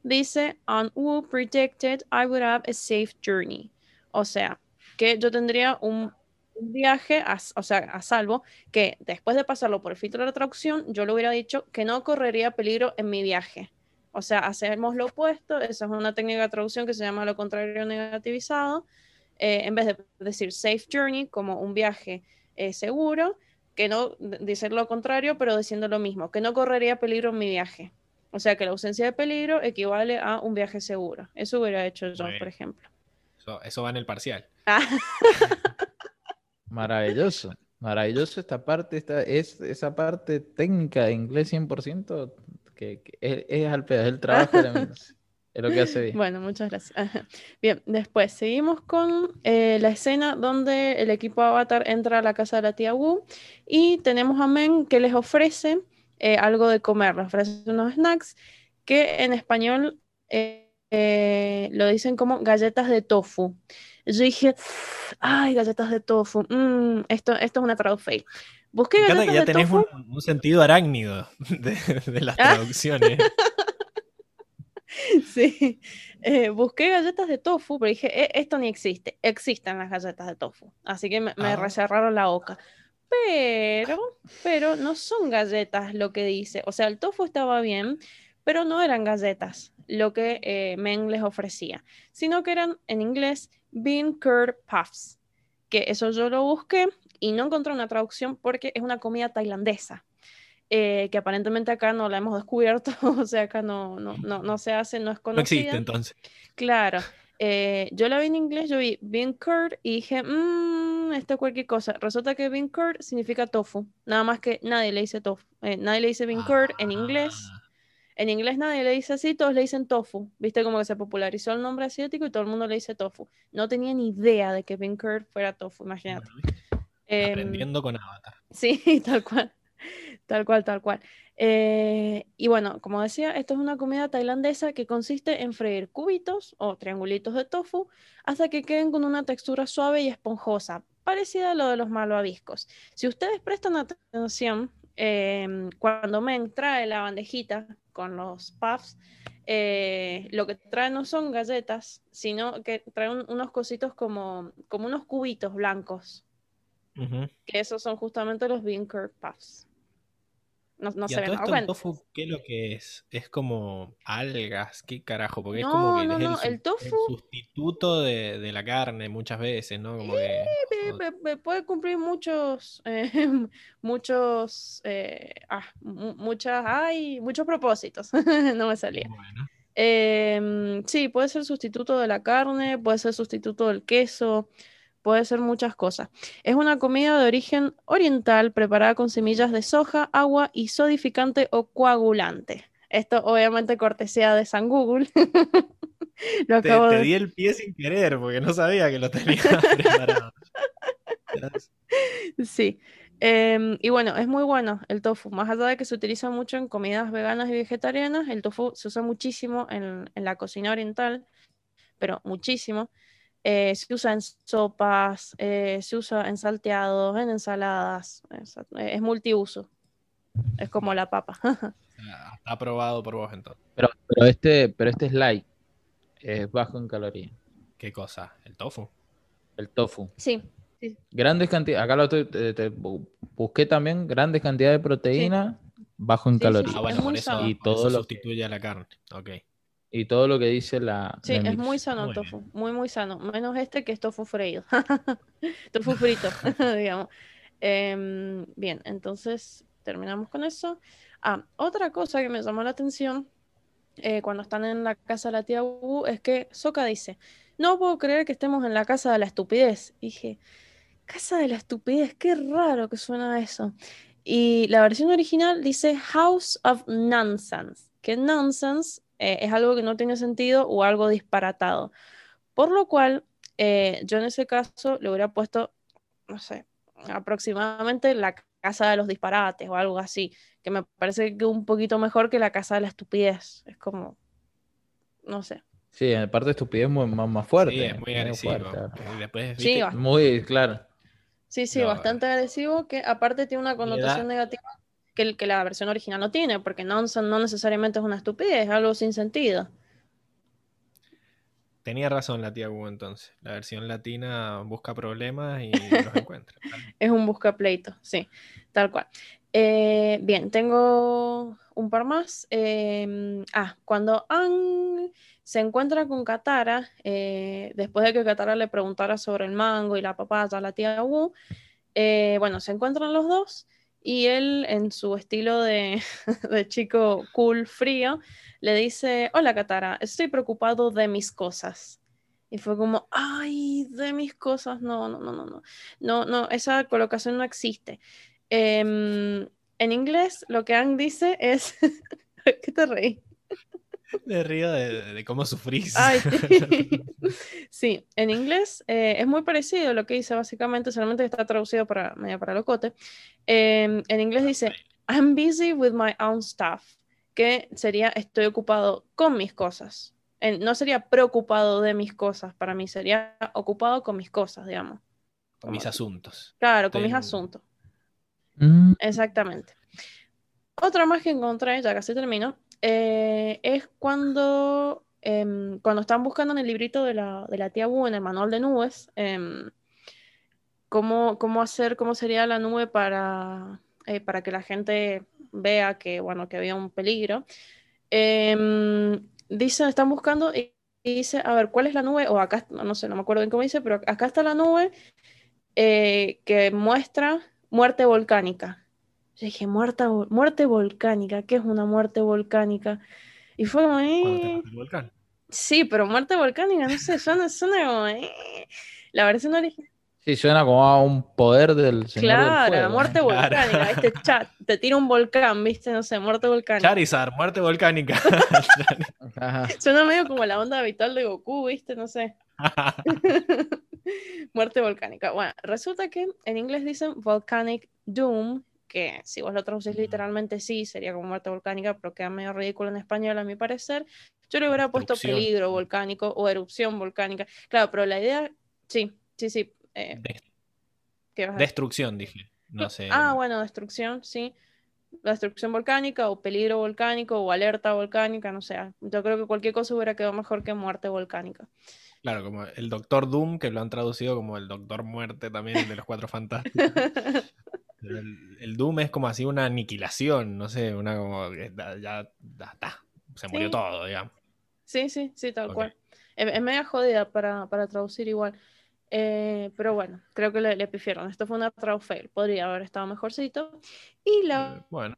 dice, on Wu predicted I would have a safe journey. O sea, que yo tendría un, viaje, a, o sea, a salvo, que después de pasarlo por el filtro de traducción, yo le hubiera dicho que no correría peligro en mi viaje. O sea, hacemos lo opuesto, esa es una técnica de traducción que se llama lo contrario negativizado. Eh, en vez de decir safe journey como un viaje eh, seguro, que no decir lo contrario, pero diciendo lo mismo, que no correría peligro en mi viaje. O sea que la ausencia de peligro equivale a un viaje seguro. Eso hubiera hecho yo, por ejemplo. Eso, va en el parcial. Ah. Maravilloso. Maravilloso esta parte, esta, es esa parte técnica de inglés 100% que, es, al pedo, es el trabajo de. Es lo que hace bien. Bueno, muchas gracias. Bien, después seguimos con eh, la escena donde el equipo Avatar entra a la casa de la tía Wu y tenemos a Men que les ofrece eh, algo de comer, les ofrece unos snacks que en español eh, lo dicen como galletas de tofu. Yo dije, ay, galletas de tofu, mm, esto, esto es una traducción. Busqué galletas que ya tenés Un, sentido arácnido de, de las traducciones. Sí, eh, busqué galletas de tofu, pero dije, e, esto ni existe. Existen las galletas de tofu, así que me, ah. recerraron la boca. Pero, pero no son galletas lo que dice. O sea, el tofu estaba bien, pero no eran galletas lo que eh, Men les ofrecía, sino que eran en inglés bean curd puffs, que eso yo lo busqué y no encontré una traducción porque es una comida tailandesa. Eh, que aparentemente acá no la hemos descubierto, o sea, acá no, no, no, no se hace, no es conocida. No existe entonces. Claro. Eh, yo la vi en inglés, yo vi bean curd y dije, mmm, esto es cualquier cosa. Resulta que bean curd significa tofu, nada más que nadie le dice tofu, eh, nadie le dice bean curd en inglés. Ah. En inglés nadie le dice así, todos le dicen tofu. Viste como que se popularizó el nombre asiático y todo el mundo le dice tofu. No tenía ni idea de que bean curd fuera tofu, imagínate. Em, Aprendiendo con Avatar. Sí, tal cual. Tal cual, tal cual. Eh, y bueno, como decía, esto es una comida tailandesa que consiste en freír cubitos o triangulitos de tofu hasta que queden con una textura suave y esponjosa, parecida a lo de los malvaviscos. Si ustedes prestan atención, em, cuando Men trae la bandejita con los puffs, eh, lo que trae no son galletas, sino que trae unos cositos como, como unos cubitos blancos. Que esos son justamente los curd puffs. No, no se esto, el tofu, ¿qué es lo que es? Es como algas, ¿qué carajo? Porque es como que es el, sustituto de, la carne muchas veces, ¿no? Como puede cumplir muchos, eh, muchos, eh, ah, muchas, ay, muchos propósitos. no me salía. Em, sí, puede ser sustituto de la carne, puede ser sustituto del queso, puede ser muchas cosas. Es una comida de origen oriental preparada con semillas de soja, agua y sodificante o coagulante. Esto obviamente cortesía de San Google. lo te, di el pie sin querer porque no sabía que lo tenía preparado. sí. Em, y bueno, es muy bueno el tofu. Más allá de que se utiliza mucho en comidas veganas y vegetarianas, el tofu se usa muchísimo en, en la cocina oriental, pero muchísimo. Eh, se usa en sopas, eh, se usa en salteados, en ensaladas, es, multiuso. Es como la papa. Está aprobado por vos entonces. Pero, pero, este, pero este es light, es bajo en calorías. ¿Qué cosa? ¿El tofu? El tofu. Sí. Grandes cantidades, acá lo estoy, te, busqué también grandes cantidades de proteína, bajo en Sí, calorías. sí. Ah, bueno, Es por eso. Y por eso todo lo- sustituye a la carne. Ok. Y todo lo que dice la. Sí, la es muy sano Muy bien. tofu, muy muy sano, menos este que es tofu freído, tofu frito, digamos. Em, bien, entonces terminamos con eso. Ah, otra cosa que me llamó la atención eh, cuando están en la casa de la tía Wu es que Soka dice, no puedo creer que estemos en la casa de la estupidez. Y dije, casa de la estupidez, qué raro que suena eso. Y la versión original dice House of Nonsense, que nonsense eh, es algo que no tiene sentido o algo disparatado. Por lo cual, eh, yo en ese caso le hubiera puesto, no sé, aproximadamente la casa de los disparates o algo así, que me parece que un poquito mejor que la casa de la estupidez. Es como, no sé. Sí, aparte estupidez muy, más, más fuerte. Sí, es muy agresivo. Muy, claro. Sí, sí, No, bastante agresivo, que aparte tiene una connotación negativa que, que la versión original no tiene, porque nonsense no necesariamente es una estupidez, es algo sin sentido. Tenía razón la tía Wu entonces. La versión latina busca problemas y los encuentra. Es un buscapleito, sí, tal cual. Eh, bien, tengo un par más. Eh, ah, cuando Ang se encuentra con Katara, eh, después de que Katara le preguntara sobre el mango y la papaya a la tía Wu, eh, bueno, se encuentran los dos y él, en su estilo de, de chico cool, frío, le dice, hola Katara, estoy preocupado de mis cosas. Y fue como, ay, de mis cosas, no, no, no, no, no. No, no, esa colocación no existe. Em, en inglés, lo que Ang dice es. ¿Qué te reí? Me río de, de cómo sufrís. Ay, sí. Sí, en inglés eh, es muy parecido a lo que dice básicamente, solamente que está traducido para, medio para locote. Em, en inglés dice, I'm busy with my own stuff, que sería estoy ocupado con mis cosas. En- no sería preocupado de mis cosas, para mí sería ocupado con mis cosas, digamos. Con mis asuntos. Claro, con mis asuntos. Mm, Exactamente. Otra más que encontré, ya casi termino, eh, es cuando, em, cuando están buscando en el librito de la, de la tía Wu, en el manual de nubes, em, cómo, cómo hacer, cómo sería la nube para, eh, para que la gente vea que, bueno, que había un peligro. Em, dicen, están buscando y, dice, a ver, ¿cuál es la nube? O acá, no sé, no me acuerdo bien cómo dice, pero acá está la nube eh, que muestra muerte volcánica. Yo dije, muerta, muerte volcánica, ¿qué es una muerte volcánica? Y fue como, eh, volcán. sí, pero muerte volcánica, no sé, suena, suena como, eh. La versión original, Sí, suena como a un poder del Señor del claro, Fuego. muerte Claro. volcánica, ¿viste? Chat, te tira un volcán, ¿viste? No sé, muerte volcánica. Charizard, muerte volcánica. Suena medio como la onda habitual de Goku, ¿viste? No sé. Muerte volcánica. Bueno, resulta que en inglés dicen volcanic doom, que si vos lo traducís literalmente sí, sería como muerte volcánica, pero queda medio ridículo en español a mi parecer. Yo le hubiera puesto Destrucción. peligro volcánico o erupción volcánica. Claro, pero la idea, sí, sí, sí. eh, ¿qué vas a? Destrucción, dije. No sé. Ah, bueno, destrucción, sí. Destrucción volcánica o peligro volcánico o alerta volcánica, no sé. Yo creo que cualquier cosa hubiera quedado mejor que muerte volcánica. Claro, como el Doctor Doom, que lo han traducido como el Doctor Muerte también, de los Cuatro Fantásticos. El, el Doom es como así una aniquilación, no sé, una como que ya, ya está, se murió Sí. todo, digamos. Sí, sí, sí, tal cual. Es, es media jodida para, para traducir igual. Eh, pero bueno, creo que le, le pifieron. Esto fue una trau fail. Podría haber estado mejorcito. Y la Eh, Bueno,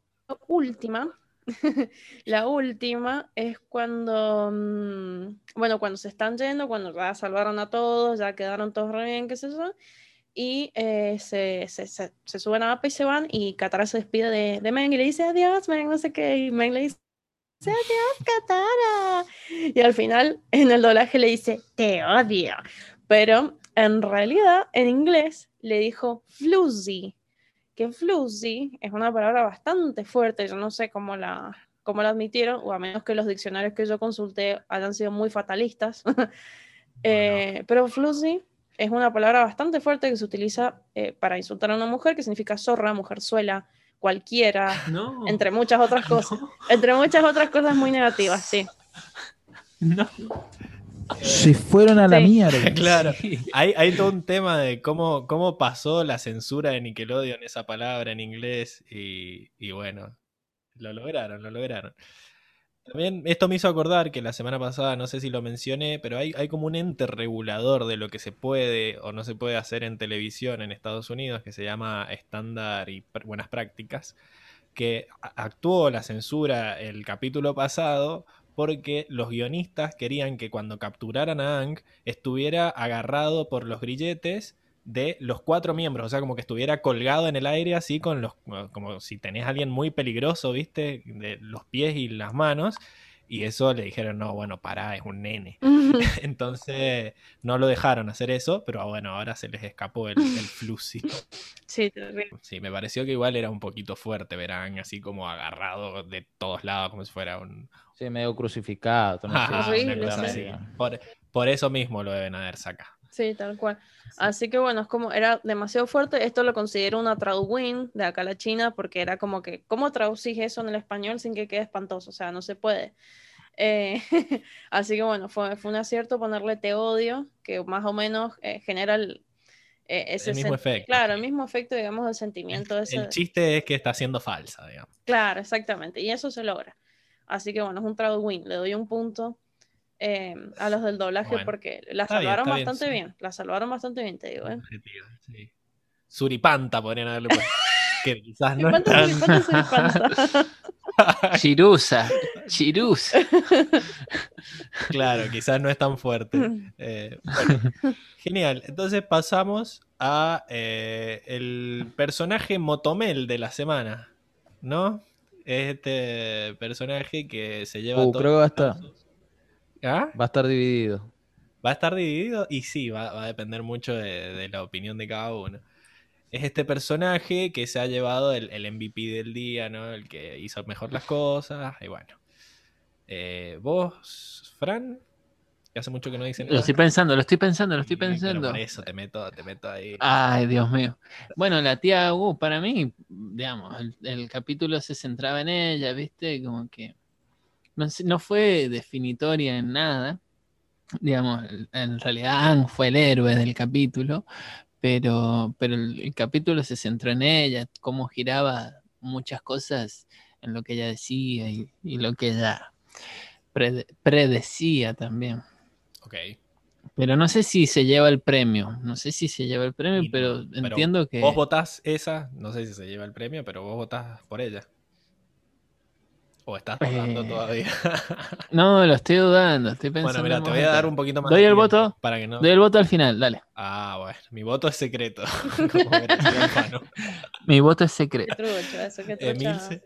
última, la última es cuando, mm, bueno, cuando se están yendo, cuando ya salvaron a todos, ya quedaron todos re bien, qué sé yo, y eh, se, se, se, suben a APA y se van, y Katara se despide de, de Meng y le dice adiós, Meng, no sé qué, y Meng le dice adiós, Katara, y al final en el doblaje le dice te odio, pero en realidad en inglés le dijo floozy, que floozy es una palabra bastante fuerte, yo no sé cómo la, cómo la admitieron, o a menos que los diccionarios que yo consulté hayan sido muy fatalistas. Eh, pero floozy es una palabra bastante fuerte que se utiliza eh, para insultar a una mujer, que significa zorra, mujerzuela, cualquiera, No. entre muchas otras cosas. Entre muchas otras cosas muy negativas, sí. No. Se fueron a la Sí. mierda. claro. Sí. Hay, hay todo un tema de cómo, cómo pasó la censura de Nickelodeon esa palabra en inglés y, y bueno, Lo lograron, lo lograron. También esto me hizo acordar que la semana pasada, no sé si lo mencioné, pero hay, hay como un ente regulador de lo que se puede o no se puede hacer en televisión en Estados Unidos que se llama estándar y buenas prácticas, que actuó la censura el capítulo pasado porque los guionistas querían que cuando capturaran a Ang estuviera agarrado por los grilletes de los cuatro miembros, o sea, como que estuviera colgado en el aire así con los, como si tenés a alguien muy peligroso, viste, de los pies y las manos, y eso le dijeron, no, bueno, pará, es un nene. Entonces no lo dejaron hacer eso, pero bueno, ahora se les escapó el, el. Sí, sí, me pareció que igual era un poquito fuerte, verán, así como agarrado de todos lados, como si fuera un... Sí, medio crucificado. Por, por, eso mismo lo deben haber sacado. Sí, tal cual. Así que bueno, es como era demasiado fuerte. Esto lo considero una traduwin de acá a la China, porque era como que, ¿cómo traducís eso en el español sin que quede espantoso? O sea, no se puede. Eh, así que bueno, fue, fue un acierto ponerle te odio, que más o menos eh, genera el, eh, ese mismo efecto. Claro, el mismo efecto, digamos, del sentimiento. El, el chiste es que está siendo falsa, digamos. Claro, exactamente. Y eso se logra. Así que bueno, es un traduwin. Le doy un punto eh, a los del doblaje porque la salvaron bastante bien, La salvaron bastante bien, te digo. ¿eh? Suripanta podrían haberle puesto. que quizás no es tan... Chirusa, Chirusa. Claro, quizás no es tan fuerte. Eh, genial. Entonces pasamos a eh, el personaje Motomel de la semana, ¿no? Este personaje que se lleva uh, todo creo que ¿Ah? Va a estar dividido. Va a estar dividido y sí, va, a depender mucho de, la opinión de cada uno. Es este personaje que se ha llevado el, MVP del día, ¿no? El que hizo mejor las cosas. Y bueno. Eh, ¿Vos, Fran? Hace mucho que no dicen. Lo estoy pensando, lo estoy pensando, lo estoy pensando. por eso te meto, te meto ahí. Ay, Dios mío. Bueno, la tía uh, para mí, digamos, el capítulo se centraba en ella, ¿viste? Como que no, fue definitoria en nada. Digamos, en realidad Ang fue el héroe del capítulo, pero, pero el, capítulo se centró en ella, cómo giraba muchas cosas en lo que ella decía y, lo que ella predecía también. Ok. Pero no sé si se lleva el premio, no sé si se lleva el premio, pero, entiendo que... Vos votás esa, no sé si se lleva el premio, pero vos votás por ella. ¿O estás dudando eh, todavía? no, lo estoy dudando, estoy pensando. Bueno, mira, te voy a dar un poquito más. ¿Doy el voto? Para que no... Doy el voto al final, dale. Ah, bueno, mi voto es secreto. mi voto es secreto. Qué trucho, eso, qué trucho.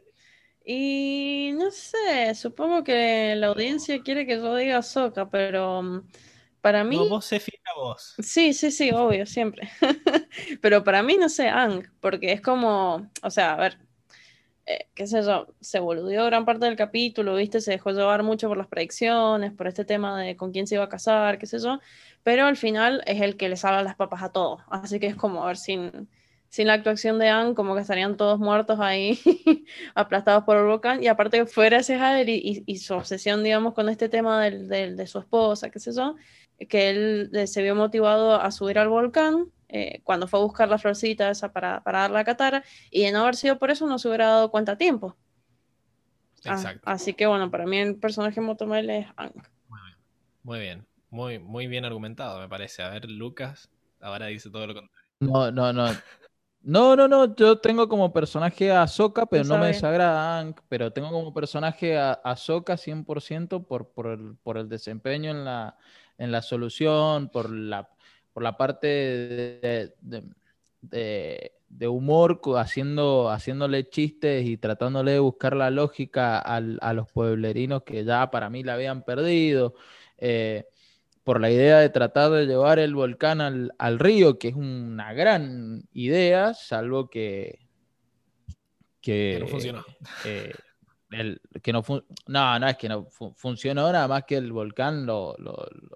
Y no sé, supongo que la audiencia quiere que yo diga Soca, pero mm, para mí. No, vos se fija vos. Sí, sí, sí, obvio, siempre. pero para mí, no sé, Ang, porque es como, o sea, a ver, eh, qué sé yo, se boludeó gran parte del capítulo, ¿viste? Se dejó llevar mucho por las predicciones, por este tema de con quién se iba a casar, qué sé yo, pero al final es el que le salva las papas a todos. Así que es como, a ver, sin, sin la actuación de Anne, como que estarían todos muertos ahí, aplastados por el volcán, y aparte fue gracias a él y, su obsesión, digamos, con este tema del, de su esposa, qué sé yo, que él eh, se vio motivado a subir al volcán eh, cuando fue a buscar la florcita esa para, para darle a Katara, y de no haber sido por eso no se hubiera dado cuenta a tiempo. Ah, Exacto. así que bueno, para mí el personaje Motomel es Ang. Muy bien, muy muy, bien argumentado, me parece. A ver, Lucas, ahora dice todo lo contrario. No, no, no. No, no, no, yo tengo como personaje a Soka, pero no, me desagrada Ang, pero tengo como personaje a, a 100% por, por, el, por el desempeño en la, en la solución, por la por la parte de, humor, haciendo, haciéndole chistes y tratándole de buscar la lógica a los pueblerinos que ya para mí la habían perdido, eh, por la idea de tratar de llevar el volcán al, río, que es una gran idea, salvo que... Que, no funcionó. Eh, que no, no, no es que no funcionó, nada más que el volcán lo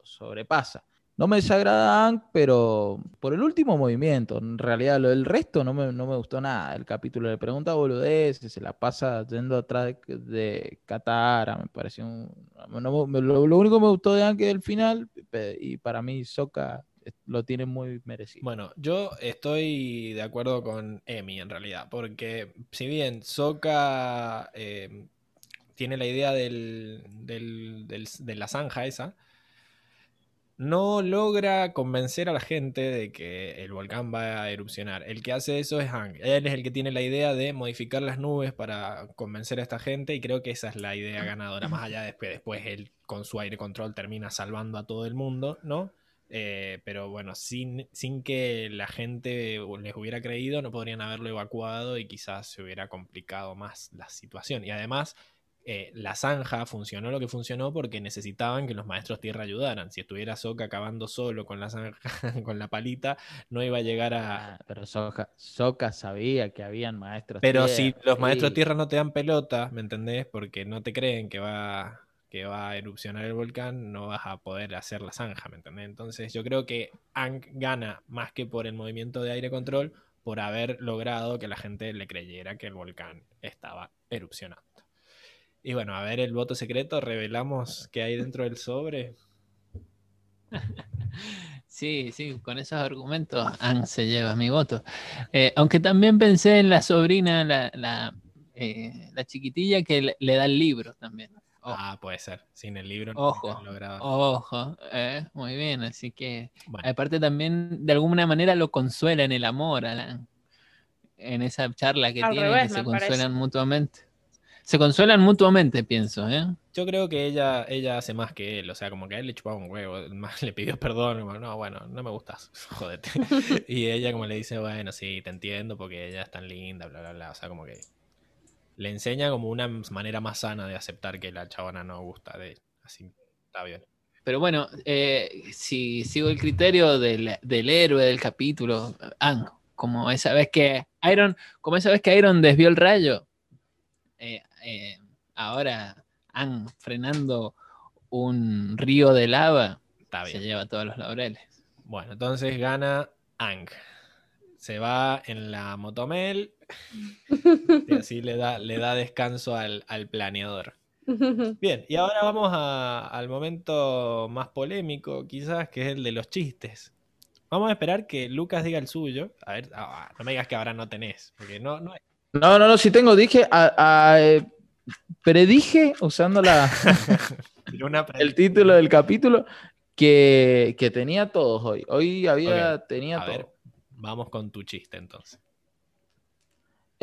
sobrepasa. No me desagrada Ang, pero por el último movimiento, en realidad lo del resto no me, no me gustó nada. El capítulo le pregunta boludeces, se la pasa yendo atrás de, Katara, me pareció un, lo, único que me gustó de Ang es el final, y para mí Soka lo tiene muy merecido. Bueno, yo estoy de acuerdo con Emi en realidad, porque si bien Soka eh, tiene la idea del, de la zanja esa, no logra convencer a la gente de que el volcán va a erupcionar. El que hace eso es Hank. Él es el que tiene la idea de modificar las nubes para convencer a esta gente y creo que esa es la idea ganadora. Más allá de que después él con su aire control termina salvando a todo el mundo, ¿no? Eh, pero bueno, sin, sin que la gente les hubiera creído, no podrían haberlo evacuado y quizás se hubiera complicado más la situación. Y además, eh, la zanja funcionó lo que funcionó porque necesitaban que los maestros tierra ayudaran. Si estuviera Soka acabando solo con la zanja, con la palita, no iba a llegar a. Ah, pero Soka, sabía que habían maestros Pero si los maestros tierra no te dan pelota, ¿me entendés? Porque no te creen que va, que va a erupcionar el volcán, no vas a poder hacer la zanja, ¿me entendés? Entonces yo creo que Ankh gana más que por el movimiento de aire control, por haber logrado que la gente le creyera que el volcán estaba erupcionando. Y bueno, a ver el voto secreto, revelamos qué hay dentro del sobre. Sí, sí, con esos argumentos Anne se lleva mi voto. Eh, aunque también pensé en la sobrina, la, la, eh, chiquitilla que le, da el libro también. Ah, puede ser. Sin el libro no ojo, Ojo, eh, muy bien. Así que, aparte también de alguna manera lo consuela en el amor, Alan. En esa charla que tienen, que se consuelan mutuamente se consuelan mutuamente, pienso, ¿eh? Yo creo que ella, ella hace más que él, o sea, como que a él le chupaba un huevo, más le pidió perdón, no, bueno, no me gustas, jodete. y ella como le dice, bueno, sí, te entiendo porque ella es tan linda, bla, bla, bla, o sea, como que le enseña como una manera más sana de aceptar que la chabona no gusta de él, así, está bien. Pero bueno, eh, si sigo el criterio del, del héroe del capítulo, Ang, como esa vez que Iron, como esa vez que Iron desvió el rayo, eh, eh, ahora han frenando un río de lava, se lleva todos los laureles. Bueno, entonces gana Ang. Se va en la motomel y así le da, le da descanso al, planeador. Bien, y ahora vamos al momento más polémico, quizás, que es el de los chistes. Vamos a esperar que Lucas diga el suyo. A ver, ah, no me digas que ahora no tenés, porque no, no, no, no, no, si tengo, dije, a, eh, predije, usando la, el título del capítulo, que, tenía todos hoy. Hoy había, tenía todo. vamos con tu chiste entonces.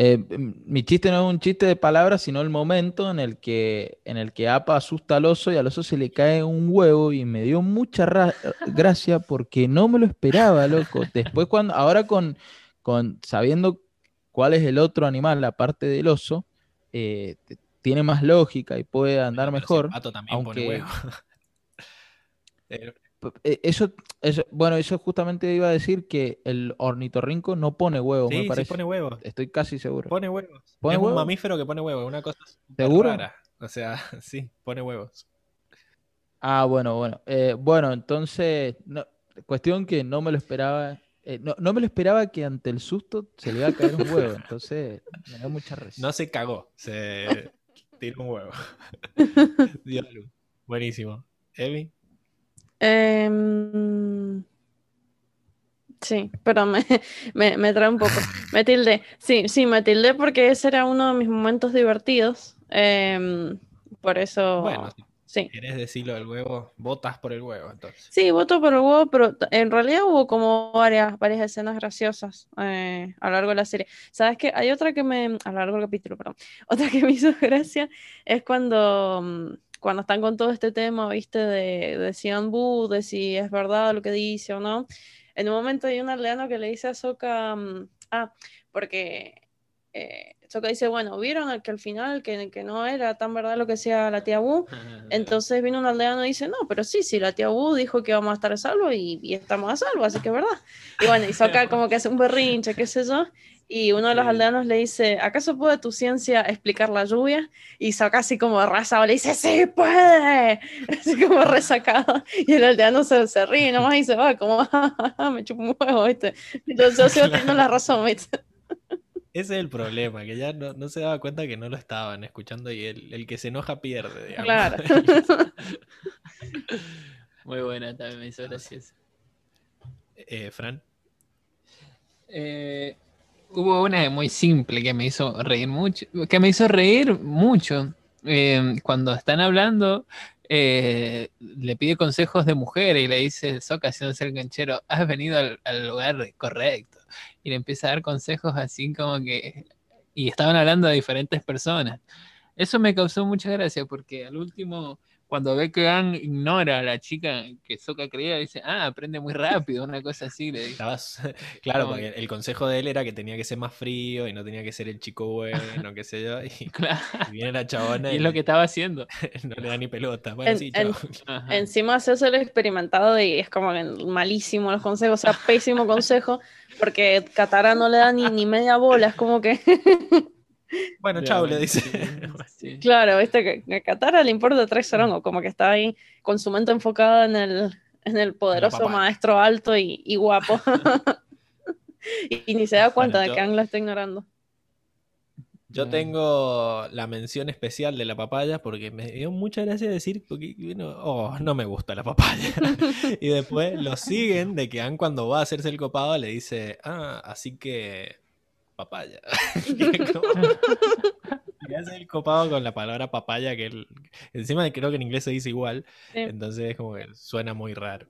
Eh, mi chiste no es un chiste de palabras, sino el momento en el que, en el que Apa asusta al oso y al oso se le cae un huevo y me dio mucha gracia porque no me lo esperaba, loco. Después cuando, ahora con, con sabiendo cuál es el otro animal, la parte del oso, eh, tiene más lógica y puede andar mejor. El pato también pone huevo. Eh, eso, eso, bueno, eso justamente iba a decir que el ornitorrinco no pone huevos, me parece. Sí pone huevos. Estoy casi seguro. Pone huevos. ¿Pone es un mamífero que pone huevos, una cosa ¿Seguro? rara. O sea, sí, pone huevos. Ah, bueno, bueno. Eh, bueno, entonces, cuestión que no me lo esperaba eh, no, me lo esperaba que ante el susto se le iba a caer un huevo, entonces me da mucha risa. No se cagó, se tiró un huevo. Buenísimo. ¿Evi? Em, sí, pero me, me, trae un poco. Me tilde. Sí, sí, me tilde porque ese era uno de mis momentos divertidos. Em, por eso. Bueno, Sí. ¿Quieres decirlo del huevo? Votas por el huevo, entonces. Sí, voto por el huevo, pero en realidad hubo como varias, varias escenas graciosas eh, a lo largo de la serie. ¿Sabes qué? Hay otra que me. A lo largo del capítulo, perdón. Otra que me hizo gracia es cuando. Mm, cuando están con todo este tema, viste, de, de si de si es verdad lo que dice o no. En un momento hay un aldeano que le dice a Soka, mm, ah, porque eh, que dice, bueno, vieron que al final que, que, no era tan verdad lo que sea la tía Wu. Entonces vino un aldeano y dice, no, pero sí, sí, la tía Wu dijo que vamos a estar a salvo y, estamos a salvo, así que es verdad. Y bueno, y Soka como que hace un berrinche, qué sé yo. Y uno de los aldeanos le dice, ¿acaso puede tu ciencia explicar la lluvia? Y Soka así como arrasado le dice, sí, puede. Así como resacado. Y el aldeano se, se ríe nomás y se va como, me chupo un huevo, ¿viste? Entonces yo sigo teniendo la razón, ¿viste? Ese es el problema, que ya no, se daba cuenta que no lo estaban escuchando y el, que se enoja pierde, digamos. Muy buena, también me hizo gracioso. Eh, Fran. Eh, hubo una muy simple que me hizo reír mucho, que me hizo reír mucho. Eh, cuando están hablando, eh, le pide consejos de mujer y le dice, Soca, ser canchero, has venido al, al lugar correcto. Y le empieza a dar consejos así como que... Y estaban hablando de diferentes personas. Eso me causó mucha gracia porque al último cuando ve que Ang ignora a la chica que Soka creía, dice, ah, aprende muy rápido, una cosa así. Le Estabas... Claro, porque el consejo de él era que tenía que ser más frío y no tenía que ser el chico bueno, qué sé yo. Y, claro. y viene la chabona. Y es lo que estaba haciendo. no le da ni pelota. Bueno, En- sí, en-. Encima haces el experimentado y es como malísimo los consejos, o sea, pésimo consejo, porque Katara no le da ni, ni media bola, es como que, Bueno, chao, le dice. Sí. claro, viste que a Katara le importa tres sarongos, como que está ahí con su mente enfocada en el, en el poderoso maestro alto y, y guapo. y, y ni se da cuenta Bueno, de yo- que Ang lo está ignorando. Yo Claro. tengo la mención especial de la papaya porque me dio mucha gracia decir, porque, bueno, oh, no me gusta la papaya. y después lo siguen de que Ann cuando va a hacerse el copado le dice, ah, así que papaya. Y es el copado con la palabra papaya que encima creo que en inglés se dice igual, Sí. entonces es como que suena muy raro.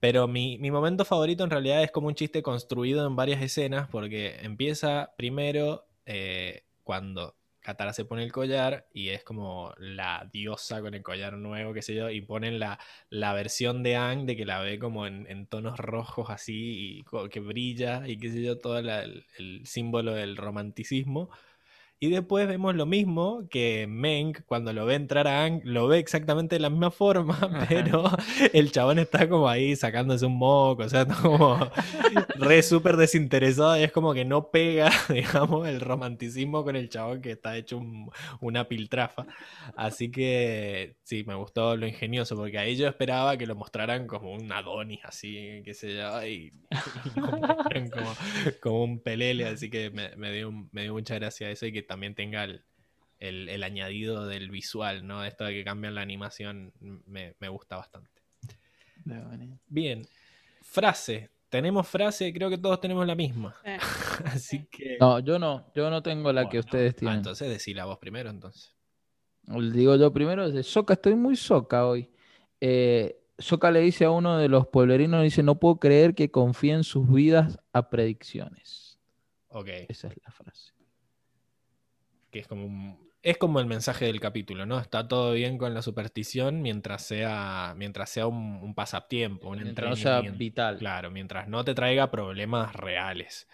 Pero mi, mi momento favorito en realidad es como un chiste construido en varias escenas porque empieza primero eh, cuando Katara se pone el collar y es como la diosa con el collar nuevo, qué sé yo, y ponen la, la versión de Aang de que la ve como en, tonos rojos así y que brilla y qué sé yo, todo el símbolo del romanticismo. Y después vemos lo mismo que Meng, cuando lo ve entrar a Aang, lo ve exactamente de la misma forma, pero el chabón está como ahí sacándose un moco, o sea, está como re súper desinteresado y es como que no pega, digamos, el romanticismo con el chabón que está hecho un- una piltrafa. Así que sí, me gustó lo ingenioso, porque ahí yo esperaba que lo mostraran como un Adonis, así, qué sé yo, y, como un pelele, así que me, me dio, me dio mucha gracia eso y que también tenga el, el- el añadido del visual, ¿no? Esto de que cambian la animación me, me gusta bastante. Bien, frase. Tenemos frase, creo que todos tenemos la misma. Eh, Así que... No, yo no, yo no tengo la que ustedes ah, tienen. entonces decí la voz primero, entonces. Digo yo primero, de Soca, estoy muy soca hoy. Eh, Soca le dice a uno de los pueblerinos, dice, no puedo creer que confíen sus vidas a predicciones. Ok, Esa es la frase. Que es como un- es como el mensaje del capítulo, ¿no? Está todo bien con la superstición mientras sea, mientras sea un, un pasatiempo, un Mientras no sea vital. Claro, mientras no te traiga problemas reales.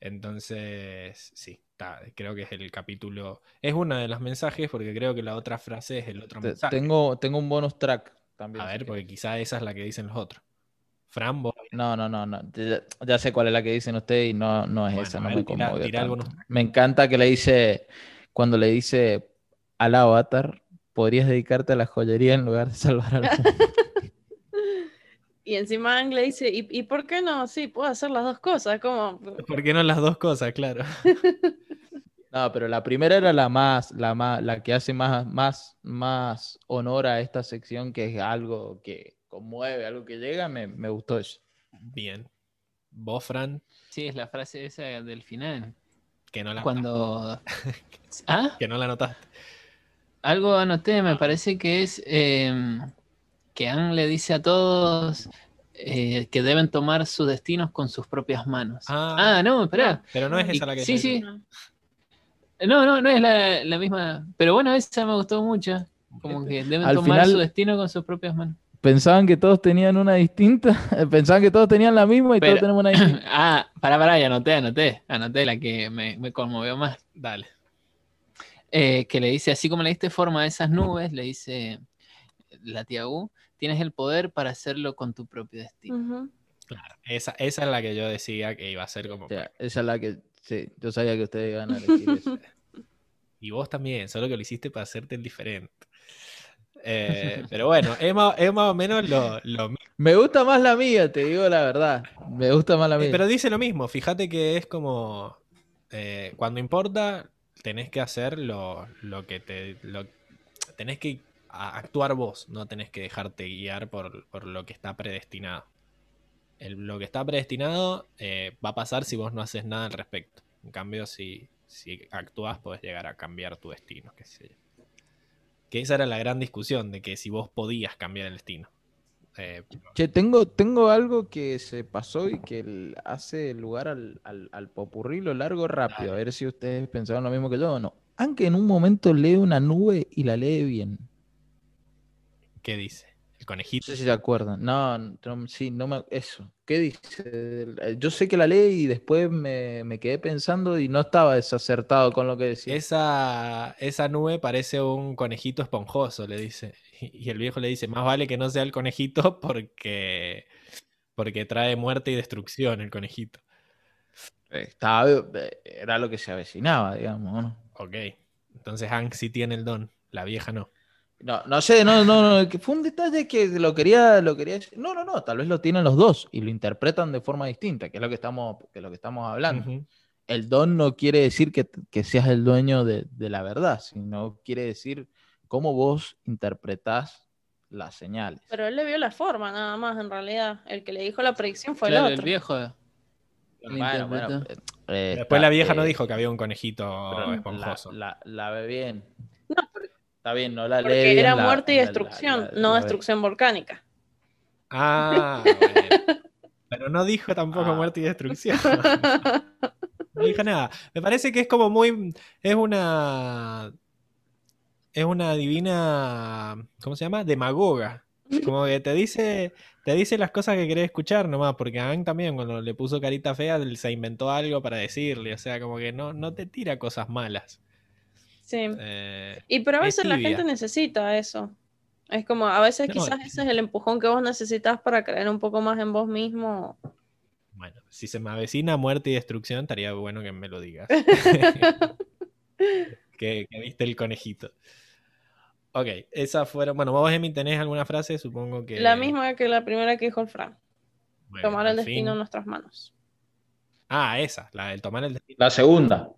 Entonces, sí, está, creo que es el capítulo. Es uno de los mensajes, porque creo que la otra frase es el otro Te- mensaje. Tengo, tengo un bonus track también. A ver, porque quizá esa es la que dicen los otros. Fran, vos. No, no, no, no. Ya, ya sé cuál es la que dicen ustedes y no, no es Bueno, esa, no ver, me. Me encanta que le dice, cuando le dice al avatar, podrías dedicarte a la joyería en lugar de salvar al mundo. Y encima Ang le dice, ¿y, y por qué no? Sí, puedo hacer las dos cosas, como... ¿Por qué no las dos cosas? Claro. No, pero la primera era la más, la más, la que hace más, más, más honor a esta sección, que es algo que conmueve, algo que llega, me, me gustó eso. Bien. Vos, Fran, Sí, es la frase esa del final. Que no la, Cuando. ¿Ah? que no la notaste. Algo anoté, me parece que es em, que Anne le dice a todos eh, que deben tomar sus destinos con sus propias manos. Ah. Ah, no, espera. Pero no es Y- esa la que sí, sí. digo. No, no, no es la, la misma. Pero bueno, esa me gustó mucho. Como que deben Al tomar final- su destino con sus propias manos. Pensaban que todos tenían una distinta, pensaban que todos tenían la misma y Pero- todos tenemos una distinta. ah, pará, pará, y anoté, anoté. Anoté la que me, me conmovió más. Dale. Eh, que le dice, así como le diste forma a esas nubes, le dice la tía U, tienes el poder para hacerlo con tu propio destino. Claro. Esa, esa es la que yo decía que iba a ser como. O sea, esa es la que, sí, yo sabía que ustedes iban a elegir. Y vos también, solo que lo hiciste para hacerte el diferente. Eh, pero bueno, es más, es más o menos lo, lo. Me gusta más la mía, te digo la verdad. Me gusta más la mía. Eh, Pero dice lo mismo, fíjate que es como. eh, cuando importa, tenés que hacer lo, lo que te. Lo, tenés que actuar vos, no tenés que dejarte guiar por, por lo que está predestinado. el- lo que está predestinado eh, va a pasar si vos no haces nada al respecto. En cambio, si, si actúas, podés llegar a cambiar tu destino, qué sé yo. Que esa era la gran discusión, de que si vos podías cambiar el destino. Eh, Che, tengo, tengo algo que se pasó y que el- hace lugar al, al, al popurrí, lo largo rápido, a ver si ustedes pensaron lo mismo que yo o no. Aunque en un momento lee una nube y la lee bien. ¿Qué dice? El No conejito. sé si se acuerdan. No, no, sí, no me. Eso. ¿Qué dice? Eh, Yo sé que la leí y después me, me quedé pensando y no estaba desacertado con lo que decía. Esa, esa nube parece un conejito esponjoso, le dice. Y y el viejo le dice, más vale que no sea el conejito porque, porque trae muerte y destrucción el conejito. Eh, Estaba, eh, era lo que se avecinaba, digamos, ¿no? Ok. Entonces Hank sí tiene el don, la vieja no. No, no sé, no, no, no, que fue un detalle que lo quería, lo quería decir. No, no, no, tal vez lo tienen los dos y lo interpretan de forma distinta, que es lo que estamos, que es lo que estamos hablando. El don no quiere decir que, que seas el dueño de, de la verdad, sino quiere decir cómo vos interpretás las señales. Pero él le vio la forma nada más, en realidad. El que le dijo la predicción fue Claro, el el otro. viejo. Bueno, bueno, interpretó. eh, Después está, la vieja no eh, dijo que había un conejito la, esponjoso. la, la ve bien. No, Está bien, no la porque era la- muerte y la- destrucción, la- no destrucción volcánica. Ah, bueno. Pero no dijo tampoco Ah. muerte y destrucción. No dijo nada. Me parece que es como muy. Es una. Es una divina. ¿Cómo se llama? Demagoga. Como que te dice. Te dice las cosas que querés escuchar nomás. Porque a Hank también, cuando le puso carita fea, se inventó algo para decirle. O sea, como que no, no te tira cosas malas. Sí. Eh, Y pero a es veces la gente necesita eso. Es como, a veces No, quizás es- ese es el empujón que vos necesitas para creer un poco más en vos mismo. bueno, si se me avecina muerte y destrucción, estaría bueno que me lo digas. que, que viste el conejito. Ok, esas fueron. Bueno, vos, Emi, tenés alguna frase, supongo que. La misma que la primera que dijo el Fran, bueno, tomar el destino en nuestras manos. Ah, esa, la del tomar el destino. La segunda.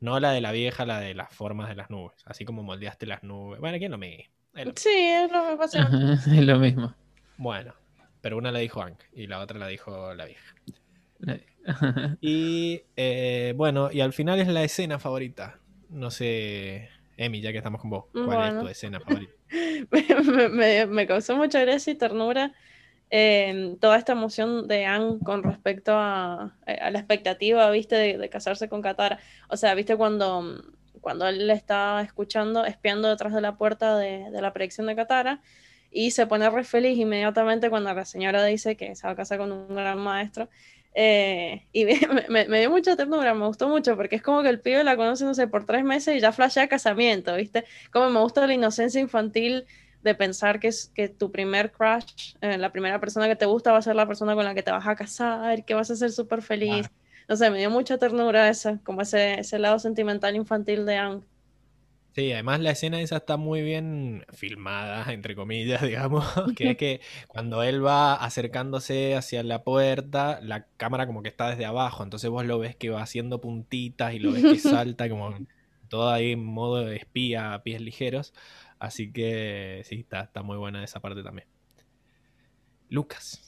No la de la vieja, la de las formas de las nubes. Así como moldeaste las nubes. Bueno, ¿quién lo me? es lo- Sí, es lo. Ajá, es lo mismo. Bueno, pero una la dijo Hank y la otra la dijo la vieja. Y eh, bueno, y al final es la escena favorita. No sé, Emi, ya que estamos con vos, ¿cuál es tu escena favorita? me, me- me causó mucha gracia y ternura eh, toda esta emoción de Anne con respecto a, a la expectativa, viste, de, casarse con Katara. O sea, viste cuando, cuando él le está escuchando, espiando detrás de la puerta de, de la predicción de Katara, y se pone re feliz inmediatamente cuando la señora dice que se va a casar con un gran maestro. Eh, y me, me- me dio mucha ternura, me gustó mucho, porque es como que el pibe la conoce, no sé, por tres meses y ya flashea casamiento, ¿viste? Como me gusta la inocencia infantil de pensar que, es, que tu primer crush, eh, la primera persona que te gusta va a ser la persona con la que te vas a casar, que vas a ser súper feliz. No sé, me dio mucha ternura esa, como ese, ese lado sentimental infantil de Anne. Sí, además la escena esa está muy bien filmada, entre comillas, digamos, que es que cuando él va acercándose hacia la puerta, la cámara como que está desde abajo, entonces vos lo ves que va haciendo puntitas y lo ves que salta como todo ahí en modo de espía a pies ligeros, así que sí, está, está muy buena esa parte también. Lucas.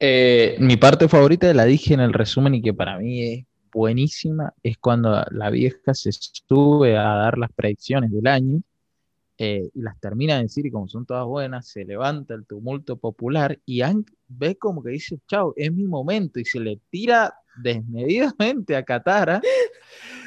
Eh, mi parte favorita la dije en el resumen y que para mí es buenísima, es cuando la vieja se sube a dar las predicciones del año eh, y las termina de decir y como son todas buenas, se levanta el tumulto popular y Hank ve como que dice, chao, es mi momento y se le tira desmedidamente a Katara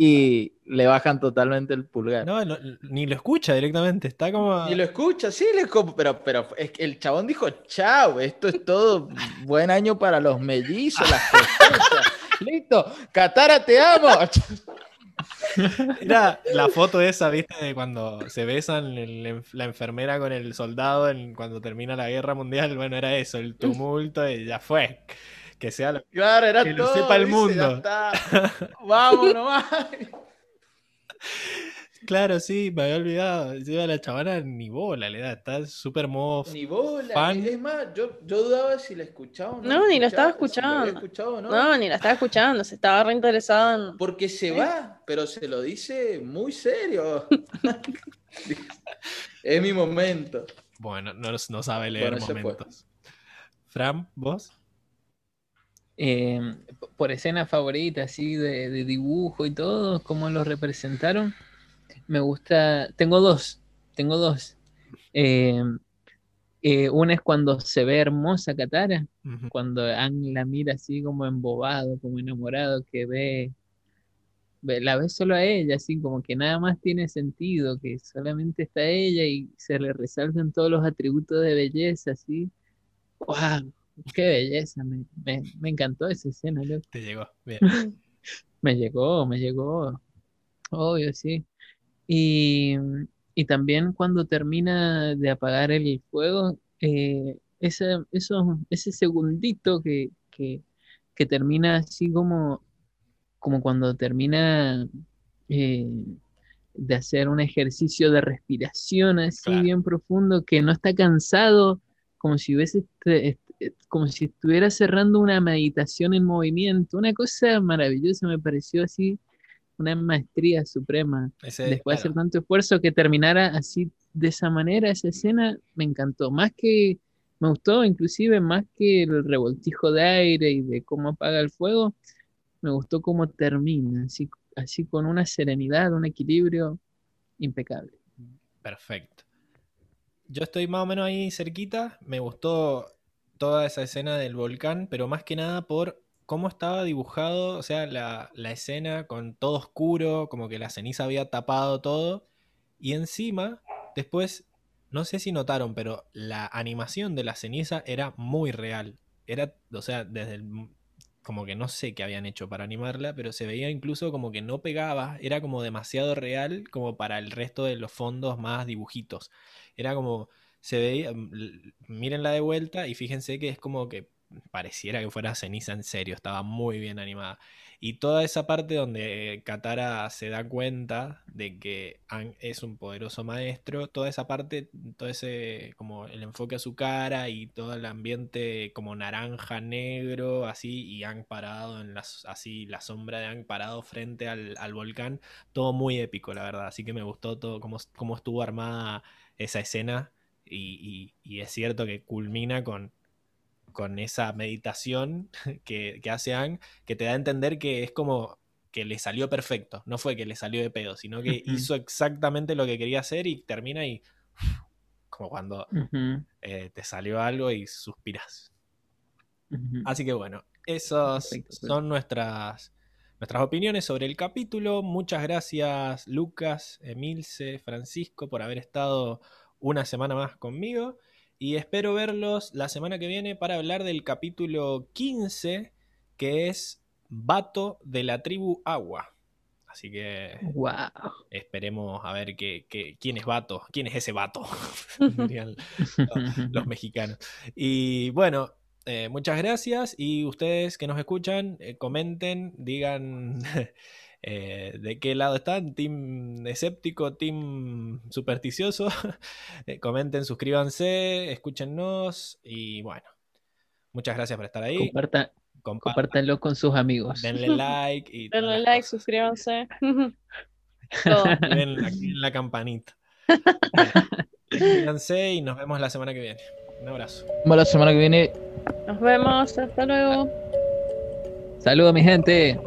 y le bajan totalmente el pulgar. No, no, ni lo escucha directamente, está como... Y lo escucha, sí, le pero, pero es que el chabón dijo, chao, esto es todo buen año para los mellizos, las cosechas. Listo, Katara, te amo. Era la foto esa, ¿viste? De cuando se besan el- la enfermera con el soldado en, cuando termina la guerra mundial. Bueno, era eso, el tumulto y ya fue. Que sea lo Claro, era Que lo sepa el dice, mundo. Vamos nomás. Claro, sí, me había olvidado. Encima la chavana ni bola le da, está súper modo. Ni bola. Fan. Es más, yo, yo dudaba si la escuchaba o no. No, ni la estaba si escuchando. o no. No, ni la estaba escuchando, se estaba reinteresada en... Porque se va, pero se lo dice muy serio. es mi momento. Bueno, no, no sabe leer Bueno, momentos. Fran, ¿vos? Eh, por escena favorita, así de, dibujo y todo, cómo lo representaron, me gusta. Tengo dos, tengo dos. Eh, eh, una es cuando se ve hermosa Katara, cuando Ang la mira así como embobado, como enamorado, que ve, la ve solo a ella, así como que nada más tiene sentido, que solamente está ella y se le resaltan todos los atributos de belleza, así. ¡Wow! ¡Qué belleza! Me, encantó esa escena. Te llegó, bien. me llegó, me llegó. Obvio, sí. Y y también cuando termina de apagar el fuego, eh, ese, eso, ese segundito que, termina así como, como cuando termina eh, de hacer un ejercicio de respiración así bien profundo, que no está cansado, como si hubiese como si estuviera cerrando una meditación en movimiento, una cosa maravillosa me pareció así una maestría suprema. Después de hacer tanto esfuerzo que terminara así de esa manera, esa escena me encantó. Más que, me gustó inclusive más que el revoltijo de aire y de cómo apaga el fuego, me gustó cómo termina, así, así con una serenidad, un equilibrio impecable. Perfecto. Yo estoy más o menos ahí cerquita, me gustó toda esa escena del volcán, pero más que nada por cómo estaba dibujado, o sea, la, escena con todo oscuro, como que la ceniza había tapado todo. Y encima, después, no sé si notaron, pero la animación de la ceniza era muy real. Era, o sea, desde el, como que no sé qué habían hecho para animarla, pero se veía incluso como que no pegaba, era como demasiado real como para el resto de los fondos más dibujitos. Era como, se veía, mírenla de vuelta y fíjense que es como que pareciera que fuera ceniza en serio, estaba muy bien animada. Y toda esa parte donde Katara se da cuenta de que Ang es un poderoso maestro, toda esa parte, todo ese, como el enfoque a su cara y todo el ambiente como naranja, negro, así, y Ang parado en las, así, la sombra de Ang parado frente al, volcán, todo muy épico, la verdad. Así que me gustó todo cómo, cómo estuvo armada esa escena. Y es cierto que culmina con, con esa meditación que, hace Ang, que te da a entender que es como que le salió perfecto, no fue que le salió de pedo, sino que hizo exactamente lo que quería hacer y termina y como cuando eh, te salió algo y suspiras. Así que bueno, esas son nuestras, nuestras opiniones sobre el capítulo. Muchas gracias Lucas, Emilce, Francisco por haber estado una semana más conmigo. Y espero verlos la semana que viene para hablar del capítulo 15, que es Vato de la tribu Agua. Así que wow. esperemos a ver qué, quién es Vato, quién es ese Vato, dirían los, mexicanos. Y bueno, eh, muchas gracias y ustedes que nos escuchan, eh, comenten, digan Eh, de qué lado están, team escéptico, team supersticioso. Eh, comenten, suscríbanse, escúchennos y bueno, muchas gracias por estar ahí. Compartan, compártanlo con sus amigos. Denle like y denle like, suscríbanse. Denle aquí en la campanita. Suscríbanse y nos vemos la semana que viene. Un abrazo. Nos vemos la semana que viene. Nos vemos, hasta luego. Saludos mi gente.